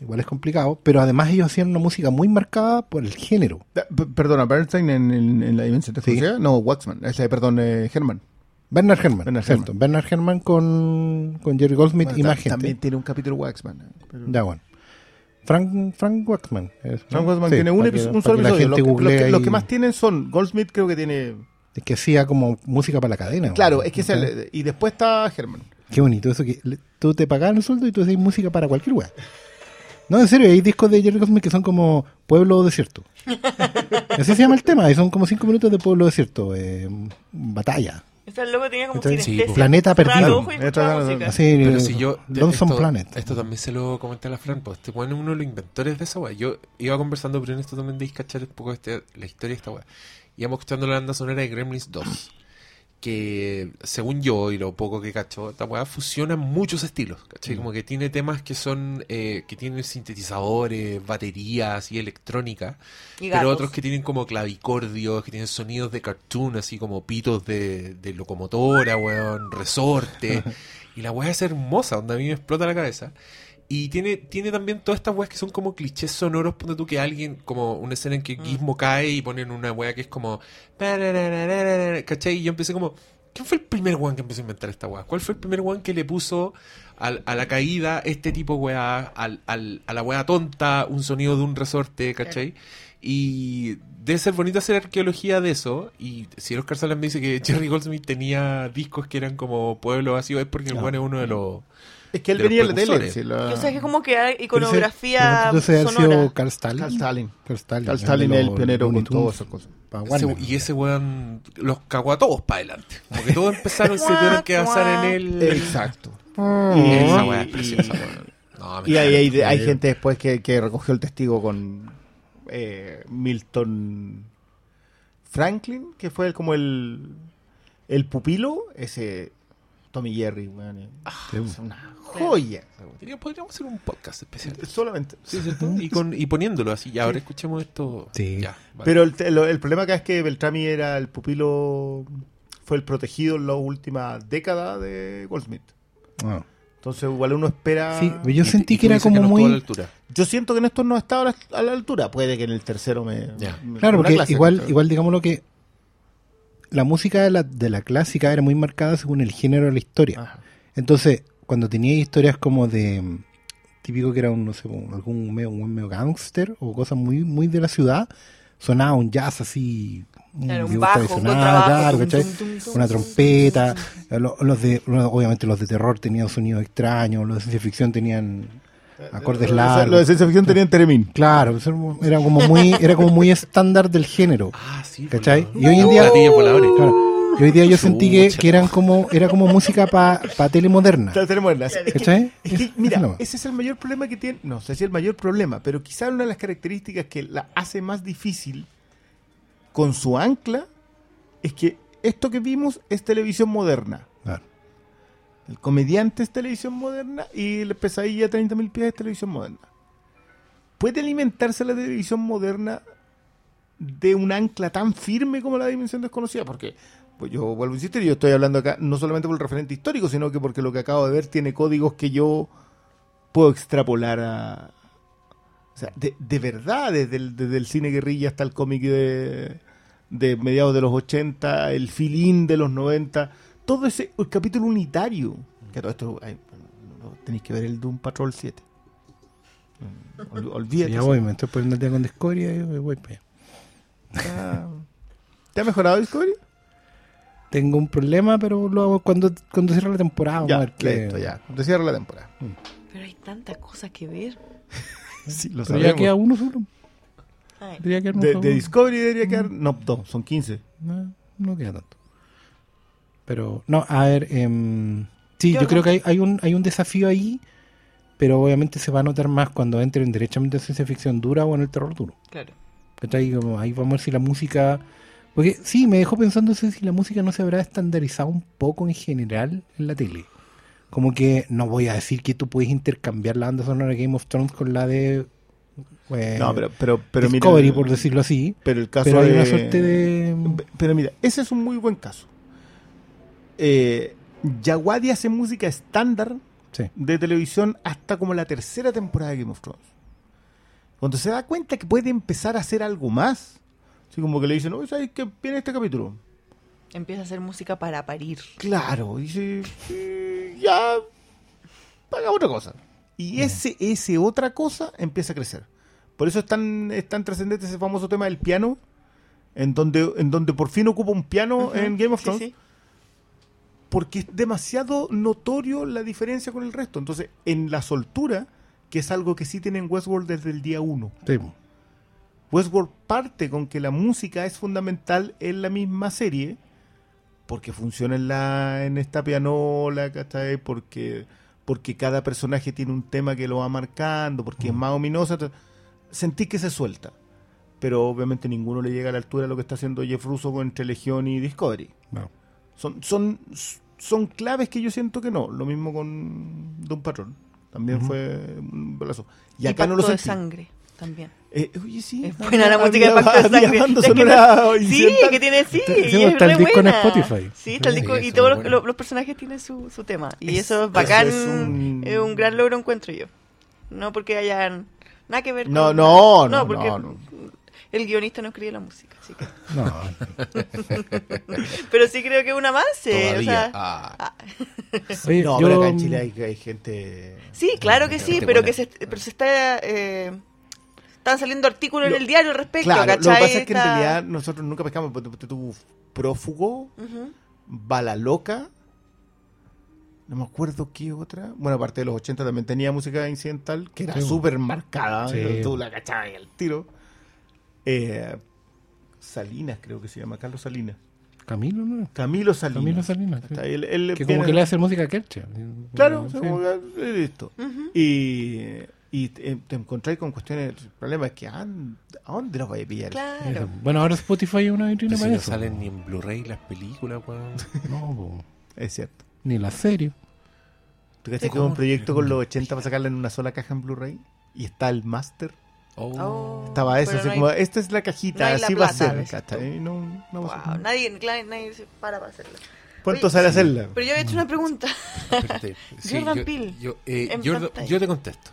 Igual es complicado, pero además ellos hacían una música muy marcada por el género. P- Perdona, Bernstein en, en- en la dimensión Sí. desconocida? No, Waxman. Ese, perdón, eh, Herman. Bernard Herrmann, Bernard cierto. Bernard Herrmann con, con Jerry Goldsmith Bueno, y más gente. También tiene un capítulo Waxman. eh, pero- Ya, bueno. Frank, Frank Waxman. es, Frank ¿no? Waxman Sí, tiene un, que- un solo episodio. Los que, los que- los ahí. que más tienen son Goldsmith, creo que tiene. Es que hacía como música para la cadena. Claro, ¿no? es que es el- Y después está Herman. Qué bonito eso que le- tú te pagaban el sueldo y tú hacías música para cualquier weá. No, en serio, hay discos de Jerry Goldsmith que son como Pueblo Desierto. Así se llama el tema, y son como cinco minutos de Pueblo Desierto, eh, batalla. Ese loco tenía como Entonces, sí. Planeta Perdido. Pero si yo. Lonesome esto, Planet. Esto también se lo comenté a la Fran, pues este es uno de los inventores de esa weá. Yo iba conversando, pero en esto también de cachar un poco este, la historia de esta weá. Íbamos escuchando la banda sonora de Gremlins 2. Que según yo y lo poco que cacho, esta weá fusiona muchos estilos. ¿cachai? Como que tiene temas que son. eh, que tienen sintetizadores, baterías y electrónica. Y Pero otros que tienen como clavicordios, que tienen sonidos de cartoon, así como pitos de, de locomotora, weón, resorte. Y la weá es hermosa, donde a mí me explota la cabeza. Y tiene, tiene también todas estas weas que son como clichés sonoros, ponte tú que alguien, como una escena en que Mm. Gizmo cae y ponen una wea que es como... ¿Cachai? Y yo empecé como... ¿Quién fue el primer weón que empezó a inventar esta wea? ¿Cuál fue el primer weón que le puso al- a la caída este tipo de wea, al, al- a la wea tonta, un sonido de un resorte, ¿cachai? Y debe ser bonito hacer arqueología de eso. Y si Oscar Salas me dice que Jerry Goldsmith tenía discos que eran como Pueblo Vacío, es porque el No. weón es uno de los... Es que él venía en la tele. sí, la- Yo sé que como que hay Pero ese- iconografía pero entonces ha sonora. sido Carl Stalin. Carl Stalin. Carl Stalin. Carl Stalin de es el los pionero con todas esas cosas. Ese- y ese weón los cagó a todos para adelante. Como que todos empezaron, se tuvieron que basar en él. Exacto. Mm. Y- Esa y- weá es preciosa, weón. No, me Y hay, hay, encanta. hay gente después que, que recogió el testigo con eh, Milton Franklin, que fue el- como el, el pupilo, ese Tommy Jerry, weón, Sí. es una joya. Podríamos hacer un podcast especial. Solamente. Sí, ¿cierto? Y, con, y poniéndolo así. Ya, ahora escuchemos esto. Sí. Ya, vale. Pero el, el- el problema acá es que Beltrami era el pupilo, fue el protegido en la última década de Goldsmith. Ah. Entonces igual uno espera... Sí, yo sentí y que era como no estuvo a la muy... altura. Yo siento que en estos no está a la, a la altura. Puede que en el tercero me... Ya. me- Claro, porque clase, igual, igual digámoslo que la música de la, de la clásica era muy marcada según el género de la historia. Ajá. Entonces, cuando tenía historias como de típico que era un, no sé, un- algún medio, un medio gángster o cosas muy, muy de la ciudad, sonaba un jazz así, un Claro, un bajo, un tradicional, contrabajo, claro, tum, ¿cachai? tum, tum, tum, una trompeta, tum, tum, lo- los de, obviamente los de terror tenían sonidos extraños, los de ciencia ficción tenían acordes largos. Lo de ciencia ficción tenían Teremín. Claro, era como muy, era como muy estándar del género. Ah, sí. ¿Cachai? por Y hoy en día-. Claro. Y hoy día yo sentí que, que eran como, era como música para pa tele moderna. La tenemos en la- Es que, ¿Cachai? es que, Es- mira, es ese es el mayor problema que tiene. No sé si el mayor problema, pero quizá una de las características que la hace más difícil con su ancla es que esto que vimos es televisión moderna. El comediante es televisión moderna y la pesadilla a 30.000 pies es televisión moderna. ¿Puede alimentarse la televisión moderna de un ancla tan firme como la dimensión desconocida? Porque pues yo vuelvo a insistir, yo estoy hablando acá no solamente por el referente histórico, sino que porque lo que acabo de ver tiene códigos que yo puedo extrapolar a... O sea, de, de verdad, desde el, desde el cine guerrilla hasta el cómic de, de mediados de los 80, el filín de los 90, todo ese el capítulo unitario. Que todo esto, ay, no, tenéis que ver el Doom Patrol 7. Ol- olvídate. ya voy, me estoy poniendo el día con Discovery y voy, para allá. Ah, ¿Te ha mejorado Discovery? Tengo un problema, pero lo hago cuando, cuando cierre la temporada. Vamos a Ya, ver qué. listo, ya. Te cierra la temporada. Pero hay tantas cosas que ver. Sí, lo Pero ya queda uno solo. Ay, Debería De, de Discovery debería quedar. No, dos, son 15. No, no queda tanto. Pero, no, a ver, em, sí, ¿Qué yo creo que hay, hay, un, hay un desafío ahí, pero obviamente se va a notar más cuando entren derechamente en ciencia ficción dura o en el terror duro. claro. Ahí vamos a ver si la música... Porque sí, me dejó pensando si la música no se habrá estandarizado un poco en general en la tele. Como que no voy a decir que tú puedes intercambiar la banda sonora de Game of Thrones con la de eh, No, pero, pero, pero mira. Discovery, por decirlo así. Pero el caso Pero hay de- una suerte de... Pero mira, ese es un muy buen caso. Eh, Yawadi hace música estándar Sí. de televisión hasta como la tercera temporada de Game of Thrones. Cuando se da cuenta que puede empezar a hacer algo más, así como que le dicen, no, ¿sabes qué viene este capítulo? Empieza a hacer música para parir. Claro, dice, "Eh, ya, haga otra cosa. Y ese, ese otra cosa empieza a crecer. Por eso es tan, es tan trascendente ese famoso tema del piano, en donde, en donde por fin ocupa un piano en Game of sí, Thrones, sí. Porque es demasiado notorio la diferencia con el resto. Entonces, en la soltura, que es algo que sí tienen Westworld desde el día uno. Sí. Westworld parte con que la música es fundamental en la misma serie, porque funciona en, la, en esta pianola, ¿cachai? Porque, porque cada personaje tiene un tema que lo va marcando, porque es más ominosa. Sentí que se suelta. Pero obviamente ninguno le llega a la altura de lo que está haciendo Jeff Russo entre Legion y Discovery. No. Son, son, son claves que yo siento que no. Lo mismo con Don Patrón. También fue un balazo. Y Y acá no lo Pacto de sentí. sangre. también. Eh, oye, sí. Es buena la música de Pacto de Sangre. Es que no- sí, que tiene, sí, Sí, y es está el disco en buena. Spotify. Sí, está el disco y todos los, bueno. los- los personajes tienen su, su tema. Y Es- eso es bacán, eso es un- un gran logro encuentro yo. No porque hayan nada que ver No, con... no, no, porque no, no. El guionista no escribe la música, así que... No, Pero sí creo que es un avance. o sea, Ah. ah, Oye, No, yo- pero acá en Chile hay, hay gente. sí, claro que sí, pero buena. que se, pero se está... Eh, están saliendo artículos Lo- en el diario al respecto, Claro, lo que ¿cachai? pasa es que en realidad nosotros nunca pescamos. porque tú- prófugo, Ujú. bala loca. No me acuerdo qué otra. Bueno, aparte de los 80 también tenía música incidental que era Sí. súper marcada. Sí. Tú la cachabas y al tiro. Eh, Salinas, creo que se llama, Carlos Salinas. Camilo, ¿no? Camilo Salinas. Camilo Salinas, sí. Está ahí, él- él Que viene- como que le hace música a Kerche. Claro, Sí. como que, eh. Y, y te, te encontráis con cuestiones. El problema es que ¿a dónde- ¿a dónde los vais a pillar? Claro. Bueno, ahora Spotify es una vitrina Pero si para no eso. salen ni en Blu-ray las películas, weón. No, po. Es cierto. ni la serie. ¿Tú crees que un proyecto con los 80 para sacarla en una sola caja en Blu-ray? Y está el máster. Oh. Estaba eso, así no hay- como, esta es la cajita, no hay la así va a ser. ¿cachai? No, no va a. Wow, nadie, nadie, nadie se para para hacerlo. ¿Cuánto sale hacerla? Pero yo había hecho una pregunta. Espérate. Jordan yo, Peele, Yo, eh, Jordan- yo te contesto.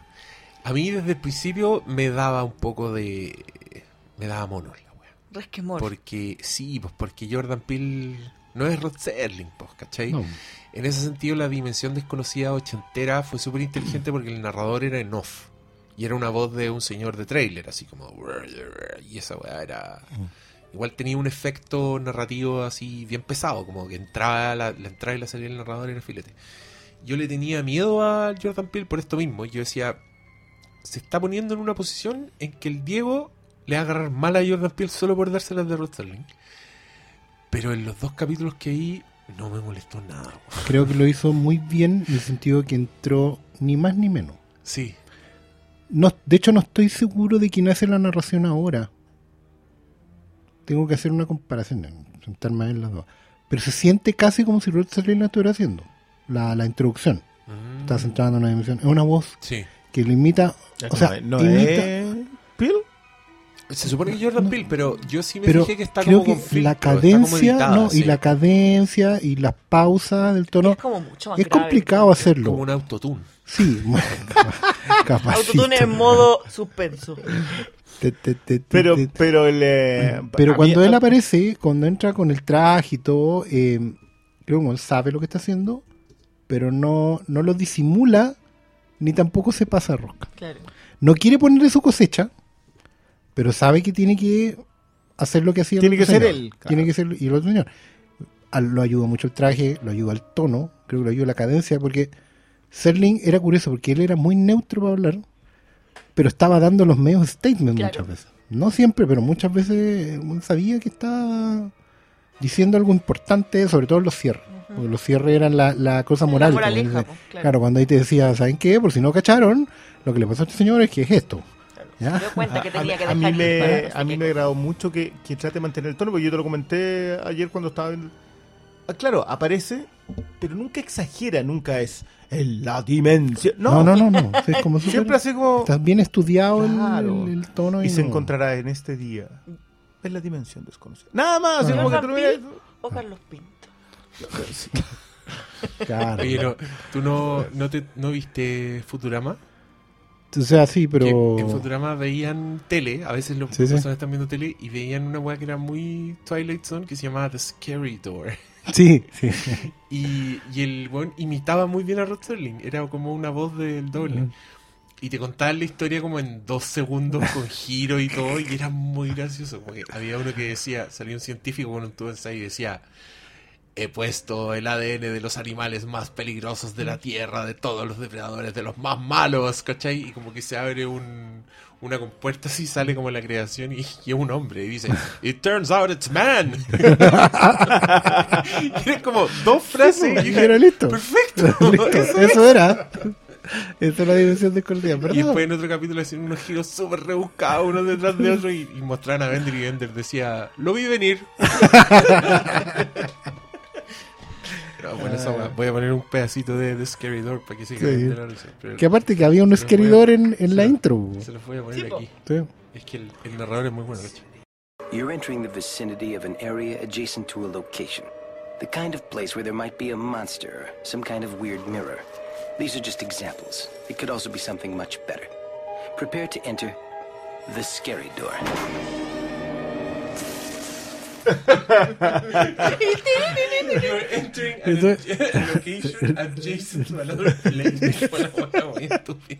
A mí desde el principio me daba un poco de... Me daba mono la wea. Resquemor. Porque, sí, pues porque Jordan Peele no es Rod Serling, pues, ¿cachai? No. En ese sentido, la dimensión desconocida ochentera fue súper inteligente porque el narrador era en off. Y era una voz de un señor de trailer, así como... Y esa weá era... Igual tenía un efecto narrativo así bien pesado, como que entraba la, la entrada y la salida del narrador era filete. Yo le tenía miedo a Jordan Peele por esto mismo. Yo decía, se está poniendo en una posición en que el Diego le va a agarrar mal a Jordan Peele solo por dárselas de Rod Serling. Pero en los dos capítulos que vi, no me molestó nada. Creo que lo hizo muy bien en el sentido que entró ni más ni menos. Sí, No, de hecho, no estoy seguro de quién hace la narración ahora. Tengo que hacer una comparación, sentarme a ver las dos. Pero se siente casi como si Rod Serling la estuviera haciendo. La, la introducción. Mm. Está centrada en una dimensión. Es una voz Sí. que lo imita. O sea, no, imita. es. Se supone que Jordan Peele, pero yo sí me Pero fijé que está creo como que con filtro, la está como cadencia, editada, no, sí. y la cadencia y las pausas del tono es como mucho más es grave. complicado hacerlo. como un autotune. Sí, capacito. Autotune en modo suspenso. Te- te- te- te- Pero, pero el. eh, Pero cuando él aparece, cuando entra con el traje y todo, eh, creo que él sabe lo que está haciendo, pero no, no lo disimula ni tampoco se pasa a rosca. Claro. No quiere ponerle su cosecha, pero sabe que tiene que hacer lo que hacía el Tiene otro que ser él, claro. Tiene que ser y el otro señor. Lo ayuda mucho el traje, lo ayuda el tono, creo que lo ayuda la cadencia, porque Serling era curioso, porque él era muy neutro para hablar, pero estaba dando los medios statements Claro. muchas veces. No siempre, pero muchas veces uno sabía que estaba diciendo algo importante, sobre todo en los cierres. Porque los cierres eran la, la cosa moral. moraleja, po, claro. claro. cuando ahí te decía, ¿saben qué? Por si no cacharon, lo que le pasó a este señor es que es esto. ¿Ya? Dio cuenta que A, a tenía mí- que a mí dejar me, no a mí me agradó mucho que, que trate de mantener el tono, porque yo te lo comenté ayer cuando estaba en... Ah, claro, aparece, pero nunca exagera, nunca es en la dimensión. No, No, no, no, no. Es como súper- siempre hace como... Está bien estudiado el- Claro. el, el tono. Y se no- encontrará en este día. En la dimensión desconocida. Nada más, así Ah. como que tú o Carlos Pinto. Claro. Oye, no, ¿tú no, no, te, no viste Futurama? O sea, sí, pero. Que en Futurama veían tele, a veces los Sí, sí. personas están viendo tele y veían una weá que era muy Twilight Zone que se llamaba The Scary Door. Sí, sí. Y, y el weón imitaba muy bien a Rod Serling, era como una voz del doble. Mm. Y te contaban la historia como en dos segundos con giro y todo, y era muy gracioso. Como que había uno que decía, salía un científico con un tubo de ensayo y decía, he puesto el ADN de los animales más peligrosos de la Tierra, de todos los depredadores, de los más malos, ¿cachai? Y como que se abre un, una compuerta así, sale como la creación y, y es un hombre y dice, It turns out it's man. y como dos frases y Y era listo. perfecto. Listo, Eso Eso era. Esa es la dimensión desconocida, Y ¿verdad? después en otro capítulo hacían unos giros súper rebuscados uno detrás de otro y, y mostraban a Bender y Bender decía, lo vi venir. No, bueno, esa weá. Voy a poner un pedacito de, de Scary Door para que se Sí. quede de la risa. Pero Que aparte que había un Se los voy a- esqueridor en, en la intro. Se los voy a poner Sí, po. aquí. Sí. Es que el, el narrador es muy bueno. You're entering the vicinity of an area adjacent to a location. The kind of place where there might be a monster some kind of weird mirror. These are just examples. It could also be something much better. Prepare to enter the scary door. You're entering location adjacent to another place. Fue una weá muy estúpida.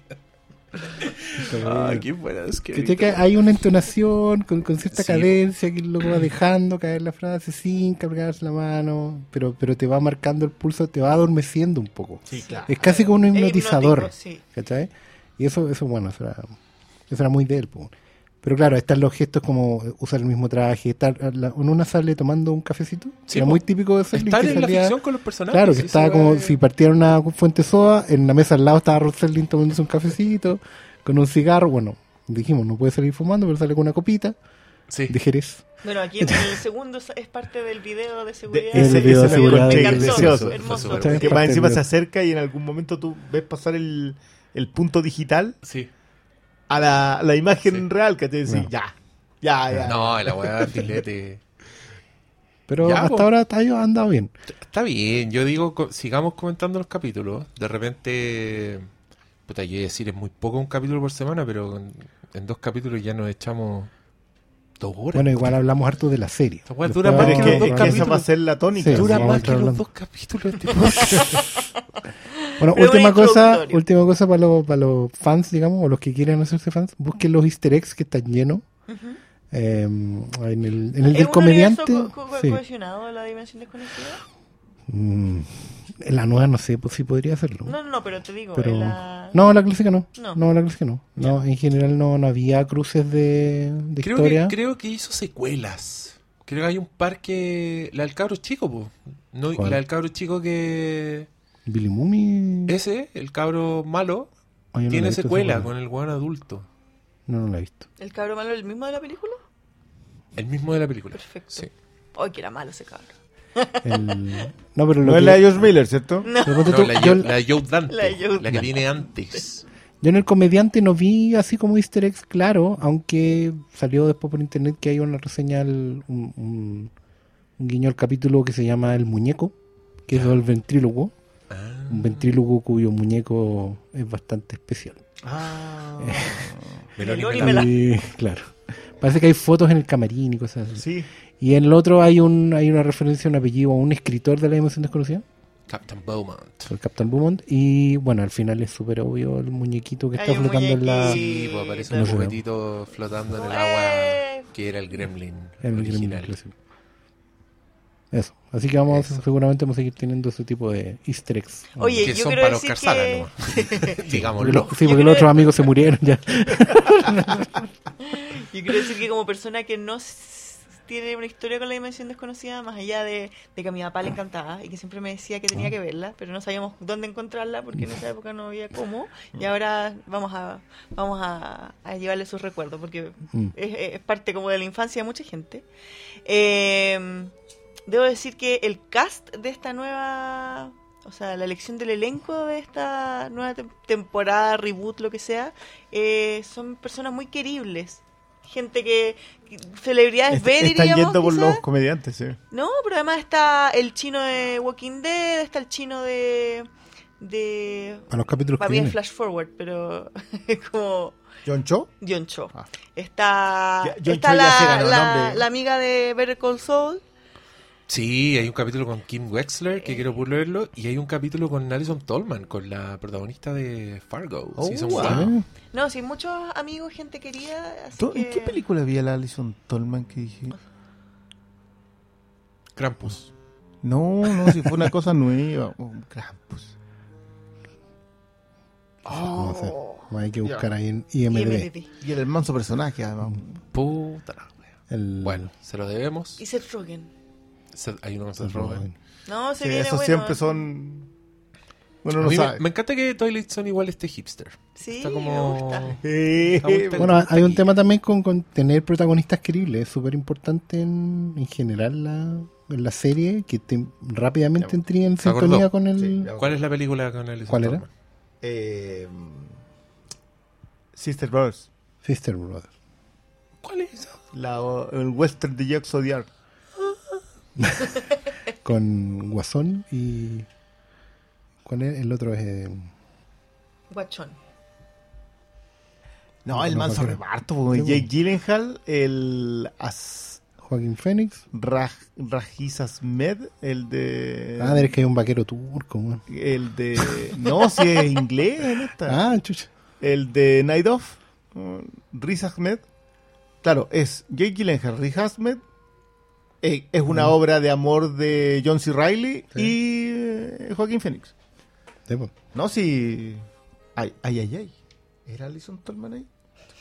Ah, qué buena Scary Que, que Door. hay una entonación con, con cierta Sí. cadencia que luego va dejando caer la frase sin cargarse la mano, pero, pero te va marcando el pulso, te va adormeciendo un poco. Sí, claro. Es casi como un hipnotizador. hipnótico, sí. ¿Cachai? Y eso, eso bueno, eso era, eso era muy de él. po. Pero claro, están los gestos como usar el mismo traje, estar la- en una sale tomando un cafecito. Sí, era po. muy típico de Selling Estar que en la ficción con los personajes. Claro, que sí, estaba como si partiera una fuente soda, en la mesa al lado estaba Roselyn tomándose un cafecito, con un cigarro, bueno, dijimos, no puede salir fumando, pero sale con una copita Sí. de Jerez. Bueno, aquí en el segundo es- parte del video de seguridad. El ese, video de ese seguridad de- de- precioso. de- hermoso. Que más del encima se acerca y en algún momento tú ves pasar el, el punto digital Sí. A la, la imagen Sí. real, que te decís, No. ya, ya, ya. No, la weá filete. Pero Ya, hasta po. ahora ha ido- ha andado bien. Está bien, yo digo, sigamos comentando los capítulos. De repente, puta, yo iba a decir, es muy poco un capítulo por semana, pero en, en dos capítulos ya nos echamos dos horas. Bueno, igual hablamos harto de la serie. Esta weá Después dura más Pero es que los dos que esa capítulos. va a ser la tónica. Sí, Dura más que los dos capítulos este. Bueno, Pero última cosa, última cosa para los, para los fans, digamos, o los que quieren hacerse fans, busquen los easter eggs que están llenos. Ujú. Eh, en el, en el ¿Es del un comediante. co- co- sí. cohesionado la dimensión desconocida? Mm, en la nueva no sé, pues sí podría hacerlo. No, no, no, pero te digo, pero en la... no, la clásica no. No. No, la clásica no. No, en general no, no había cruces de, de creo, historia. que, creo que hizo secuelas. Creo que hay un par que... La del cabro chico, pues. No, ¿Cuál? la del cabro chico que... Billy Mummy. Ese, el cabro malo, Ah, no tiene secuela con el buen adulto. No, no la he visto. ¿El cabro malo es el mismo de la película? El mismo de la película. Perfecto. Sí. Ay, que era malo ese cabro. El- No, pero lo No que- es la de George Miller, ¿cierto? No, tú, la, yo, la de Joe Dante. La de Joe la que viene antes. yo en el comediante no vi así como easter eggs, claro, aunque salió después por internet que hay una reseña, un, un- un guiño al capítulo que se llama El Muñeco, que es el ventrílogo. Un ventrílogo cuyo muñeco es bastante especial. Ah, Meloni claro. Parece que hay fotos en el camarín y cosas así. sí. Y en el otro hay un hay una referencia a un apellido a un escritor de la dimensión desconocida, Captain Beaumont. el Captain Beaumont. Y bueno, al final es súper obvio el muñequito que Hay está flotando en la. Sí, pues aparece No un juguetito flotando en el agua que era el gremlin el original. clásico. Eso. Así que vamos, seguramente vamos a seguir teniendo ese tipo de easter eggs. Oye, que yo son para los decir Salas que... nomás. Porque Digámoslo. lo- sí, porque creo- los otros amigos se murieron ya. Yo quiero decir que como persona que no tiene una historia con la dimensión desconocida, más allá de, de que a mi papá le encantaba y que siempre me decía que tenía que verla, pero no sabíamos dónde encontrarla porque en esa época no había cómo, y ahora vamos a vamos a, a llevarle sus recuerdos porque Mm. es, es parte como de la infancia de mucha gente. Eh, debo decir que el cast de esta nueva, o sea, la elección del elenco de esta nueva tem- temporada, reboot, lo que sea, eh, son personas muy queribles. Gente que, que- celebridades Est- B, están yendo por quizás. los comediantes, sí. No, pero además está el chino de Walking Dead, está el chino de... de A los capítulos para que mí es vienen. Flash Forward, pero como... John Cho. John Cho. Ah. Está, Ya- John está Cho la, la amiga de Better Call Saul. Sí, hay un capítulo con Kim Wexler que quiero por verlo y hay un capítulo con Alison Tolman, con la protagonista de Fargo. Oh, Season wow. No, sí, muchos amigos, gente querida. Así ¿Tú- que... ¿En qué película había la Alison Tolman que dije? Krampus. No, no, si fue una cosa nueva. Oh, Krampus. no sé. Hay que buscar ahí en IMDb. IMDb. Y el manso personaje, además. Puta la wea. El- Bueno, se lo debemos. Y Seth Rogen. Se- Hay uno que se el- roba. No, se Sí, viene esos bueno. siempre son. Bueno, no me, sabe. me encanta que Twilight Zone igual esté hipster. Sí, Está me como... gusta. Eh, Está muy- Bueno, hay un tema también con, con tener protagonistas queribles. Es súper importante en, en general la, en la serie que te- rápidamente entré en sintonía con el... Sí. ¿Cuál es la película con Alison ¿Cuál era? Eh, Sister Brothers. Sister Brothers. ¿Cuál es esa? La, el western de Jacques Odiar. Con Guasón y... ¿Cuál es? El otro es... eh, Guachón. No, No, el no, manso reparto. Sí, Jake. Gyllenhaal, el As, Joaquín Phoenix. Raj, Rajiz Ahmed, el de... Ah, es que hay un vaquero turco. El de... No, si es inglés en esta. Ah, chucha. El de Night Of, uh, Riz Ahmed. Claro, es Jake Gyllenhaal, Riz Ahmed. Eh, es una obra de amor de John C. Reilly Sí. y eh, Joaquín Phoenix. Sí, po. No, si... Ay, ay, ay, ay. ¿Era Alison Tolman ahí?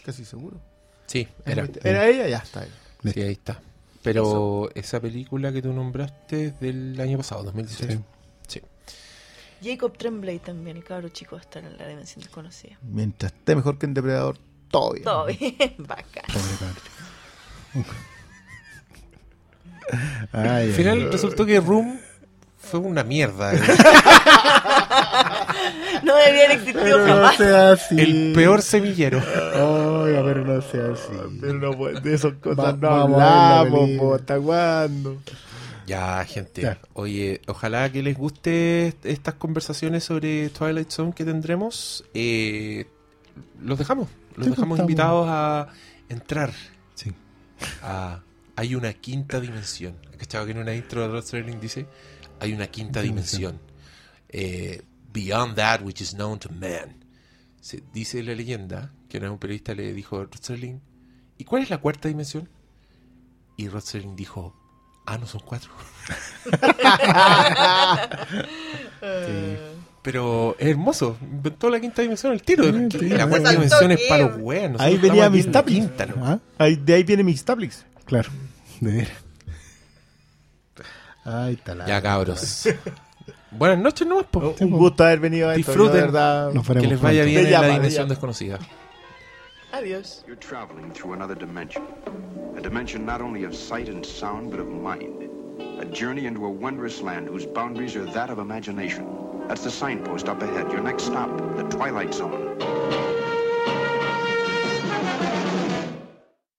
Casi seguro. Sí, era. ¿Era ella? Ya está. Sí, ahí está. Pero esa película que tú nombraste es del año pasado, 2018. Sí. Jacob Tremblay también, el cabro chico, está en la dimensión desconocida. Mientras esté mejor que en Depredador, todo bien. Todo bien, bacán. Pobre cabro. Ay, Al final ay. resultó que Room fue una mierda. No deberían existir Pero no jamás. sea así. El peor semillero. Oiga, pero no sea así. Pero no, puede- de esas cosas Va- no hablamos, po, ¿hasta cuándo? Ya, gente. Ya. Oye, ojalá que les guste estas conversaciones sobre Twilight Zone que tendremos. Eh, los dejamos. Los Sí, dejamos invitados a entrar Sí. a... Hay una quinta dimensión. ¿Cachado que en una intro de Rod Serling dice? Hay una quinta dimensión. Eh, beyond that which is known to man. Se dice la leyenda que un periodista le dijo a Rod Serling, ¿y cuál es la cuarta dimensión? Y Rod Serling dijo, ah, no son cuatro. Pero es hermoso. Inventó la quinta dimensión al tiro. Sí, Que sí. la cuarta dimensión es para los weones. Ahí venía quinta, ¿no? ¿Ah? Ahí, de ahí viene Mixtaplix. Claro, de veras. Ay, talá. Ya, cabros. Buenas noches, nomás. po. Un gusto haber venido a esto, Disfruten. de verdad. Nos Que veremos les vaya pronto. bien en la dimensión desconocida. Adiós. You're traveling through another dimension. A dimension not only of sight and sound, but of mind. A journey into a wondrous land whose boundaries are that of imagination. That's the signpost up ahead. Your next stop, the Twilight Zone.